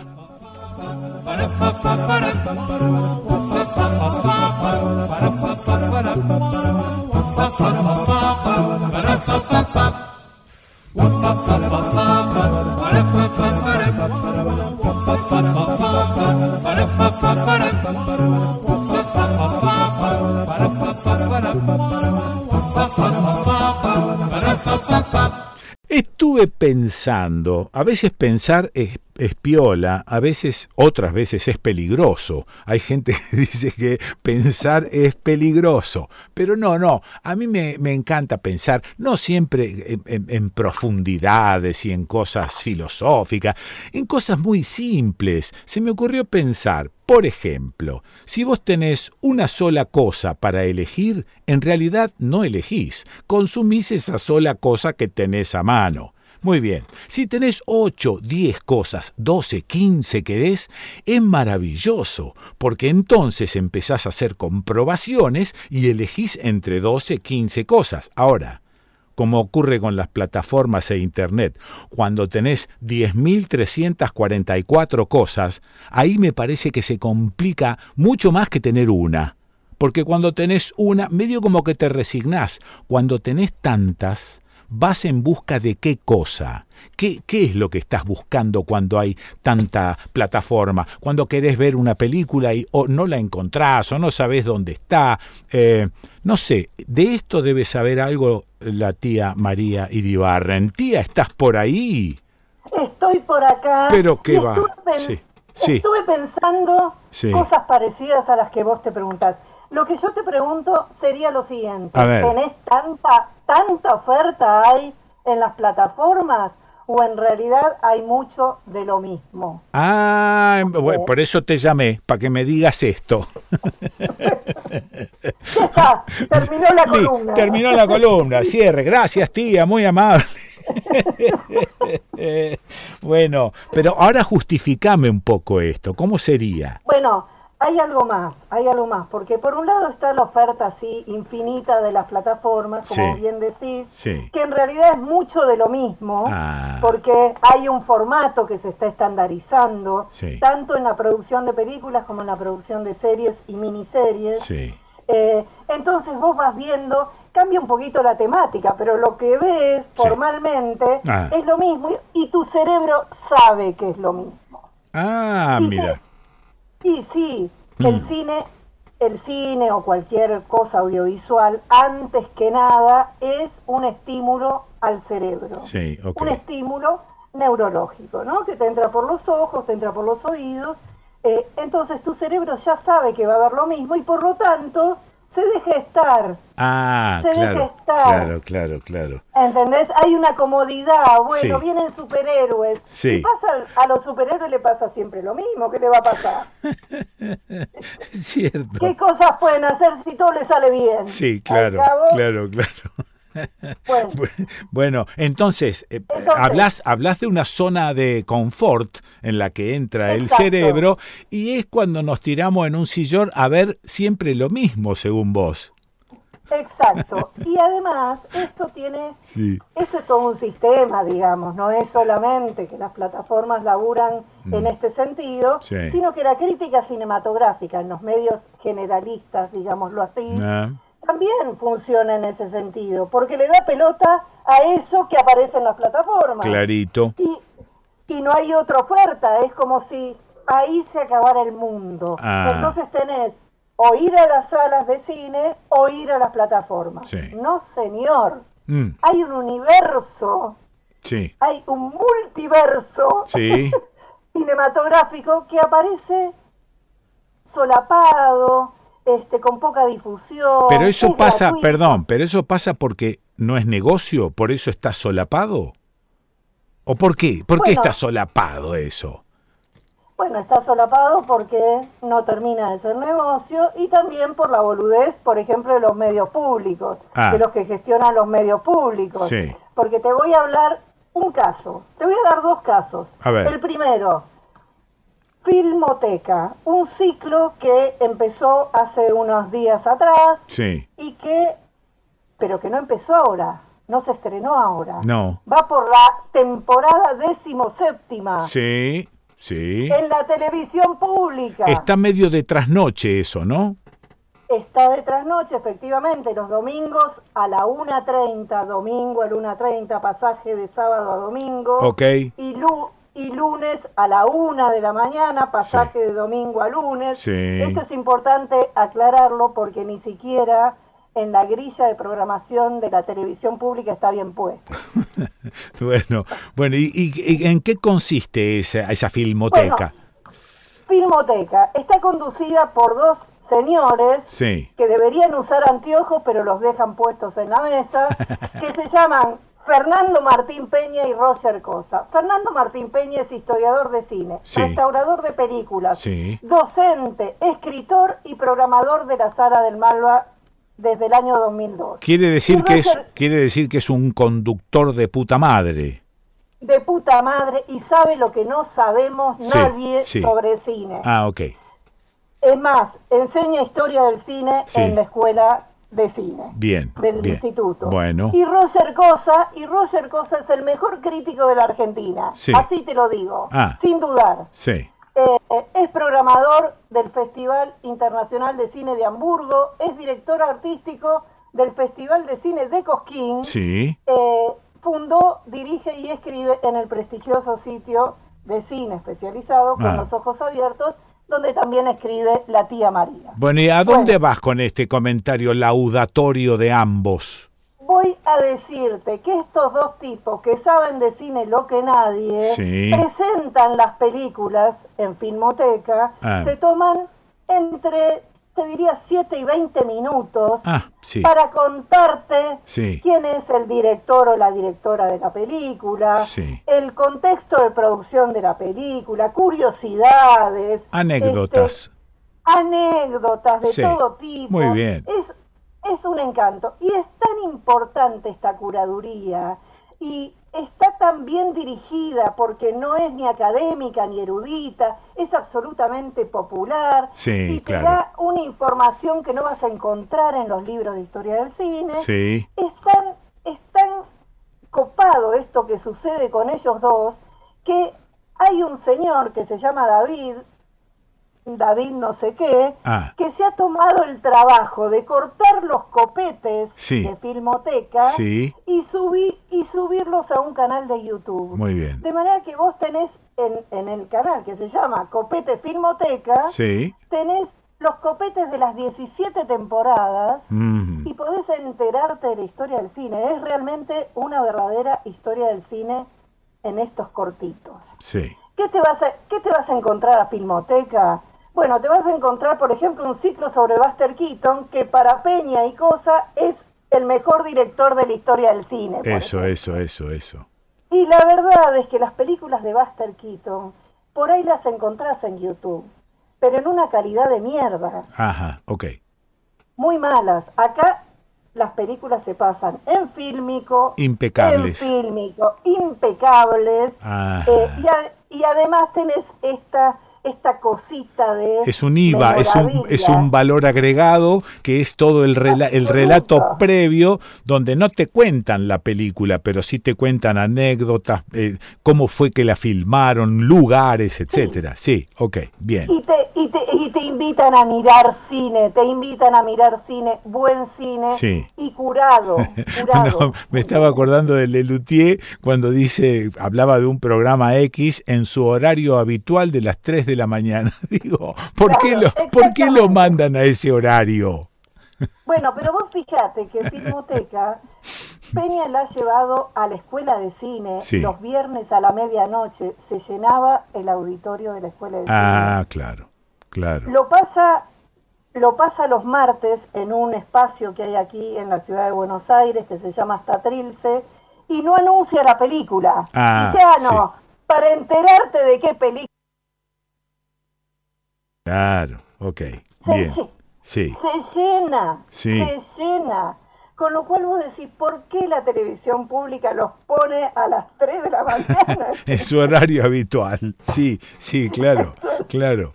Estuve pensando, a veces pensar es, es piola, a veces, otras veces es peligroso. Hay gente que dice que pensar es peligroso, pero no, no, a mí me, me encanta pensar, no siempre en, en- en profundidades y en cosas filosóficas, en cosas muy simples. Se me ocurrió pensar, por ejemplo, si vos tenés una sola cosa para elegir, en realidad no elegís, consumís esa sola cosa que tenés a mano. Muy bien, si tenés 8, 10 cosas, 12, 15 querés, es maravilloso, porque entonces empezás a hacer comprobaciones y elegís entre 12, 15 cosas. Ahora, como ocurre con las plataformas e Internet. Cuando tenés 10.344 cosas, ahí me parece que se complica mucho más que tener una. Porque cuando tenés una, medio como que te resignás. Cuando tenés tantas, vas en busca de qué cosa. ¿Qué, ¿Qué es lo que estás buscando cuando hay tanta plataforma? Cuando querés ver una película y o no la encontrás o no sabés dónde está. Eh, no sé, de esto debe saber algo la tía María Iribarren. Tía, ¿estás por ahí? Estoy por acá. Pero qué va. Estuve, pen- Sí, sí. estuve pensando Sí. cosas parecidas a las que vos te preguntás. Lo que yo te pregunto sería lo siguiente. A ver. ¿Tenés tanta, tanta oferta hay en las plataformas o en realidad hay mucho de lo mismo? Ah, bueno, por eso te llamé, para que me digas esto. Ya está, terminó la columna. Terminó la columna. Cierre. Gracias, tía, muy amable. bueno, pero ahora justificame un poco esto. ¿Cómo sería? Bueno, hay algo más, hay algo más, porque por un lado está la oferta así infinita de las plataformas, como Sí. bien decís, Sí. que en realidad es mucho de lo mismo, Ah. porque hay un formato que se está estandarizando, Sí. tanto en la producción de películas como en la producción de series y miniseries. Eh, entonces vos vas viendo, cambia un poquito la temática, pero lo que ves formalmente Ah. es lo mismo y, y tu cerebro sabe que es lo mismo. Ah, Y mira. Sí, el Mm. cine, el cine o cualquier cosa audiovisual, antes que nada, es un estímulo al cerebro. Sí. Un estímulo neurológico, ¿no? Que te entra por los ojos, te entra por los oídos. eh, entonces tu cerebro ya sabe que va a ver lo mismo y por lo tanto se deja estar. Ah, Se deja claro. estar. Claro, claro, claro. ¿Entendés? Hay una comodidad. Bueno, Sí. vienen superhéroes. Sí. Y pasa, a los superhéroes le pasa siempre lo mismo. ¿Qué le va a pasar? Cierto. ¿Qué cosas pueden hacer si todo le sale bien? Sí, claro, cabo, claro, claro. Bueno. Bueno, entonces, eh, Entonces- hablas, hablas de una zona de confort en la que entra el cerebro y es cuando nos tiramos en un sillón a ver siempre lo mismo, según vos. Exacto. Y además, esto tiene, Sí. esto es todo un sistema, digamos, no es solamente que las plataformas laburan en este sentido, Sí. sino que la crítica cinematográfica en los medios generalistas, digámoslo así, Ah, también funciona en ese sentido, porque le da pelota a eso que aparece en las plataformas. clarito. Y, y no hay otra oferta, es como si ahí se acabara el mundo. Ah. Entonces tenés o ir a las salas de cine o ir a las plataformas. Sí. No, señor. Mm, Hay un universo, sí, hay un multiverso sí. cinematográfico que aparece solapado, este, con poca difusión. Pero eso es pasa, gratuito. perdón, pero eso pasa porque no es negocio, por eso está solapado. ¿O por qué? ¿Por qué está solapado eso? Bueno, está solapado porque no termina de ser negocio y también por la boludez, por ejemplo, de los medios públicos, Ah. de los que gestionan los medios públicos. Sí. Porque te voy a hablar un caso, te voy a dar dos casos. A ver. El primero, Filmoteca, un ciclo que empezó hace unos días atrás Sí, y que, pero que no empezó ahora, no se estrenó ahora. no. Va por la temporada decimoséptima Sí, sí. en la televisión pública. Está medio de trasnoche eso, ¿no? Está de trasnoche, efectivamente, los domingos a la 1.30, domingo a la 1.30, pasaje de sábado a domingo. Ok. Y, lu- y lunes a la 1 de la mañana, pasaje de domingo a lunes. Sí. Esto es importante aclararlo porque ni siquiera en la grilla de programación de la televisión pública está bien puesto. Bueno, bueno, ¿y, y- y en qué consiste esa, esa filmoteca? Filmoteca está conducida por dos señores sí. que deberían usar anteojos pero los dejan puestos en la mesa, que se llaman Fernando Martín Peña y Roger Cosa. Fernando Martín Peña es historiador de cine, Sí. restaurador de películas, Sí. docente, escritor y programador de la Sala del Malva desde el año 2002. Quiere decir que es, quiere decir que es un conductor de puta madre. de puta madre y sabe lo que no sabemos Sí, nadie sobre cine. Ah, ok. Es más, enseña historia del cine en la escuela de cine Bien. del bien. instituto. Bueno. Y Roger Cosa, y Roger Cosa es el mejor crítico de la Argentina. Sí. Así te lo digo, Ah. sin dudar. Sí. Eh, es programador del Festival Internacional de Cine de Hamburgo, es director artístico del Festival de Cine de Cosquín. Sí. Eh, fundó, dirige y escribe en el prestigioso sitio de cine especializado con Ah. los ojos abiertos, donde también escribe La tía María. Bueno, ¿y a dónde vas con este comentario laudatorio de ambos? Voy a decirte que estos dos tipos que saben de cine lo que nadie Sí. presentan las películas en Filmoteca, Ah. se toman entre, te diría, 7 y 20 minutos Ah, sí. para contarte Sí. quién es el director o la directora de la película, Sí. el contexto de producción de la película, curiosidades, Anécdotas. este, anécdotas de todo tipo. muy bien. Es, es un encanto. Y es tan importante esta curaduría y está tan bien dirigida porque no es ni académica ni erudita, es absolutamente popular Sí, y te claro. da una información que no vas a encontrar en los libros de historia del cine. Sí. Es tan, es tan copado esto que sucede con ellos dos que hay un señor que se llama David, David no sé qué, Ah. que se ha tomado el trabajo de cortar los copetes Sí. de Filmoteca Sí. y, subí, y subirlos a un canal de YouTube. Muy bien. De manera que vos tenés en, en el canal que se llama Copete Filmoteca, Sí. tenés los copetes de las 17 temporadas Mm. y podés enterarte de la historia del cine. Es realmente una verdadera historia del cine en estos cortitos. Sí. ¿Qué te vas a, qué te vas a encontrar a Filmoteca? Bueno, te vas a encontrar, por ejemplo, un ciclo sobre Buster Keaton, que para Peña y Cosa es el mejor director de la historia del cine. Eso, eso, eso, eso. y la verdad es que las películas de Buster Keaton, por ahí las encontrás en YouTube, pero en una calidad de mierda, Ajá, ok. muy malas. Acá las películas se pasan en fílmico, Impecables. en fílmico, impecables, Ah. eh, y, a- y además tenés esta, esta cosita de... Es un IVA, es un, es un valor agregado que es todo el, rela- el relato previo donde no te cuentan la película, pero sí te cuentan anécdotas, eh, cómo fue que la filmaron, lugares, etcétera. Sí, ok, bien. Y te, y, te, y te invitan a mirar cine, te invitan a mirar cine, buen cine Sí. y curado, curado. No, me estaba acordando de Lelutier cuando dice, hablaba de un programa X en su horario habitual de las 3 de la mañana. Digo, ¿por, qué, lo, ¿por qué lo mandan a ese horario? Bueno, pero vos fijate que Filmoteca, Peña la ha llevado a la escuela de cine Sí. los viernes a la medianoche, se llenaba el auditorio de la escuela de Ah, claro, claro. cine. Lo pasa, lo pasa los martes en un espacio que hay aquí en la ciudad de Buenos Aires que se llama Hasta Trilce y no anuncia la película. Ah, Dice, ah, no, para enterarte de qué película Claro, ok. Se Bien. Sí, se llena, Sí. se llena. Con lo cual vos decís, ¿por qué la televisión pública los pone a las 3 de la mañana? es su horario habitual. Sí, sí, claro, claro.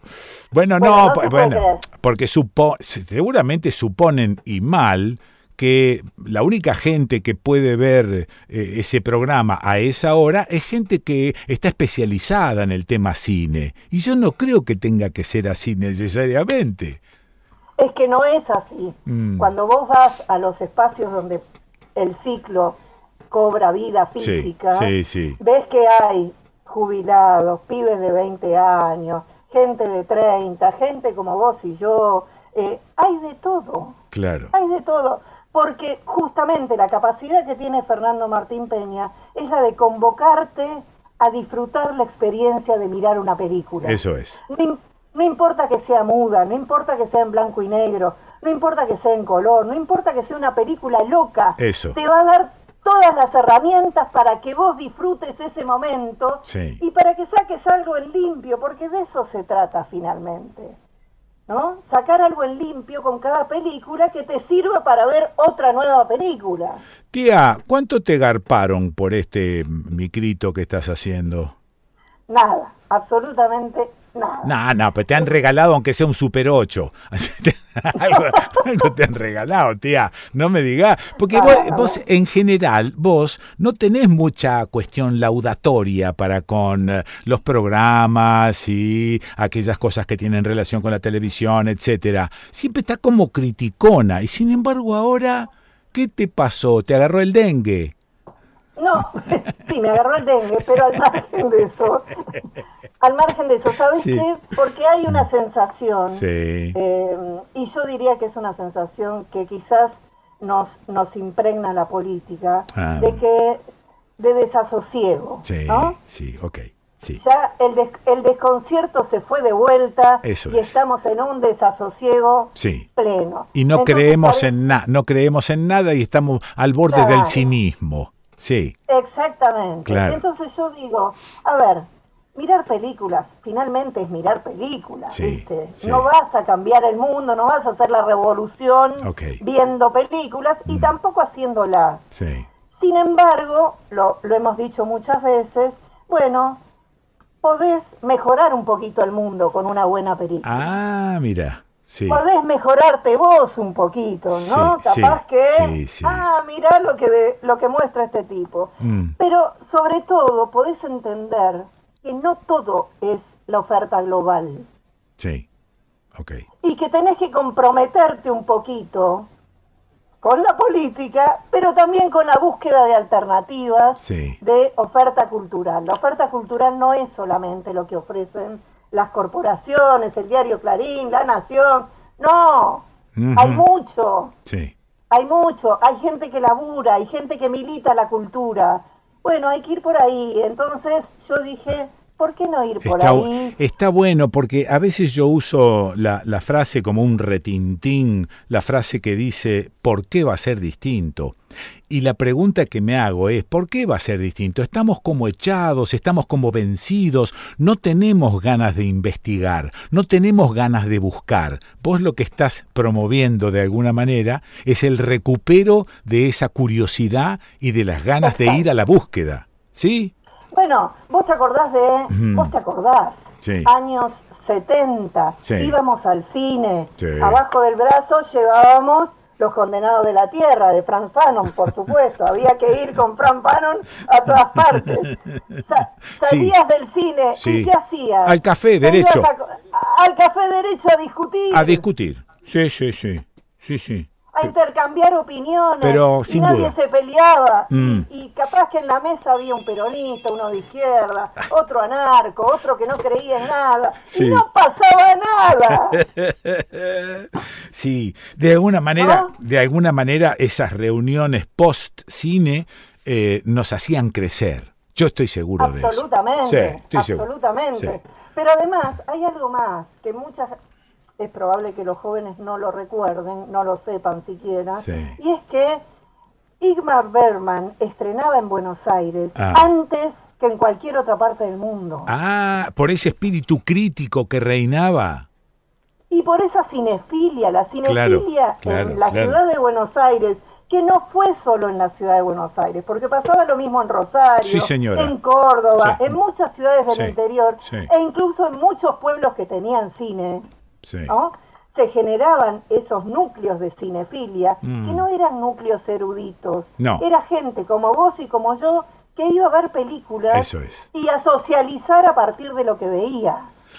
Bueno, Bueno, no, no puede bueno, porque supo, seguramente suponen y mal que la única gente que puede ver eh, ese programa a esa hora es gente que está especializada en el tema cine. Y yo no creo que tenga que ser así necesariamente. Es que no es así. Mm. Cuando vos vas a los espacios donde el ciclo cobra vida Sí, física, sí, sí. ves que hay jubilados, pibes de 20 años, gente de 30, gente como vos y yo, eh, hay de todo. Claro. Hay de todo. Porque justamente la capacidad que tiene Fernando Martín Peña es la de convocarte a disfrutar la experiencia de mirar una película. Eso es. No, im- no importa que sea muda, no importa que sea en blanco y negro, no importa que sea en color, no importa que sea una película loca, Eso. te va a dar todas las herramientas para que vos disfrutes ese momento Sí. y para que saques algo en limpio, porque de eso se trata finalmente. ¿No? Sacar algo en limpio con cada película que te sirva para ver otra nueva película. Tía, ¿cuánto te garparon por este micrito que estás haciendo? Nada, absolutamente nada. No, no, pero te han regalado aunque sea un Super 8. algo, algo te han regalado, tía. No me digas. Porque vos, vos, en general, vos no tenés mucha cuestión laudatoria para con eh, los programas y aquellas cosas que tienen relación con la televisión, etcétera. Siempre está como criticona. Y sin embargo, ahora, ¿qué te pasó? ¿Te agarró el dengue? No, sí, me agarró el dengue, pero al margen de eso, al margen de eso, ¿sabes Sí. qué? Porque hay una sensación, Sí. eh, y yo diría que es una sensación que quizás nos, nos impregna la política, Ah. de que, de desasosiego, Sí, ¿no? sí, ok. Sí. Ya el, des- el desconcierto se fue de vuelta Eso y es. estamos en un desasosiego Sí. pleno. Y no Entonces, creemos en nada, no creemos en nada y estamos al borde Claro. del cinismo. Sí, Exactamente. Claro. Entonces yo digo, a ver, mirar películas, finalmente es mirar películas, Sí, ¿viste? sí. No vas a cambiar el mundo, no vas a hacer la revolución viendo películas y tampoco haciéndolas. sí. Sin embargo, lo, lo hemos dicho muchas veces, bueno, podés mejorar un poquito el mundo con una buena película. Ah, mira, sí. Podés mejorarte vos un poquito, ¿no? Sí, Capaz que, sí, ah, mirá lo que, de- lo que muestra este tipo. Mm, Pero sobre todo podés entender que no todo es la oferta global sí, ok. y que tenés que comprometerte un poquito con la política, pero también con la búsqueda de alternativas de oferta cultural. La oferta cultural no es solamente lo que ofrecen las corporaciones, el diario Clarín, La Nación, no, hay mucho. Sí. Hay mucho, hay gente que labura, hay gente que milita la cultura. Bueno, hay que ir por ahí. Entonces yo dije, ¿por qué no ir por Está, ahí? está bueno porque a veces yo uso la, la frase como un retintín, la frase que dice, ¿por qué va a ser distinto? Y la pregunta que me hago es, ¿por qué va a ser distinto? Estamos como echados, estamos como vencidos, no tenemos ganas de investigar, no tenemos ganas de buscar. Vos lo que estás promoviendo de alguna manera es el recupero de esa curiosidad y de las ganas de ir a la búsqueda. ¿Sí? Bueno, vos te acordás de, vos te acordás, Sí. años 70, Sí. íbamos al cine, Sí. abajo del brazo llevábamos Los Condenados de la Tierra, de Franz Fanon, por supuesto, había que ir con Franz Fanon a todas partes. Sa- Sí. salías del cine, Sí. ¿y qué hacías? Al café, derecho. a- al café derecho a discutir. A discutir. Sí, sí, sí. Sí, sí. A intercambiar opiniones. Pero y sin nadie duda. se peleaba. Mm. Y, y capaz que en la mesa había un peronista, uno de izquierda, otro anarco, otro que no creía en nada. Sí. Y no pasaba nada. Sí, de alguna manera, ¿No? de alguna manera esas reuniones post cine eh, nos hacían crecer. Yo estoy seguro de eso. Absolutamente. Sí, estoy seguro. absolutamente. Sí. Pero además hay algo más que muchas es probable que los jóvenes no lo recuerden, no lo sepan siquiera. Sí. Y es que Igmar Bergman estrenaba en Buenos Aires Ah. antes que en cualquier otra parte del mundo. Ah, por ese espíritu crítico que reinaba. Y por esa cinefilia, la cinefilia claro, en la claro. ciudad de Buenos Aires, que no fue solo en la ciudad de Buenos Aires, porque pasaba lo mismo en Rosario, Sí, en Córdoba, Sí. en muchas ciudades del Sí, interior, e incluso en muchos pueblos que tenían cine, Sí. ¿no? Se generaban esos núcleos de cinefilia, Mm. que no eran núcleos eruditos, No. era gente como vos y como yo, que iba a ver películas es. y a socializar a partir de lo que veía.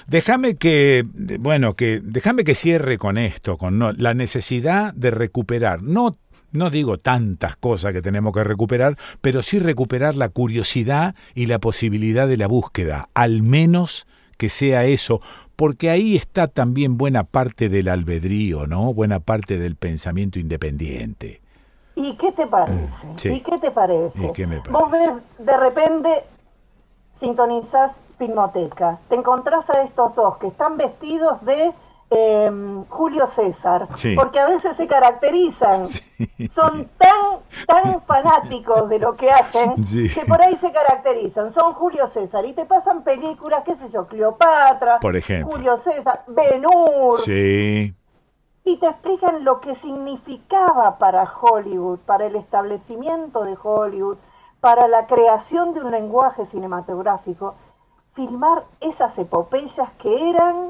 Déjame que, bueno, que déjame que cierre con esto, con no- la necesidad de recuperar, no no digo tantas cosas que tenemos que recuperar, pero sí recuperar la curiosidad y la posibilidad de la búsqueda, al menos que sea eso, porque ahí está también buena parte del albedrío, ¿no? Buena parte del pensamiento independiente. ¿Y qué te parece? Sí. ¿Y qué te parece? ¿Y qué me Vos ves, de repente sintonizás Filmoteca, te encontrás a estos dos que están vestidos de eh, Julio César, Sí. porque a veces se caracterizan, son tan, tan fanáticos de lo que hacen Sí. que por ahí se caracterizan, son Julio César y te pasan películas, qué sé yo, Cleopatra, Por ejemplo. Julio César, Ben Hur, Sí. y te explican lo que significaba para Hollywood, para el establecimiento de Hollywood, para la creación de un lenguaje cinematográfico, filmar esas epopeyas que eran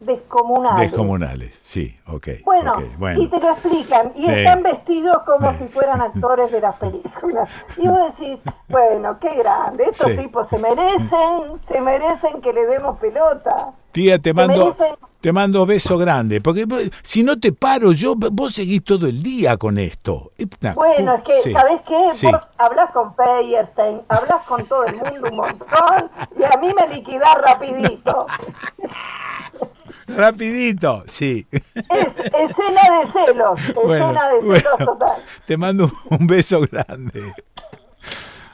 descomunales. Descomunales, sí, ok. Bueno, ok, bueno. y te lo explican, y Sí. están vestidos como si fueran actores de las películas. Y vos decís, bueno, qué grande, estos Sí. tipos se merecen, se merecen que le demos pelota. Tía, te mando, merecen- te mando beso grande, porque si no te paro yo, vos seguís todo el día con esto. Una Bueno, es que, sí, ¿sabés qué? sí. Vos hablas con Peyerstein, hablas con todo el mundo un montón, y a mí me liquidás rapidito. Rapidito, sí. Es escena de celos, Bueno, escena de celos bueno. total. Te mando un beso grande.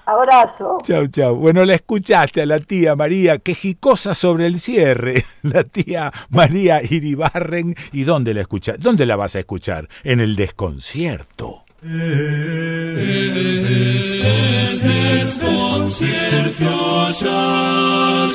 Abrazo. Chau, chau. Bueno, la escuchaste a la tía María quejicosa sobre el cierre. La tía María Iribarren. ¿Y dónde la escuchas? ¿Dónde la vas a escuchar? En el desconcierto. desconcierto ya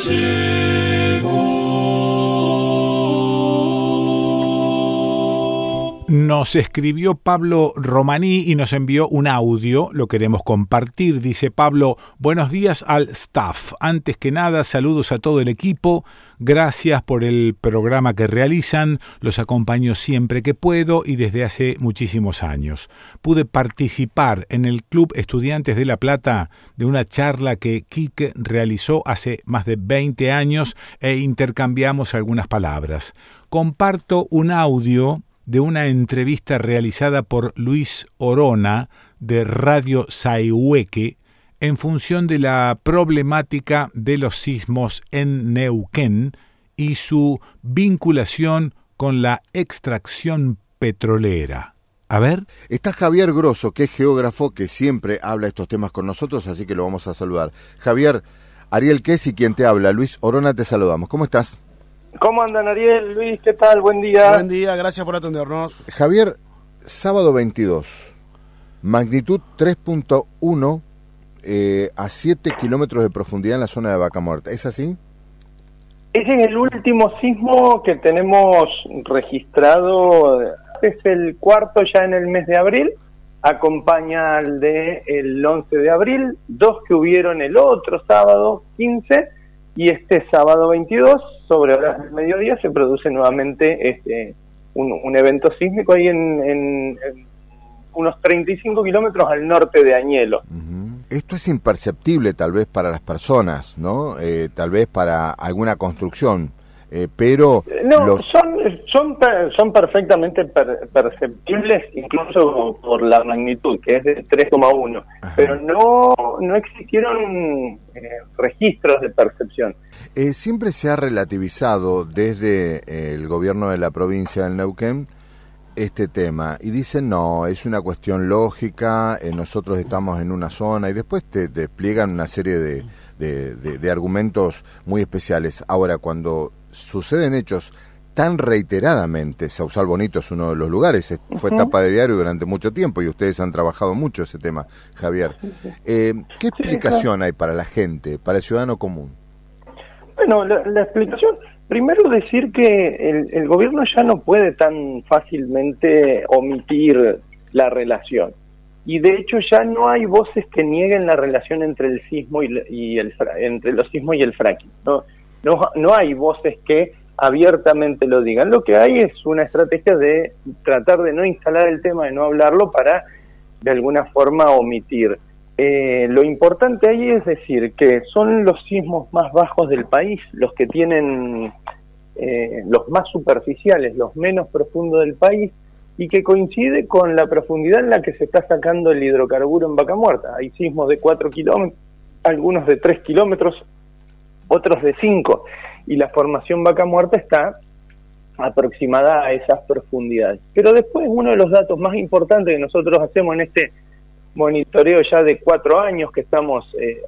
Nos escribió Pablo Romaní y nos envió un audio, lo queremos compartir. Dice Pablo, buenos días al staff. Antes que nada, saludos a todo el equipo. Gracias por el programa que realizan. Los acompaño siempre que puedo y desde hace muchísimos años. Pude participar en el Club Estudiantes de La Plata de una charla que Quique realizó hace más de 20 años e intercambiamos algunas palabras. Comparto un audio de una entrevista realizada por Luis Orona de Radio Saihueque en función de la problemática de los sismos en Neuquén y su vinculación con la extracción petrolera. A ver. Está Javier Grosso, que es geógrafo, que siempre habla estos temas con nosotros, así que lo vamos a saludar. Javier, Ariel Kesi, quien te habla, Luis Orona, te saludamos. ¿Cómo estás? ¿Cómo andan Ariel, Luis? ¿Qué tal? Buen día. Buen día, gracias por atendernos. Javier, sábado 22, magnitud 3.1 eh, a 7 kilómetros de profundidad en la zona de Vaca Muerta. ¿Es así? Ese es el último sismo que tenemos registrado. Es el cuarto ya en el mes de abril. Acompaña al de el 11 de abril, dos que hubieron el otro sábado 15 y este sábado 22 sobre horas del mediodía se produce nuevamente este un, un evento sísmico ahí en, en- unos 35 kilómetros al norte de Añelo. Esto es imperceptible tal vez para las personas, ¿no? Eh, tal vez para alguna construcción, eh, pero No, los... son, son, son perfectamente per- perceptibles incluso por la magnitud, que es de 3,1, pero no, no existieron eh, registros de percepción. Eh, siempre se ha relativizado desde eh, el gobierno de la provincia del Neuquén este tema y dicen no, es una cuestión lógica, eh, nosotros estamos en una zona y después te, te despliegan una serie de, de- de- de argumentos muy especiales. Ahora, cuando suceden hechos tan reiteradamente, Sausal Bonito es uno de los lugares, es- fue Ujú. tapa de diario durante mucho tiempo y ustedes han trabajado mucho ese tema, Javier. Eh, ¿Qué explicación hay para la gente, para el ciudadano común? Bueno, la, la explicación, primero decir que el, el gobierno ya no puede tan fácilmente omitir la relación. Y de hecho ya no hay voces que nieguen la relación entre el sismo y, y el entre los sismos y el fracking. No, no, no hay voces que abiertamente lo digan. Lo que hay es una estrategia de tratar de no instalar el tema, de no hablarlo para de alguna forma omitir. Eh, lo importante ahí es decir que son los sismos más bajos del país los que tienen eh, los más superficiales, los menos profundos del país y que coincide con la profundidad en la que se está sacando el hidrocarburo en Vaca Muerta. Hay sismos de 4 kilómetros, algunos de 3 kilómetros, otros de 5 y la formación Vaca Muerta está aproximada a esas profundidades. Pero después uno de los datos más importantes que nosotros hacemos en este monitoreo ya de cuatro años que estamos eh,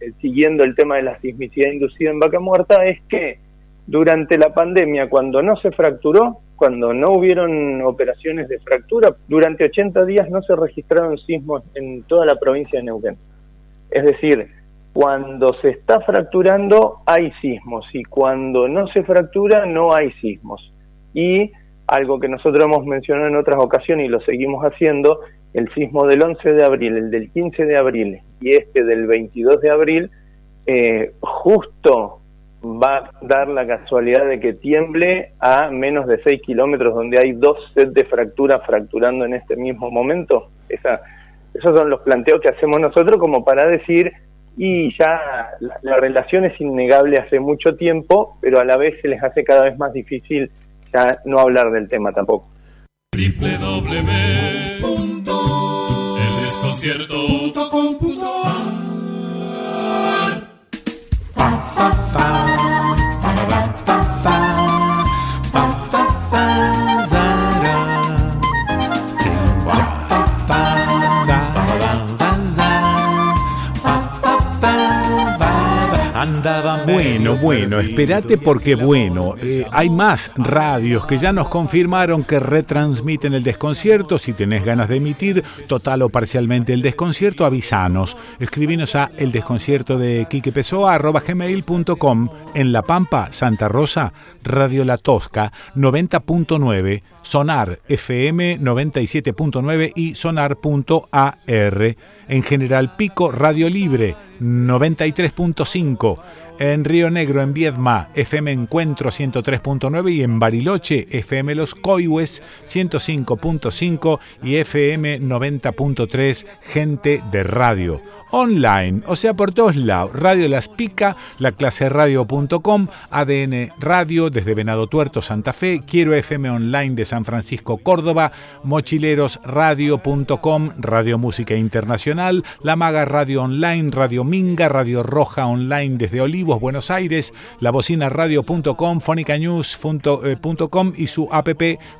eh, siguiendo el tema de la sismicidad inducida en vaca muerta es que durante la pandemia, cuando no se fracturó, cuando no hubieron operaciones de fractura, durante 80 días no se registraron sismos en toda la provincia de Neuquén. Es decir, cuando se está fracturando hay sismos y cuando no se fractura no hay sismos. Y algo que nosotros hemos mencionado en otras ocasiones y lo seguimos haciendo, el sismo del 11 de abril, el del 15 de abril y este del 22 de abril, eh, justo va a dar la casualidad de que tiemble a menos de 6 kilómetros donde hay dos sets de fracturas fracturando en este mismo momento. Esa, esos son los planteos que hacemos nosotros como para decir, y ya la, la relación es innegable hace mucho tiempo, pero a la vez se les hace cada vez más difícil ya no hablar del tema tampoco. Bueno, bueno, espérate porque bueno, eh, hay más radios que ya nos confirmaron que retransmiten el desconcierto. Si tenés ganas de emitir total o parcialmente el desconcierto, avisanos. Escribinos a el desconcierto de Quique en La Pampa, Santa Rosa, Radio La Tosca 90.9, Sonar FM 97.9 y Sonar.ar. En General Pico, Radio Libre 93.5. En Río Negro, en Viedma, FM Encuentro 103.9 y en Bariloche, FM Los Coihues 105.5 y FM 90.3, Gente de Radio online, o sea, por todos lados. Radio Las Pica, la clase radio.com, ADN Radio desde Venado Tuerto, Santa Fe, Quiero FM Online de San Francisco, Córdoba, mochilerosradio.com, Radio Música Internacional, La Maga Radio Online, Radio Minga, Radio Roja Online desde Olivos, Buenos Aires, La Radio.com, fonicanews.com y su app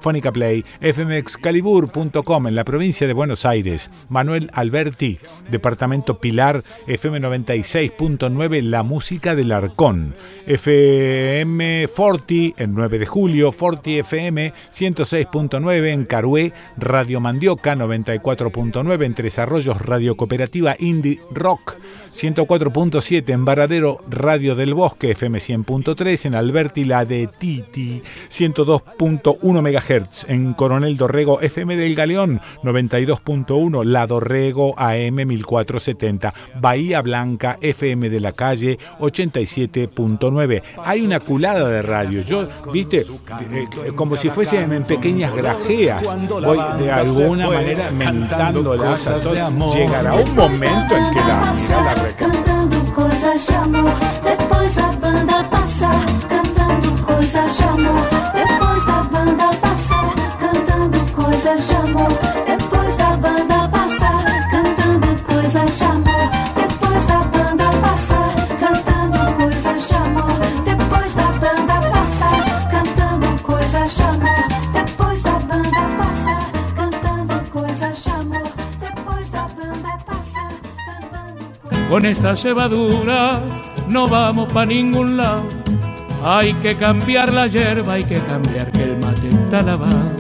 Fónica Play, fmexcalibur.com en la provincia de Buenos Aires, Manuel Alberti, Departamento Pilar, FM 96.9, La Música del Arcón, FM Forti, en 9 de julio, Forti FM 106.9 en Carué, Radio Mandioca 94.9 en Tres Radio Cooperativa Indie Rock 104.7 en Varadero, Radio del Bosque, FM 100.3 en Alberti, la de Titi 102.1 MHz en Coronel Dorrego, FM del Galeón 92.1, La Dorrego AM 1470 Bahía Blanca, FM de la calle 87.9. Hay una culada de radio. Yo, viste, eh, como si fuesen en pequeñas grajeas. Voy de alguna manera mentándolas a todas. Llegará un momento en que la, la Cantando coisas de amor, depois a banda passar. Cantando coisas de amor, depois da banda passar. Cantando coisas de amor, Con esta cebadura no vamos pa' ningún lado. Hay que cambiar la hierba, hay que cambiar que el mate está lavado.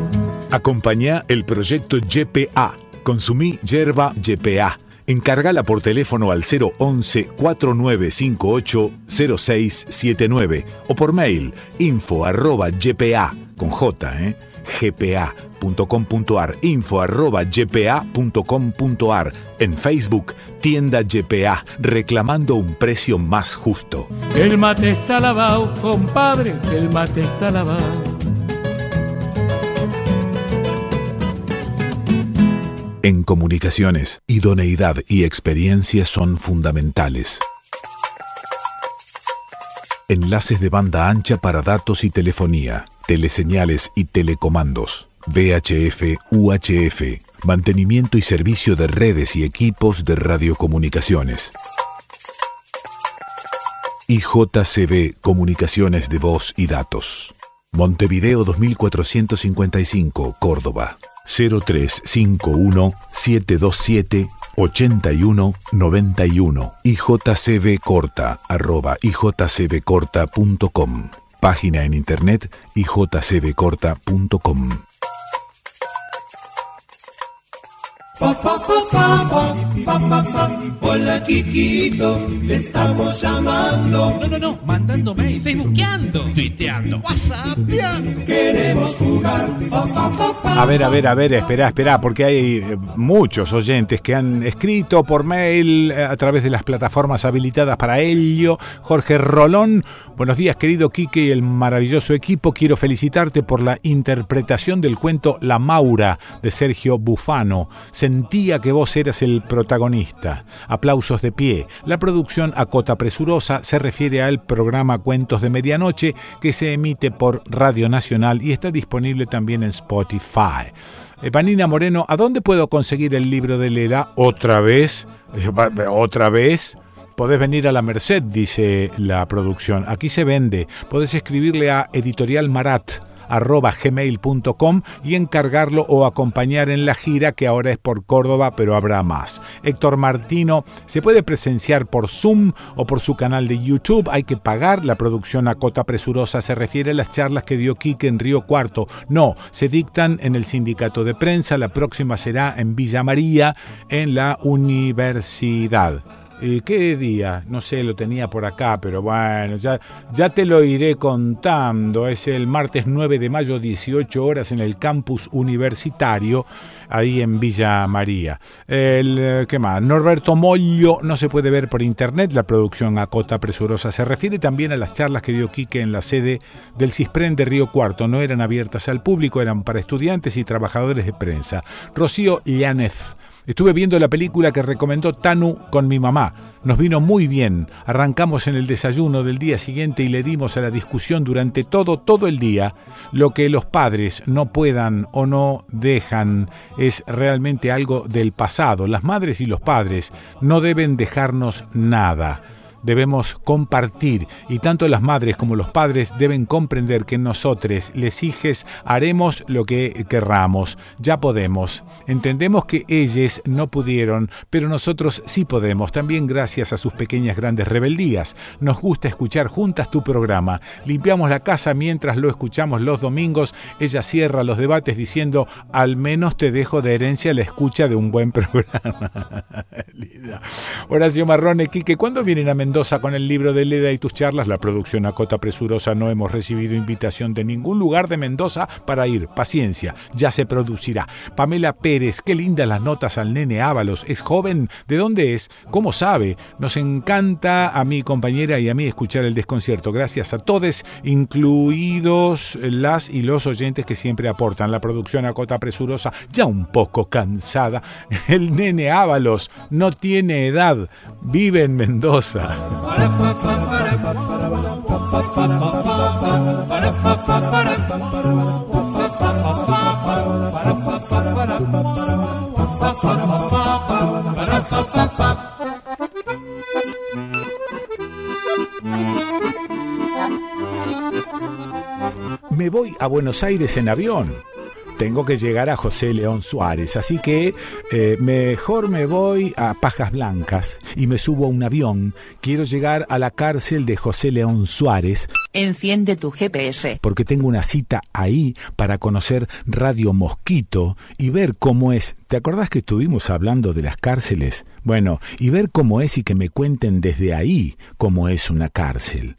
Acompañá el proyecto YPA. Consumí yerba YPA. Encárgala por teléfono al 011-4958-0679 o por mail info arroba ypa con J, ¿eh? gpa.com.ar info arroba ypa.com.ar en Facebook tienda YPA reclamando un precio más justo. El mate está lavado, compadre, el mate está lavado. En comunicaciones, idoneidad y experiencia son fundamentales. Enlaces de banda ancha para datos y telefonía, teleseñales y telecomandos, VHF, UHF, mantenimiento y servicio de redes y equipos de radiocomunicaciones. IJCB Comunicaciones de Voz y Datos. Montevideo 2455, Córdoba. 0351 727 8191 y jcbcorta arroba. Página en internet ijcbcorta.com. Fa, fa, fa, fa, fa, fa, fa, fa. Hola, Kikito, te estamos llamando. No, no, no, mandando mail, facebookeando, tuiteando, whatsappeando. Queremos jugar. Fa, fa, fa, fa. A ver, a ver, a ver, espera, espera, porque hay eh, muchos oyentes que han escrito por mail eh, a través de las plataformas habilitadas para ello. Jorge Rolón, buenos días querido Quique y el maravilloso equipo. Quiero felicitarte por la interpretación del cuento La Maura de Sergio Bufano. Sentía que vos eras el protagonista. Aplausos de pie. La producción a cota presurosa se refiere al programa Cuentos de Medianoche que se emite por Radio Nacional y está disponible también en Spotify. Eh, Vanina Moreno, ¿a dónde puedo conseguir el libro de Leda? ¿Otra vez? Eh, ¿Otra vez? Podés venir a la Merced, dice la producción. Aquí se vende. Podés escribirle a Editorial Marat gmail.com y encargarlo o acompañar en la gira que ahora es por Córdoba, pero habrá más. Héctor Martino se puede presenciar por Zoom o por su canal de YouTube. Hay que pagar. La producción a cota presurosa se refiere a las charlas que dio Quique en Río Cuarto. No, se dictan en el sindicato de prensa. La próxima será en Villa María, en la universidad. Eh, ¿Qué día? No sé, lo tenía por acá, pero bueno, ya, ya te lo iré contando. Es el martes 9 de mayo, 18 horas, en el campus universitario, ahí en Villa María. El, ¿Qué más? Norberto Mollo no se puede ver por internet. La producción a cota presurosa se refiere también a las charlas que dio Quique en la sede del CISPREN de Río Cuarto. No eran abiertas al público, eran para estudiantes y trabajadores de prensa. Rocío Llanez. Estuve viendo la película que recomendó Tanu con mi mamá. Nos vino muy bien. Arrancamos en el desayuno del día siguiente y le dimos a la discusión durante todo, todo el día. Lo que los padres no puedan o no dejan es realmente algo del pasado. Las madres y los padres no deben dejarnos nada debemos compartir y tanto las madres como los padres deben comprender que nosotros, les hijes, haremos lo que querramos, ya podemos. Entendemos que ellos no pudieron, pero nosotros sí podemos, también gracias a sus pequeñas grandes rebeldías. Nos gusta escuchar juntas tu programa. Limpiamos la casa mientras lo escuchamos los domingos. Ella cierra los debates diciendo, al menos te dejo de herencia la escucha de un buen programa. Horacio Marrone, Quique, ¿cuándo vienen a Mendoza con el libro de Leda y tus charlas? La producción a cota presurosa no hemos recibido invitación de ningún lugar de Mendoza para ir. Paciencia, ya se producirá. Pamela Pérez, qué lindas las notas al nene Ábalos. ¿Es joven? ¿De dónde es? ¿Cómo sabe? Nos encanta a mi compañera y a mí escuchar el desconcierto. Gracias a todos, incluidos las y los oyentes que siempre aportan. La producción a cota presurosa, ya un poco cansada. El nene Ábalos no tiene edad, vive en Mendoza. Me voy a Buenos Aires en avión. Tengo que llegar a José León Suárez, así que eh, mejor me voy a Pajas Blancas y me subo a un avión. Quiero llegar a la cárcel de José León Suárez Enciende tu GPS. porque tengo una cita ahí para conocer Radio Mosquito y ver cómo es. ¿Te acordás que estuvimos hablando de las cárceles? Bueno, y ver cómo es y que me cuenten desde ahí cómo es una cárcel.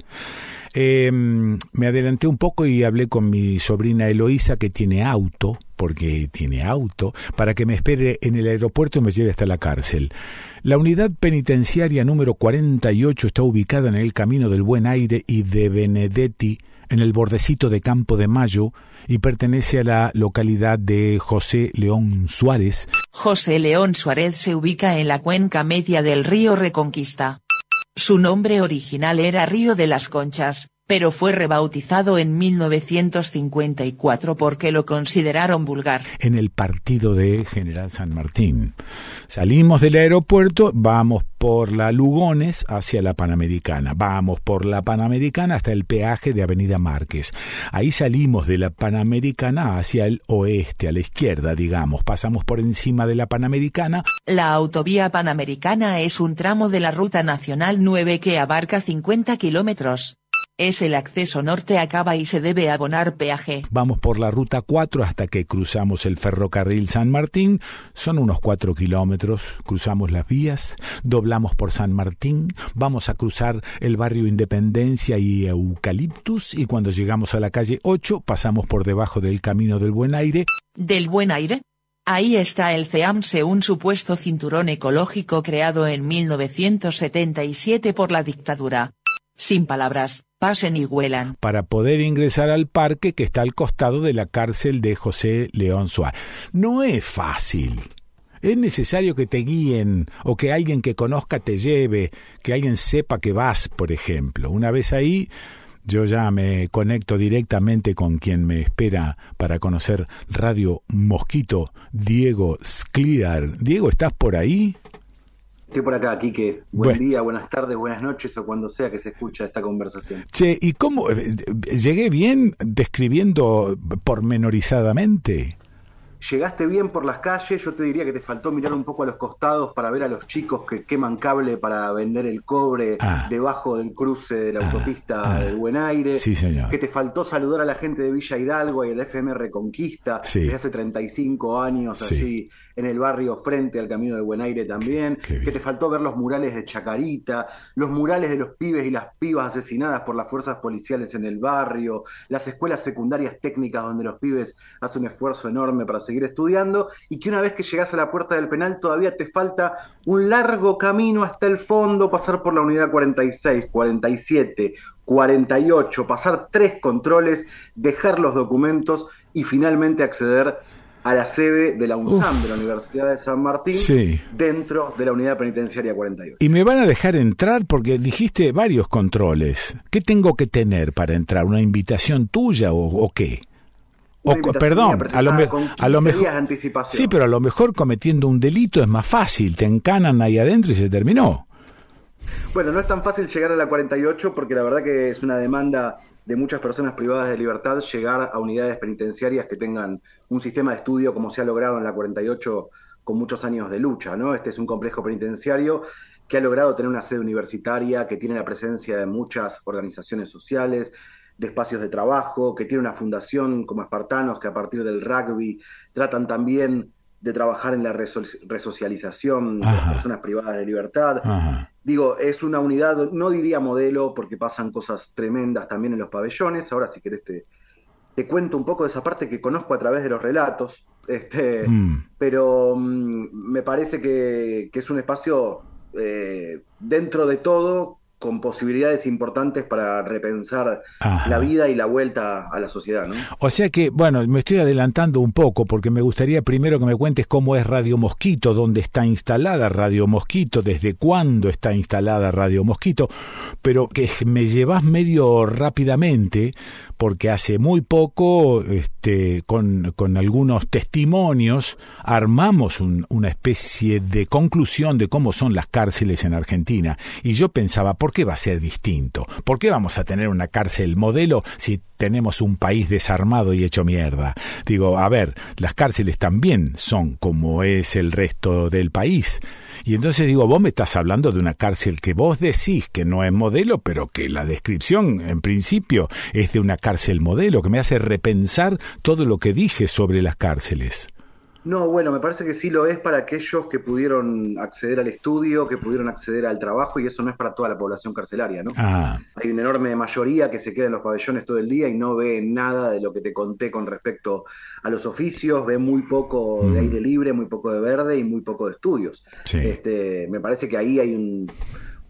Eh, me adelanté un poco y hablé con mi sobrina Eloísa que tiene auto, porque tiene auto, para que me espere en el aeropuerto y me lleve hasta la cárcel. La unidad penitenciaria número 48 está ubicada en el Camino del Buen Aire y de Benedetti, en el bordecito de Campo de Mayo, y pertenece a la localidad de José León Suárez, José León Suárez se ubica en la cuenca media del río Reconquista. Su nombre original era Río de las Conchas, pero fue rebautizado en 1954 porque lo consideraron vulgar. En el partido de General San Martín. Salimos del aeropuerto, vamos por la Lugones hacia la Panamericana. Vamos por la Panamericana hasta el peaje de Avenida Márquez. Ahí salimos de la Panamericana hacia el oeste, a la izquierda, digamos. Pasamos por encima de la Panamericana. La autovía panamericana es un tramo de la Ruta Nacional 9 que abarca 50 kilómetros. Es el acceso norte a Cava y se debe abonar peaje. Vamos por la ruta 4 hasta que cruzamos el ferrocarril San Martín. Son unos 4 kilómetros. Cruzamos las vías, doblamos por San Martín, vamos a cruzar el barrio Independencia y Eucaliptus y cuando llegamos a la calle 8 pasamos por debajo del Camino del Buen Aire. ¿Del buen aire? Ahí está el CEAMSE, un supuesto cinturón ecológico creado en 1977 por la dictadura. Sin palabras, pasen y huelan. para poder ingresar al parque que está al costado de la cárcel de José León Suárez. No es fácil. Es necesario que te guíen o que alguien que conozca te lleve, que alguien sepa que vas, por ejemplo. Una vez ahí, yo ya me conecto directamente con quien me espera para conocer Radio Mosquito, Diego Scliar. Diego, ¿estás por ahí? Estoy por acá, Quique. Buen Bueno. día, buenas tardes, buenas noches o cuando sea que se escucha esta conversación. Che, ¿y cómo? eh, ¿Llegué bien describiendo pormenorizadamente? Llegaste bien por las calles, yo te diría que te faltó mirar un poco a los costados para ver a los chicos que queman cable para vender el cobre Ah. debajo del cruce de la autopista del Buen Aire. Sí, señor. Que te faltó saludar a la gente de Villa Hidalgo y el FM Reconquista Sí. desde hace 35 años Sí. allí en el barrio frente al Camino del Buen Aire también. Que te faltó ver los murales de Chacarita, los murales de los pibes y las pibas asesinadas por las fuerzas policiales en el barrio, las escuelas secundarias técnicas donde los pibes hacen un esfuerzo enorme para seguir estudiando y que una vez que llegas a la puerta del penal todavía te falta un largo camino hasta el fondo, pasar por la unidad 46, 47, 48, pasar tres controles, dejar los documentos y finalmente acceder a la sede de la UNSAM, de la Universidad de San Martín, Sí. dentro de la unidad penitenciaria 48. Y me van a dejar entrar porque dijiste varios controles. ¿Qué tengo que tener para entrar? ¿Una invitación tuya o, o qué? O, perdón, a lo, a lo 15 mejor... Sí, pero a lo mejor cometiendo un delito es más fácil. Te encanan ahí adentro y se terminó. Bueno, no es tan fácil llegar a la 48 porque la verdad que es una demanda de muchas personas privadas de libertad llegar a unidades penitenciarias que tengan un sistema de estudio como se ha logrado en la 48 con muchos años de lucha, ¿no? Este es un complejo penitenciario que ha logrado tener una sede universitaria, que tiene la presencia de muchas organizaciones sociales, de espacios de trabajo, que tiene una fundación como Espartanos, que a partir del rugby tratan también de trabajar en la reso- resocialización de las personas privadas de libertad. Ajá. Digo, es una unidad, no diría modelo, porque pasan cosas tremendas también en los pabellones. Ahora, si querés, te, te cuento un poco de esa parte que conozco a través de los relatos. Este, Mm. Pero mm, me parece que, que es un espacio, eh, dentro de todo, con posibilidades importantes para repensar Ajá. la vida y la vuelta a la sociedad, ¿no? O sea que, bueno, me estoy adelantando un poco porque me gustaría primero que me cuentes cómo es Radio Mosquito, dónde está instalada Radio Mosquito, desde cuándo está instalada Radio Mosquito, pero que me llevas medio rápidamente porque hace muy poco, este, con, con algunos testimonios, armamos un- una especie de conclusión de cómo son las cárceles en Argentina. Y yo pensaba, ¿por qué va a ser distinto? ¿Por qué vamos a tener una cárcel modelo si tenemos un país desarmado y hecho mierda? Digo, a ver, las cárceles también son como es el resto del país. Y entonces digo, vos me estás hablando de una cárcel que vos decís que no es modelo, pero que la descripción en principio es de una cárcel modelo, que me hace repensar todo lo que dije sobre las cárceles. No, bueno, me parece que sí lo es para aquellos que pudieron acceder al estudio, que pudieron acceder al trabajo, y eso no es para toda la población carcelaria, ¿no? Ah, Hay una enorme mayoría que se queda en los pabellones todo el día y no ve nada de lo que te conté con respecto a los oficios, ve muy poco de Mm. aire libre, muy poco de verde y muy poco de estudios. Sí. Este, me parece que ahí hay un-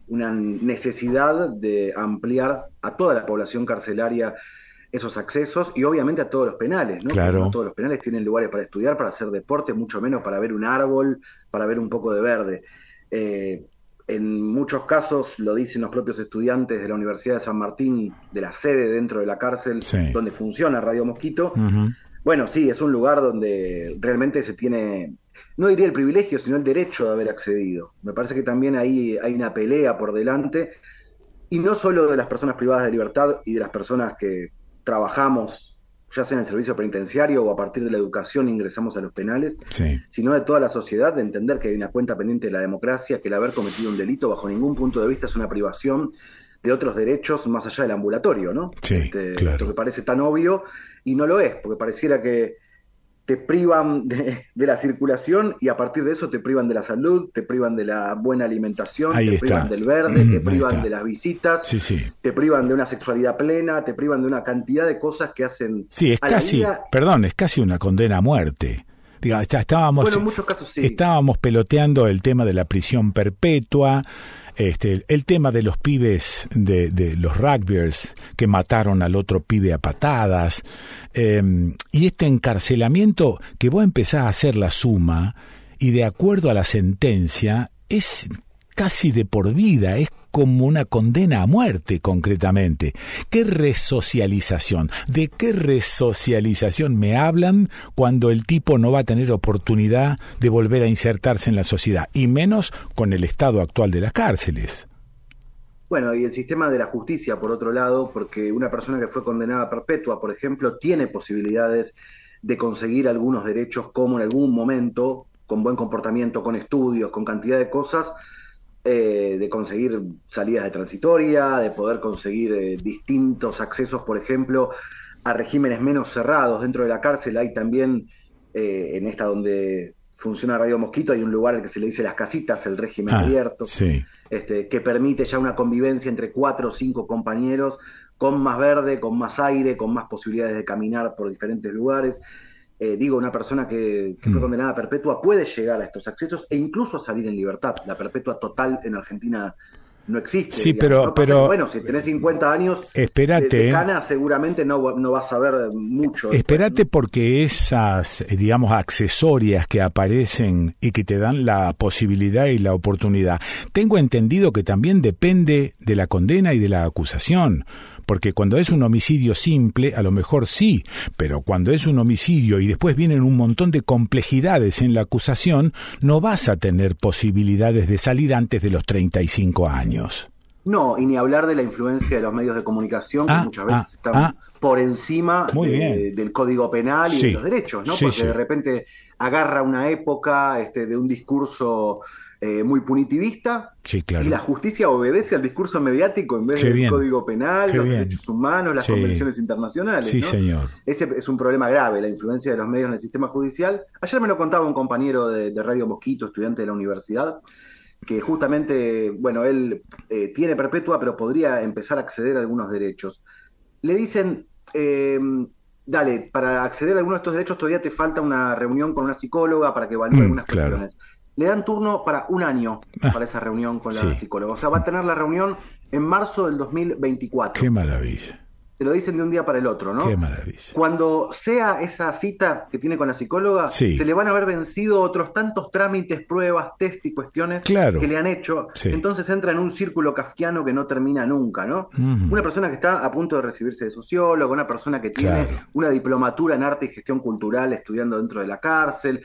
una necesidad de ampliar a toda la población carcelaria esos accesos y obviamente a todos los penales, ¿no? Claro. No todos los penales tienen lugares para estudiar, para hacer deporte, mucho menos para ver un árbol, para ver un poco de verde. Eh, en muchos casos, lo dicen los propios estudiantes de la Universidad de San Martín, de la sede dentro de la cárcel Sí. donde funciona Radio Mosquito, bueno, sí, es un lugar donde realmente se tiene, no diría el privilegio, sino el derecho de haber accedido. Me parece que también ahí hay una pelea por delante, y no solo de las personas privadas de libertad y de las personas que trabajamos, ya sea en el servicio penitenciario o a partir de la educación ingresamos a los penales, Sí. sino de toda la sociedad, de entender que hay una cuenta pendiente de la democracia, que el haber cometido un delito bajo ningún punto de vista es una privación de otros derechos más allá del ambulatorio, ¿no? Sí, Este, claro. Esto que parece tan obvio y no lo es, porque pareciera que te privan de, de la circulación y a partir de eso te privan de la salud, te privan de la buena alimentación, Ahí te está. privan del verde, Ujú, te privan de las visitas, Sí, sí. te privan de una sexualidad plena, te privan de una cantidad de cosas que hacen Sí, es a la casi, vida perdón, es casi una condena a muerte. Diga, está- estábamos, Bueno, en muchos casos sí. estábamos peloteando el tema de la prisión perpetua, este, el tema de los pibes, de, de los rugbyers que mataron al otro pibe a patadas, eh, y este encarcelamiento que vos empezás a hacer la suma y de acuerdo a la sentencia es casi de por vida, es como una condena a muerte concretamente. ¿Qué resocialización? ¿De qué resocialización me hablan cuando el tipo no va a tener oportunidad de volver a insertarse en la sociedad? Y menos con el estado actual de las cárceles. Bueno, y el sistema de la justicia, por otro lado, porque una persona que fue condenada a perpetua, por ejemplo, tiene posibilidades de conseguir algunos derechos, como en algún momento, con buen comportamiento, con estudios, con cantidad de cosas, eh, de conseguir salidas de transitoria, de poder conseguir eh, distintos accesos, por ejemplo, a regímenes menos cerrados. Dentro de la cárcel hay también, eh, en esta donde funciona Radio Mosquito, hay un lugar al que se le dice las casitas, el régimen Ah, abierto sí. este, que permite ya una convivencia entre cuatro o cinco compañeros, con más verde, con más aire, con más posibilidades de caminar por diferentes lugares. Eh, digo, una persona que, que Mm. fue condenada a perpetua puede llegar a estos accesos e incluso a salir en libertad. La perpetua total en Argentina no existe. Sí, digamos, pero- bueno, si tenés 50 años Espérate, de, de eh. cana, seguramente no, no vas a ver mucho. Espérate porque esas, eh, digamos, accesorias que aparecen y que te dan la posibilidad y la oportunidad, tengo entendido que también depende de la condena y de la acusación. Porque cuando es un homicidio simple, a lo mejor sí, pero cuando es un homicidio y después vienen un montón de complejidades en la acusación, no vas a tener posibilidades de salir antes de los 35 años. No, y ni hablar de la influencia de los medios de comunicación, que Ah, muchas veces ah, están ah. por encima de- del código penal y Sí. de los derechos, ¿no? Sí, Porque sí. de repente agarra una época este, de un discurso eh, muy punitivista Sí, claro. y la justicia obedece al discurso mediático en vez Qué del bien. código penal, Qué los bien. derechos humanos, las Sí. convenciones internacionales. Sí, ¿no? señor. Ese es un problema grave, la influencia de los medios en el sistema judicial. Ayer me lo contaba un compañero de, de Radio Mosquito, estudiante de la universidad, que justamente, bueno, él eh, tiene perpetua, pero podría empezar a acceder a algunos derechos. Le dicen, eh, dale, para acceder a algunos de estos derechos todavía te falta una reunión con una psicóloga para que evalúe Mm, algunas claro. cuestiones. Le dan turno para un año Ah. para esa reunión con la Sí. psicóloga. O sea, va a tener la reunión en marzo del 2024. Qué maravilla. Te lo dicen de un día para el otro, ¿no? Qué maravilla. Cuando sea esa cita que tiene con la psicóloga, Sí. se le van a haber vencido otros tantos trámites, pruebas, test y cuestiones Claro. que le han hecho. Sí. Entonces entra en un círculo kafkiano que no termina nunca, ¿no? Una persona que está a punto de recibirse de sociólogo, una persona que tiene Claro. una diplomatura en arte y gestión cultural estudiando dentro de la cárcel,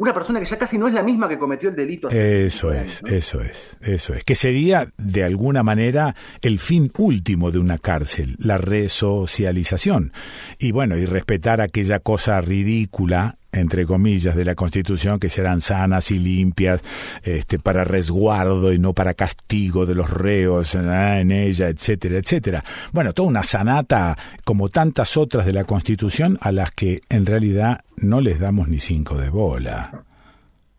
una persona que ya casi no es la misma que cometió el delito. Eso 25 es, eso es, eso es. Que sería, de alguna manera, el fin último de una cárcel, la resocialización. Y bueno, y respetar aquella cosa ridícula, entre comillas, de la Constitución, que serán sanas y limpias, este, para resguardo y no para castigo de los reos ah, en ella, etcétera, etcétera. Bueno, toda una sanata, como tantas otras de la Constitución, a las que en realidad no les damos ni cinco de bola.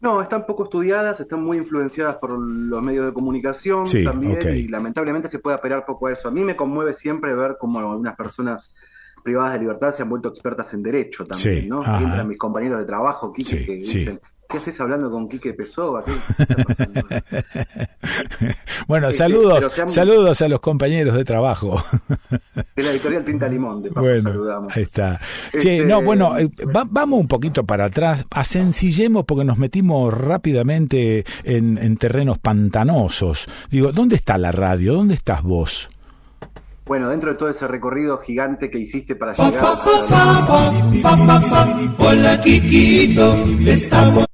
No, están poco estudiadas, están muy influenciadas por los medios de comunicación Sí, también y lamentablemente se puede apelar poco a eso. A mí me conmueve siempre ver cómo algunas personas privadas de libertad se han vuelto expertas en derecho también, Sí, ¿no? ajá. Entran mis compañeros de trabajo, Sí, que sí. dicen, ¿Qué haces hablando con Quique Pessoa? ¿Qué- bueno, Este, saludos, saludos a los compañeros de trabajo. De la editorial Tinta Limón, de paso Bueno, saludamos. ahí está. Che, Este, no, bueno, eh, va- vamos un poquito para atrás, asencillemos porque nos metimos rápidamente en, en terrenos pantanosos. Digo, ¿dónde está la radio? ¿Dónde estás vos? Bueno, dentro de todo ese recorrido gigante que hiciste para llegar a. Hola, Kikito, estamos.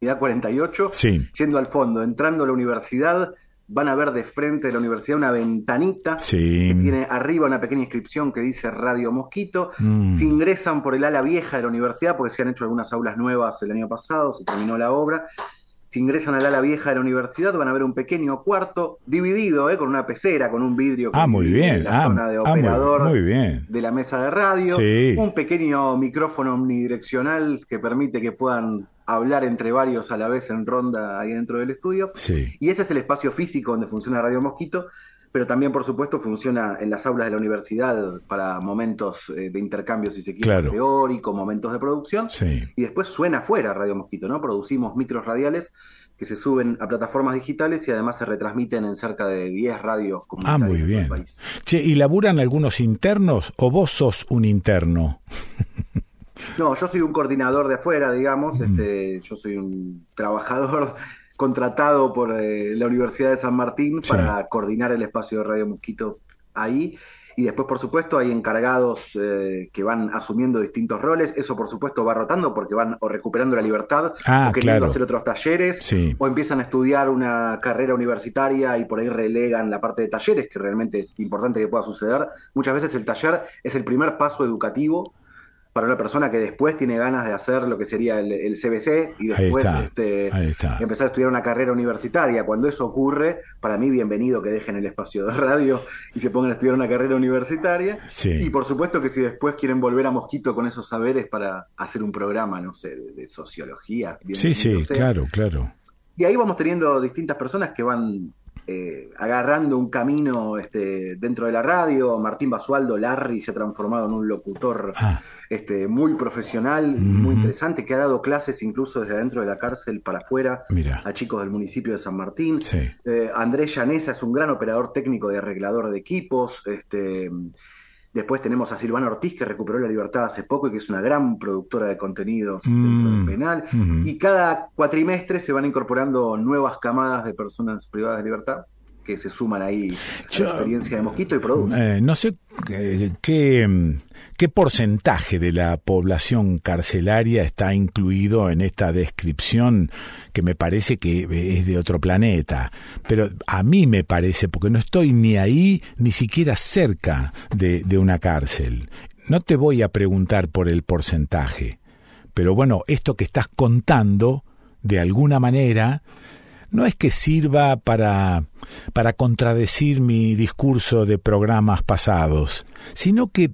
Unidad 48, Sí. yendo al fondo, entrando a la universidad, van a ver de frente de la universidad una ventanita Sí. que tiene arriba una pequeña inscripción que dice Radio Mosquito. Mm. Si ingresan por el ala vieja de la universidad, porque se han hecho algunas aulas nuevas el año pasado, se terminó la obra. Si ingresan al ala vieja de la universidad, van a ver un pequeño cuarto dividido eh, con una pecera, con un vidrio que Ah, muy bien. la Ah, zona de ah, muy- operador muy bien. de la mesa de radio, Sí. un pequeño micrófono omnidireccional que permite que puedan hablar entre varios a la vez en ronda ahí dentro del estudio. Sí. Y ese es el espacio físico donde funciona Radio Mosquito, pero también, por supuesto, funciona en las aulas de la universidad para momentos eh, de intercambio, si se quiere, Claro. teórico, momentos de producción. Sí. Y después suena afuera Radio Mosquito, ¿no? Producimos micros radiales que se suben a plataformas digitales y además se retransmiten en cerca de 10 radios Ah, comunitarias muy en todo el bien. país. Che, ¿y laburan algunos internos o vos sos un interno? No, yo soy un coordinador de afuera, digamos, Mm. este, yo soy un trabajador contratado por eh, la Universidad de San Martín Sí. para coordinar el espacio de Radio Mosquito ahí. Y después, por supuesto, hay encargados eh, que van asumiendo distintos roles. Eso, por supuesto, va rotando porque van o recuperando la libertad Ah, o queriendo claro. hacer otros talleres Sí. o empiezan a estudiar una carrera universitaria y por ahí relegan la parte de talleres, que realmente es importante que pueda suceder. Muchas veces el taller es el primer paso educativo para una persona que después tiene ganas de hacer lo que sería el, el CBC y Ahí después está, este, ahí está. empezar a estudiar una carrera universitaria. Cuando eso ocurre, para mí bienvenido que dejen el espacio de radio y se pongan a estudiar una carrera universitaria. Sí. Y por supuesto que si después quieren volver a Mosquito con esos saberes para hacer un programa, no sé, de, de sociología. Sí, sí, sea. claro, claro. Y ahí vamos teniendo distintas personas que van eh, agarrando un camino este, dentro de la radio. Martín Basualdo, Larry, se ha transformado en un locutor Ah. este, muy profesional y muy interesante, que ha dado clases incluso desde adentro de la cárcel para afuera Mira. a chicos del municipio de San Martín. Sí. Eh, Andrés Llanesa es un gran operador técnico de arreglador de equipos. Este, después tenemos a Silvana Ortiz, que recuperó la libertad hace poco y que es una gran productora de contenidos dentro Mm. del penal. Ujú. Y cada cuatrimestre se van incorporando nuevas camadas de personas privadas de libertad que se suman ahí a Yo- la experiencia de Mosquito y producen. Eh, no sé eh, qué, mm, qué porcentaje de la población carcelaria está incluido en esta descripción que me parece que es de otro planeta. Pero a mí me parece, porque no estoy ni ahí, ni siquiera cerca de, de una cárcel. No te voy a preguntar por el porcentaje. Pero bueno, esto que estás contando, de alguna manera, no es que sirva para, para contradecir mi discurso de programas pasados, sino que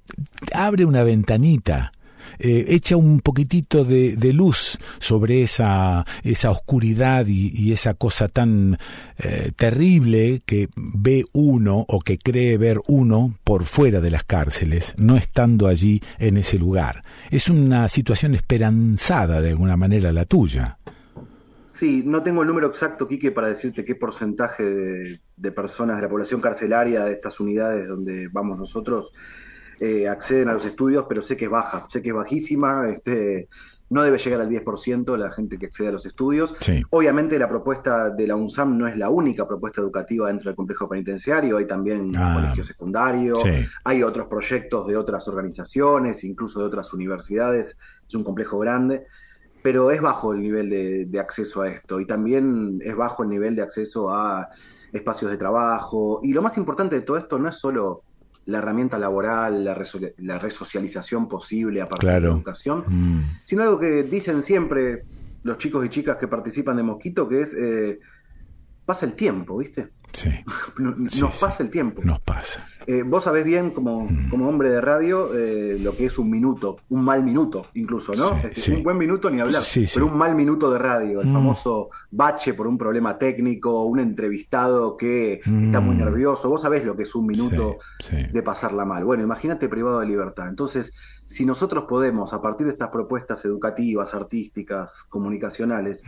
abre una ventanita, eh, echa un poquitito de, de luz sobre esa, esa oscuridad y, esa cosa tan eh, terrible que ve uno o que cree ver uno por fuera de las cárceles, no estando allí en ese lugar. Es una situación esperanzada de alguna manera la tuya. Sí, no tengo el número exacto, Quique, para decirte qué porcentaje de, de personas de la población carcelaria de estas unidades donde vamos nosotros eh, acceden a los estudios, pero sé que es baja, sé que es bajísima, este, no debe llegar al 10% la gente que accede a los estudios. Sí. Obviamente la propuesta de la UNSAM no es la única propuesta educativa dentro del complejo penitenciario, hay también Ah, colegio secundario, sí. hay otros proyectos de otras organizaciones, incluso de otras universidades, es un complejo grande, pero es bajo el nivel de, de acceso a esto y también es bajo el nivel de acceso a espacios de trabajo y lo más importante de todo esto no es solo la herramienta laboral, la, reso- la resocialización posible a partir de la educación, Mm. sino algo que dicen siempre los chicos y chicas que participan de Mosquito, que es, eh, pasa el tiempo, ¿viste? Sí. No- Nos pasa el tiempo. Nos pasa. Eh, vos sabés bien, como, Mm. como hombre de radio, eh, lo que es un minuto, un mal minuto incluso, ¿no? Es. Un buen minuto ni hablar, pero un mal minuto de radio, el Mm. famoso bache por un problema técnico, un entrevistado que está muy Mm. nervioso, vos sabés lo que es un minuto de pasarla mal. Bueno, imagínate privado de libertad. Entonces, si nosotros podemos, a partir de estas propuestas educativas, artísticas, comunicacionales.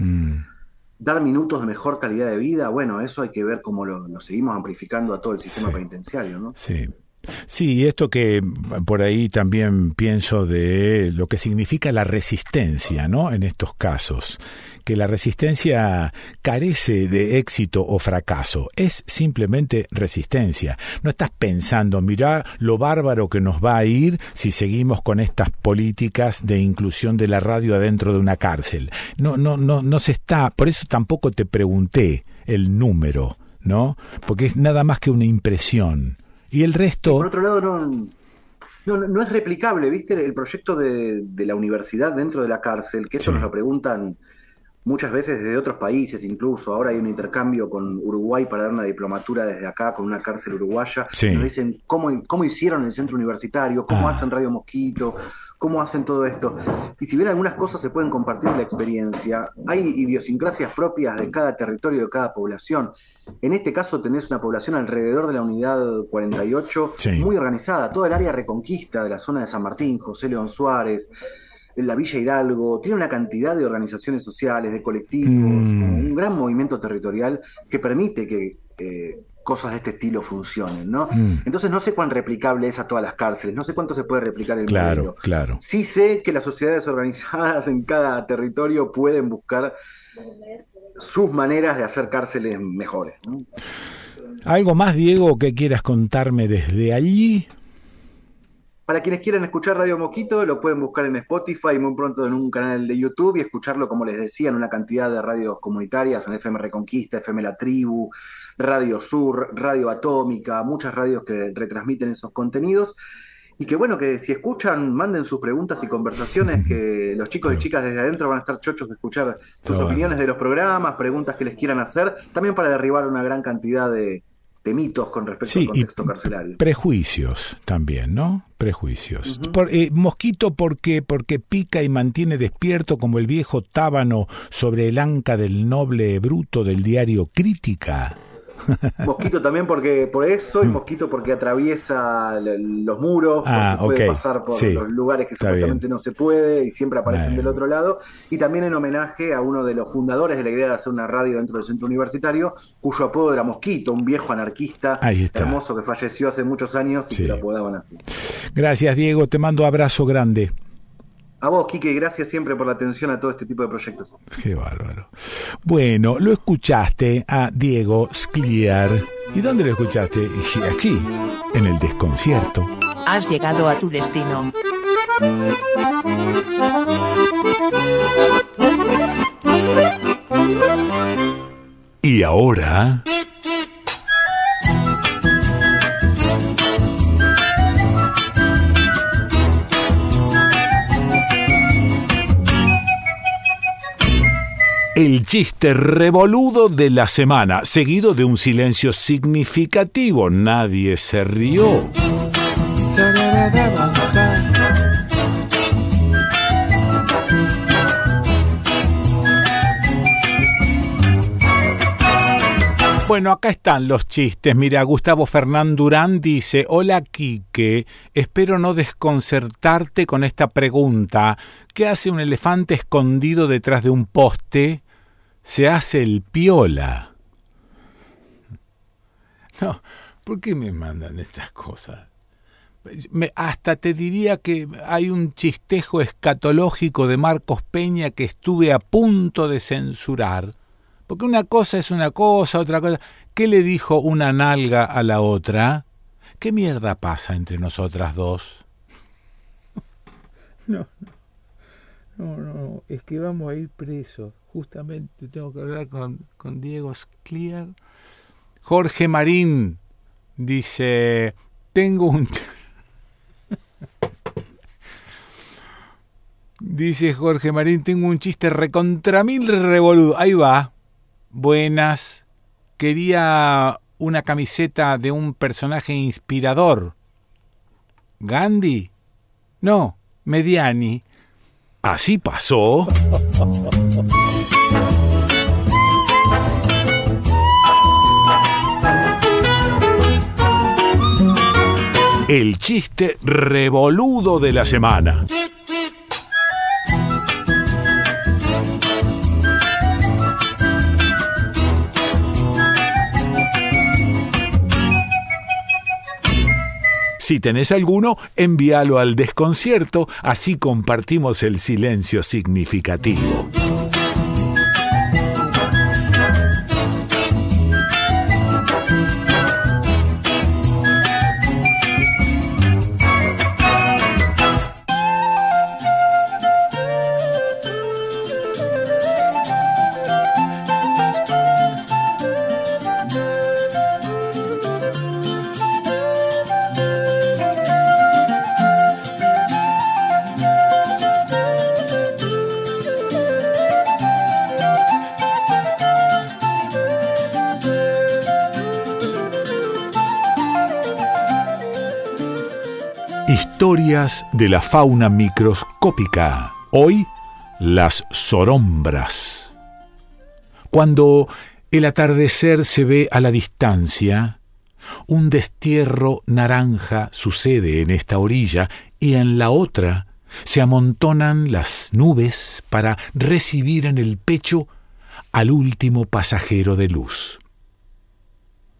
Dar minutos de mejor calidad de vida, bueno, eso hay que ver cómo lo, lo seguimos amplificando a todo el sistema Sí. penitenciario, ¿no? Sí. Sí, y esto que por ahí también pienso de lo que significa la resistencia, ¿no? En estos casos, que la resistencia carece de éxito o fracaso, es simplemente resistencia. No estás pensando, mirá lo bárbaro que nos va a ir si seguimos con estas políticas de inclusión de la radio adentro de una cárcel. No, no, no, no se está, por eso tampoco te pregunté el número, ¿no? Porque es nada más que una impresión. Y el resto... Por otro lado, no, no, no es replicable, ¿viste? El proyecto de, de la universidad dentro de la cárcel, que eso Sí. nos lo preguntan muchas veces desde otros países, incluso. Ahora hay un intercambio con Uruguay para dar una diplomatura desde acá con una cárcel uruguaya. Sí. Nos dicen cómo, cómo hicieron el centro universitario, cómo Ah. hacen Radio Mosquito, cómo hacen todo esto. Y si bien algunas cosas se pueden compartir en la experiencia, hay idiosincrasias propias de cada territorio, de cada población. En este caso tenés una población alrededor de la unidad 48 Sí. muy organizada, toda el área reconquista de la zona de San Martín, José León Suárez, la Villa Hidalgo, tiene una cantidad de organizaciones sociales, de colectivos, Mm. un gran movimiento territorial que permite que eh, cosas de este estilo funcionen, ¿no? Mm. Entonces no sé cuán replicable es a todas las cárceles, no sé cuánto se puede replicar el Claro, modelo. claro. Sí sé que las sociedades organizadas en cada territorio pueden buscar sus maneras de hacer cárceles mejores. ¿no? ¿Algo más, Diego, que quieras contarme desde allí? Para quienes quieran escuchar Radio Mosquito, lo pueden buscar en Spotify, muy pronto en un canal de YouTube y escucharlo, como les decía, en una cantidad de radios comunitarias, en FM Reconquista, FM La Tribu, Radio Sur, Radio Atómica, muchas radios que retransmiten esos contenidos. Y que bueno, que si escuchan, manden sus preguntas y conversaciones, que los chicos y chicas desde adentro van a estar chochos de escuchar sus opiniones de los programas, preguntas que les quieran hacer, también para derribar una gran cantidad de, de mitos con respecto Sí, al y contexto carcelario. Prejuicios también, ¿no? Prejuicios. Por- eh, mosquito, ¿por qué? Porque pica y mantiene despierto como el viejo tábano sobre el anca del noble bruto del diario Crítica. Mosquito también porque por eso y mosquito porque atraviesa los muros, porque Ah, puede ok, pasar por sí, los lugares que está supuestamente no se puede y siempre aparecen del otro lado. Y también en homenaje a uno de los fundadores de la idea de hacer una radio dentro del centro universitario, cuyo apodo era Mosquito, un viejo anarquista hermoso que falleció hace muchos años y Sí. que lo apodaban así. Gracias, Diego. Te mando abrazo grande. A vos, Quique, gracias siempre por la atención a todo este tipo de proyectos. Qué bárbaro. Bueno, lo escuchaste a Diego Scliar. ¿Y dónde lo escuchaste? Aquí, en el desconcierto. Has llegado a tu destino. Y ahora... El chiste revoludo de la semana, seguido de un silencio significativo. Nadie se rió. Bueno, acá están los chistes. Mira, Gustavo Fernán Durán dice, hola Quique, espero no desconcertarte con esta pregunta. ¿Qué hace un elefante escondido detrás de un poste? Se hace el piola. No, ¿por qué me mandan estas cosas? Me- hasta te diría que hay un chistejo escatológico de Marcos Peña que estuve a punto de censurar. Porque una cosa es una cosa, otra cosa. ¿Qué le dijo una nalga a la otra? ¿Qué mierda pasa entre nosotras dos? No, no, no, no, es que vamos a ir presos. Justamente tengo que hablar con, con Diego Scliar. Jorge Marín dice, tengo un... Dice Jorge Marín, tengo un chiste recontra mil revoludo. Ahí va. Buenas. Quería una camiseta de un personaje inspirador. ¿Gandhi? No, Mediani. Así pasó. El chiste revoludo de la semana. Si tenés alguno, envíalo al desconcierto, así compartimos el silencio significativo. De la fauna microscópica. Hoy, las sorombras. Cuando el atardecer se ve a la distancia, un destierro naranja sucede en esta orilla y en la otra se amontonan las nubes para recibir en el pecho al último pasajero de luz.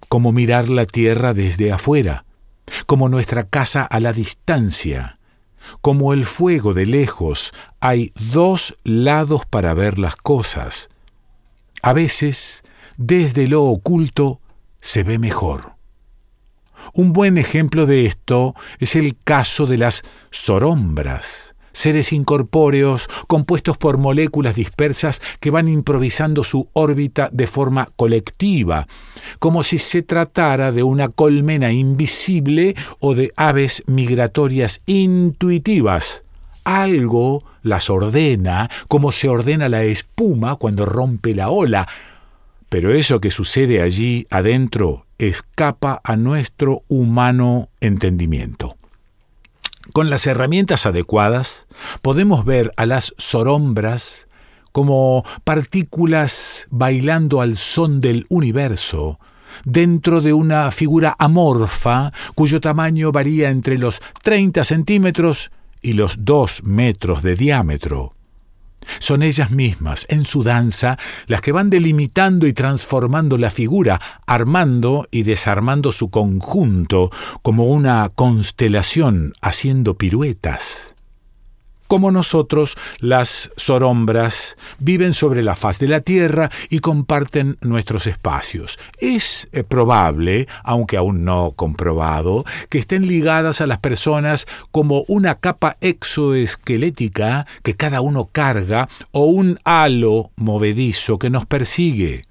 Como mirar la tierra desde afuera, como nuestra casa a la distancia, como el fuego de lejos, hay dos lados para ver las cosas. A veces, desde lo oculto, se ve mejor. Un buen ejemplo de esto es el caso de las sorombras seres incorpóreos compuestos por moléculas dispersas que van improvisando su órbita de forma colectiva, como si se tratara de una colmena invisible o de aves migratorias intuitivas. Algo las ordena como se ordena la espuma cuando rompe la ola, pero eso que sucede allí adentro escapa a nuestro humano entendimiento. Con las herramientas adecuadas podemos ver a las sorombras como partículas bailando al son del universo, dentro de una figura amorfa cuyo tamaño varía entre los 30 centímetros y los 2 metros de diámetro. Son ellas mismas, en su danza, las que van delimitando y transformando la figura, armando y desarmando su conjunto, como una constelación haciendo piruetas. Como nosotros, las sorombras viven sobre la faz de la Tierra y comparten nuestros espacios. Es eh, probable, aunque aún no comprobado, que estén ligadas a las personas como una capa exoesquelética que cada uno carga o un halo movedizo que nos persigue.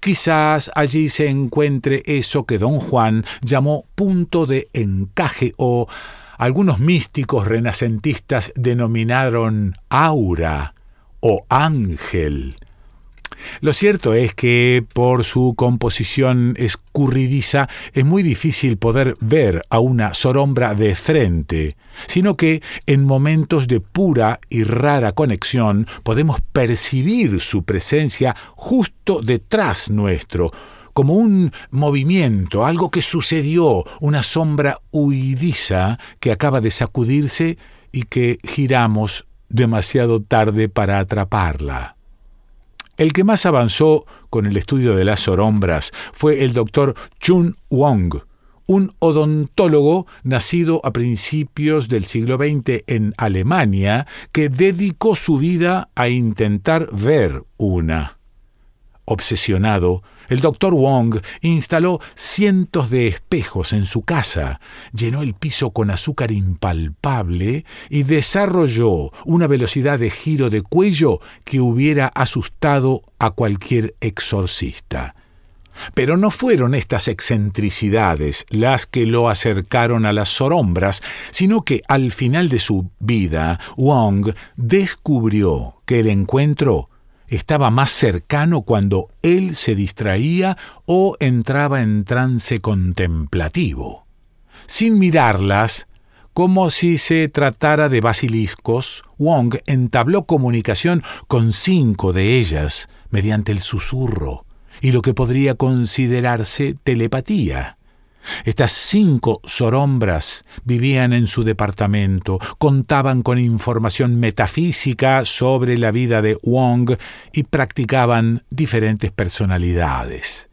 Quizás allí se encuentre eso que don Juan llamó punto de encaje o algunos místicos renacentistas denominaron aura o ángel. Lo cierto es que por su composición escurridiza es muy difícil poder ver a una sorombra de frente, sino que en momentos de pura y rara conexión podemos percibir su presencia justo detrás nuestro, como un movimiento, algo que sucedió, una sombra huidiza que acaba de sacudirse y que giramos demasiado tarde para atraparla. El que más avanzó con el estudio de las sorombras fue el doctor Chun Wong, un odontólogo nacido a principios del siglo XX en Alemania que dedicó su vida a intentar ver una. Obsesionado, el doctor Wong instaló cientos de espejos en su casa, llenó el piso con azúcar impalpable y desarrolló una velocidad de giro de cuello que hubiera asustado a cualquier exorcista. Pero no fueron estas excentricidades las que lo acercaron a las sorombras, sino que al final de su vida, Wong descubrió que el encuentro estaba más cercano cuando él se distraía o entraba en trance contemplativo. Sin mirarlas, como si se tratara de basiliscos, Wong entabló comunicación con cinco de ellas mediante el susurro y lo que podría considerarse telepatía. Estas cinco sorombras vivían en su departamento, contaban con información metafísica sobre la vida de Wong y practicaban diferentes personalidades.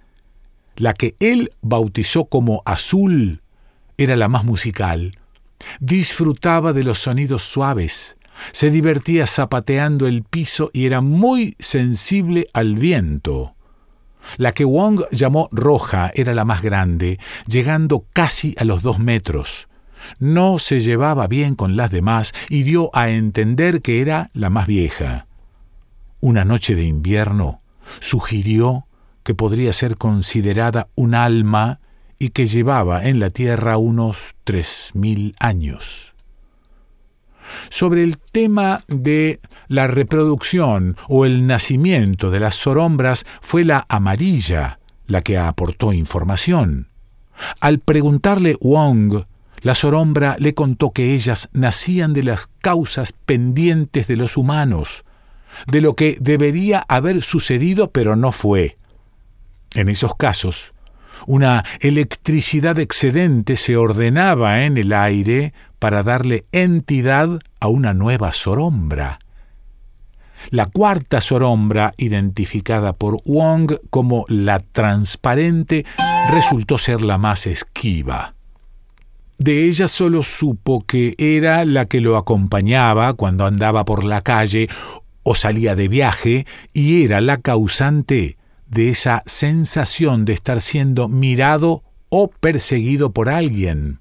La que él bautizó como azul era la más musical. Disfrutaba de los sonidos suaves, se divertía zapateando el piso y era muy sensible al viento. La que Wong llamó roja era la más grande, llegando casi a los dos metros. No se llevaba bien con las demás y dio a entender que era la más vieja. Una noche de invierno sugirió que podría ser considerada un alma y que llevaba en la Tierra unos tres mil años. Sobre el tema de la reproducción o el nacimiento de las sorombras fue la amarilla la que aportó información. Al preguntarle Wong, la sorombra le contó que ellas nacían de las causas pendientes de los humanos, de lo que debería haber sucedido pero no fue. En esos casos, una electricidad excedente se ordenaba en el aire para darle entidad a una nueva sorombra. La cuarta sorombra, identificada por Wong como la transparente, resultó ser la más esquiva. De ella solo supo que era la que lo acompañaba cuando andaba por la calle o salía de viaje y era la causante de esa sensación de estar siendo mirado o perseguido por alguien.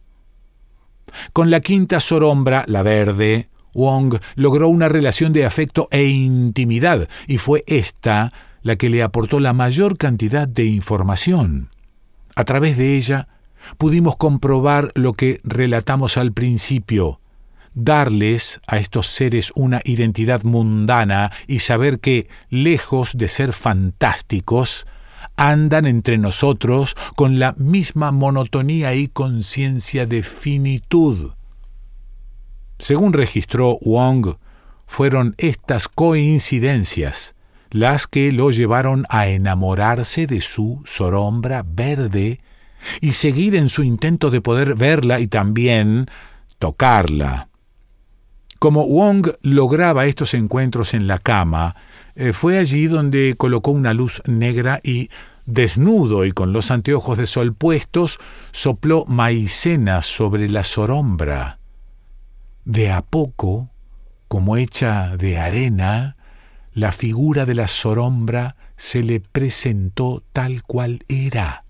Con la quinta sorombra, la verde, Wong logró una relación de afecto e intimidad, y fue esta la que le aportó la mayor cantidad de información. A través de ella pudimos comprobar lo que relatamos al principio, darles a estos seres una identidad mundana y saber que, lejos de ser fantásticos, andan entre nosotros con la misma monotonía y conciencia de finitud. Según registró Wong, fueron estas coincidencias las que lo llevaron a enamorarse de su sorombra verde y seguir en su intento de poder verla y también tocarla. Como Wong lograba estos encuentros en la cama, eh, fue allí donde colocó una luz negra y, desnudo y con los anteojos de sol puestos, sopló maicena sobre la sorombra. De a poco, como hecha de arena, la figura de la sorombra se le presentó tal cual era.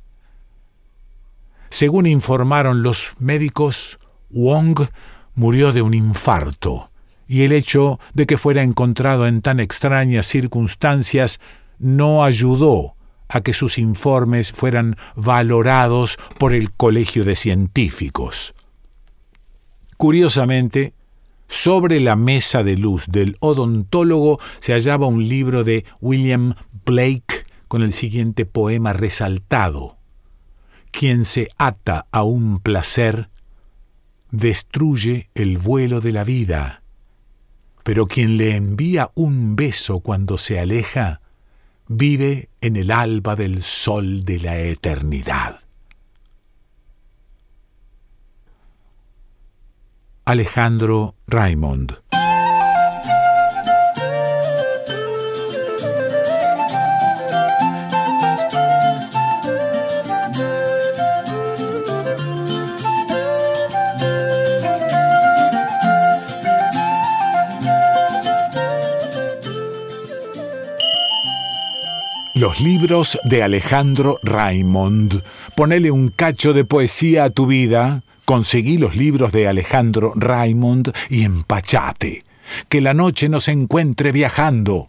Según informaron los médicos, Wong murió de un infarto, y el hecho de que fuera encontrado en tan extrañas circunstancias no ayudó a que sus informes fueran valorados por el Colegio de Científicos. Curiosamente, sobre la mesa de luz del odontólogo se hallaba un libro de William Blake con el siguiente poema resaltado. Quien se ata a un placer destruye el vuelo de la vida, pero quien le envía un beso cuando se aleja, vive en el alba del sol de la eternidad. Alejandro Raymond Los libros de Alejandro Raymond. Ponele un cacho de poesía a tu vida. Conseguí los libros de Alejandro Raymond y empachate. Que la noche nos encuentre viajando.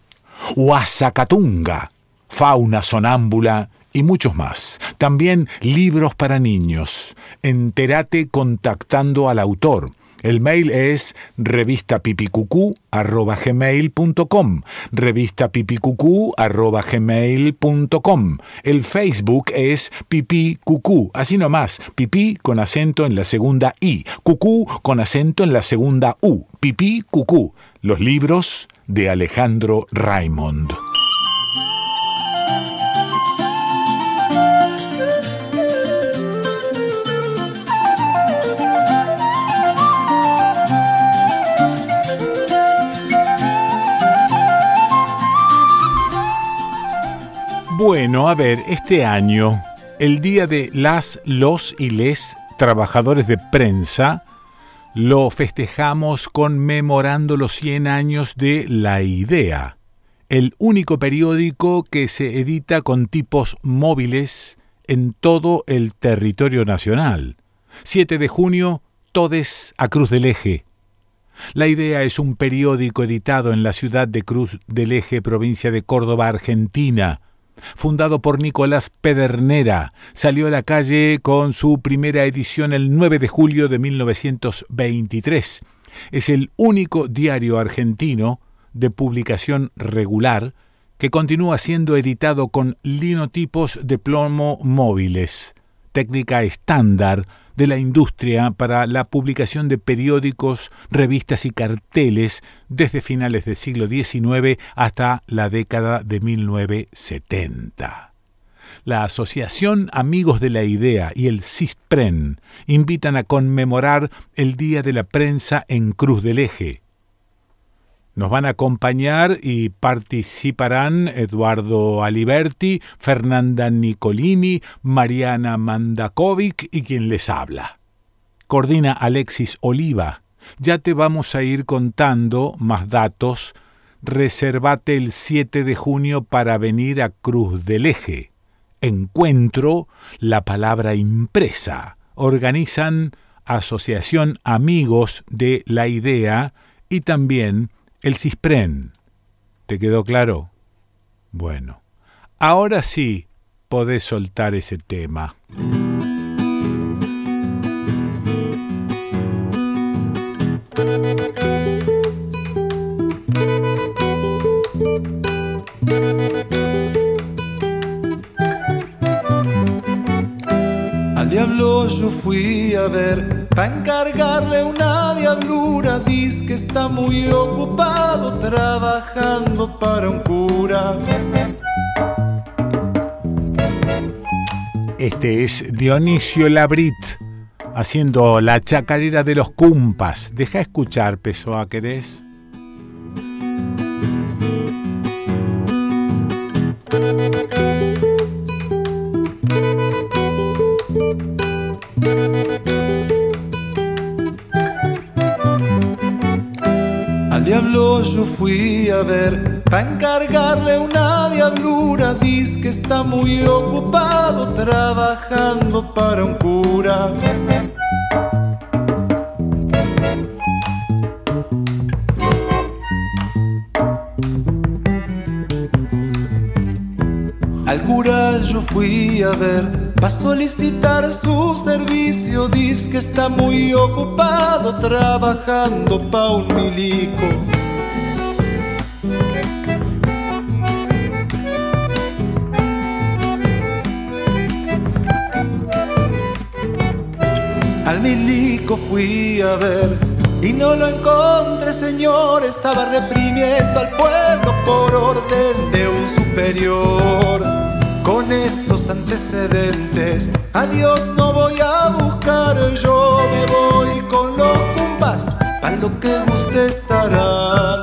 Huasacatunga, fauna sonámbula y muchos más. También libros para niños. Entérate contactando al autor El mail es revistapipicucú@gmail.com, revistapipicucú@gmail.com. El Facebook es Pipí Cucú, así nomás, pipí con acento en la segunda i, cucú con acento en la segunda u, Pipí Cucú. Los libros de Alejandro Raimond. Bueno, a ver, este año, el Día de las, los y les trabajadores de prensa, lo festejamos conmemorando los 100 años de La Idea, el único periódico que se edita con tipos móviles en todo el territorio nacional. 7 de junio, Todes a Cruz del Eje. La Idea es un periódico editado en la ciudad de Cruz del Eje, provincia de Córdoba, Argentina fundado por Nicolás Pedernera. Salió a la calle con su primera edición el 9 de julio de 1923. Es el único diario argentino de publicación regular que continúa siendo editado con linotipos de plomo móviles, técnica estándar de la industria para la publicación de periódicos, revistas y carteles desde finales del siglo XIX hasta la década de 1970. La Asociación Amigos de la Idea y el CISPREN invitan a conmemorar el Día de la Prensa en Cruz del Eje, nos van a acompañar y participarán Eduardo Aliberti, Fernanda Nicolini, Mariana Mandakovic y quien les habla. Coordina Alexis Oliva. Ya te vamos a ir contando más datos. Reservate el 7 de junio para venir a Cruz del Eje. Encuentro la palabra impresa. Organizan Asociación Amigos de la Idea y también el CISPREN. ¿Te quedó claro? Bueno, ahora sí podés soltar ese tema. Al diablo yo fui a ver, para encargarle una diablura, que está muy ocupado trabajando para un cura. Este es Dionisio Labrit haciendo la chacarera de los cumpas. Deja escuchar, Pessoa, ¿querés? Diablo yo fui a ver, para encargarle una diablura, dice que está muy ocupado trabajando para un cura. Al cura yo fui a ver, para solicitar su servicio, dice que está muy ocupado trabajando pa' un milico. Al milico fui a ver y no lo encontré, señor. Estaba reprimiendo al pueblo por orden de un superior. Con antecedentes, a no voy a buscar. Yo me voy con los cumpas, a lo que guste estará.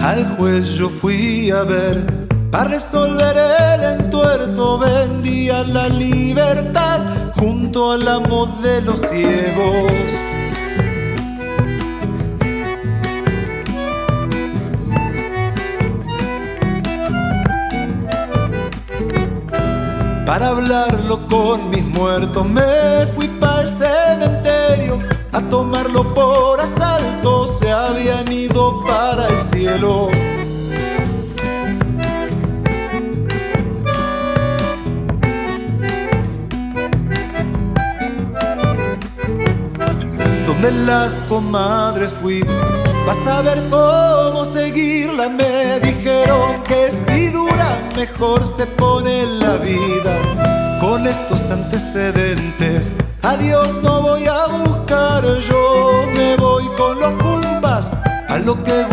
Al juez yo fui a ver, para resolver el vendía la libertad junto al amo de los ciegos. Para hablarlo con mis muertos me fui para el cementerio a tomarlo Donde las comadres fui, vas a ver cómo seguirla. Me dijeron que si dura, mejor se pone la vida. Con estos antecedentes, a Dios no voy a buscar, yo me voy con los cumpas a lo que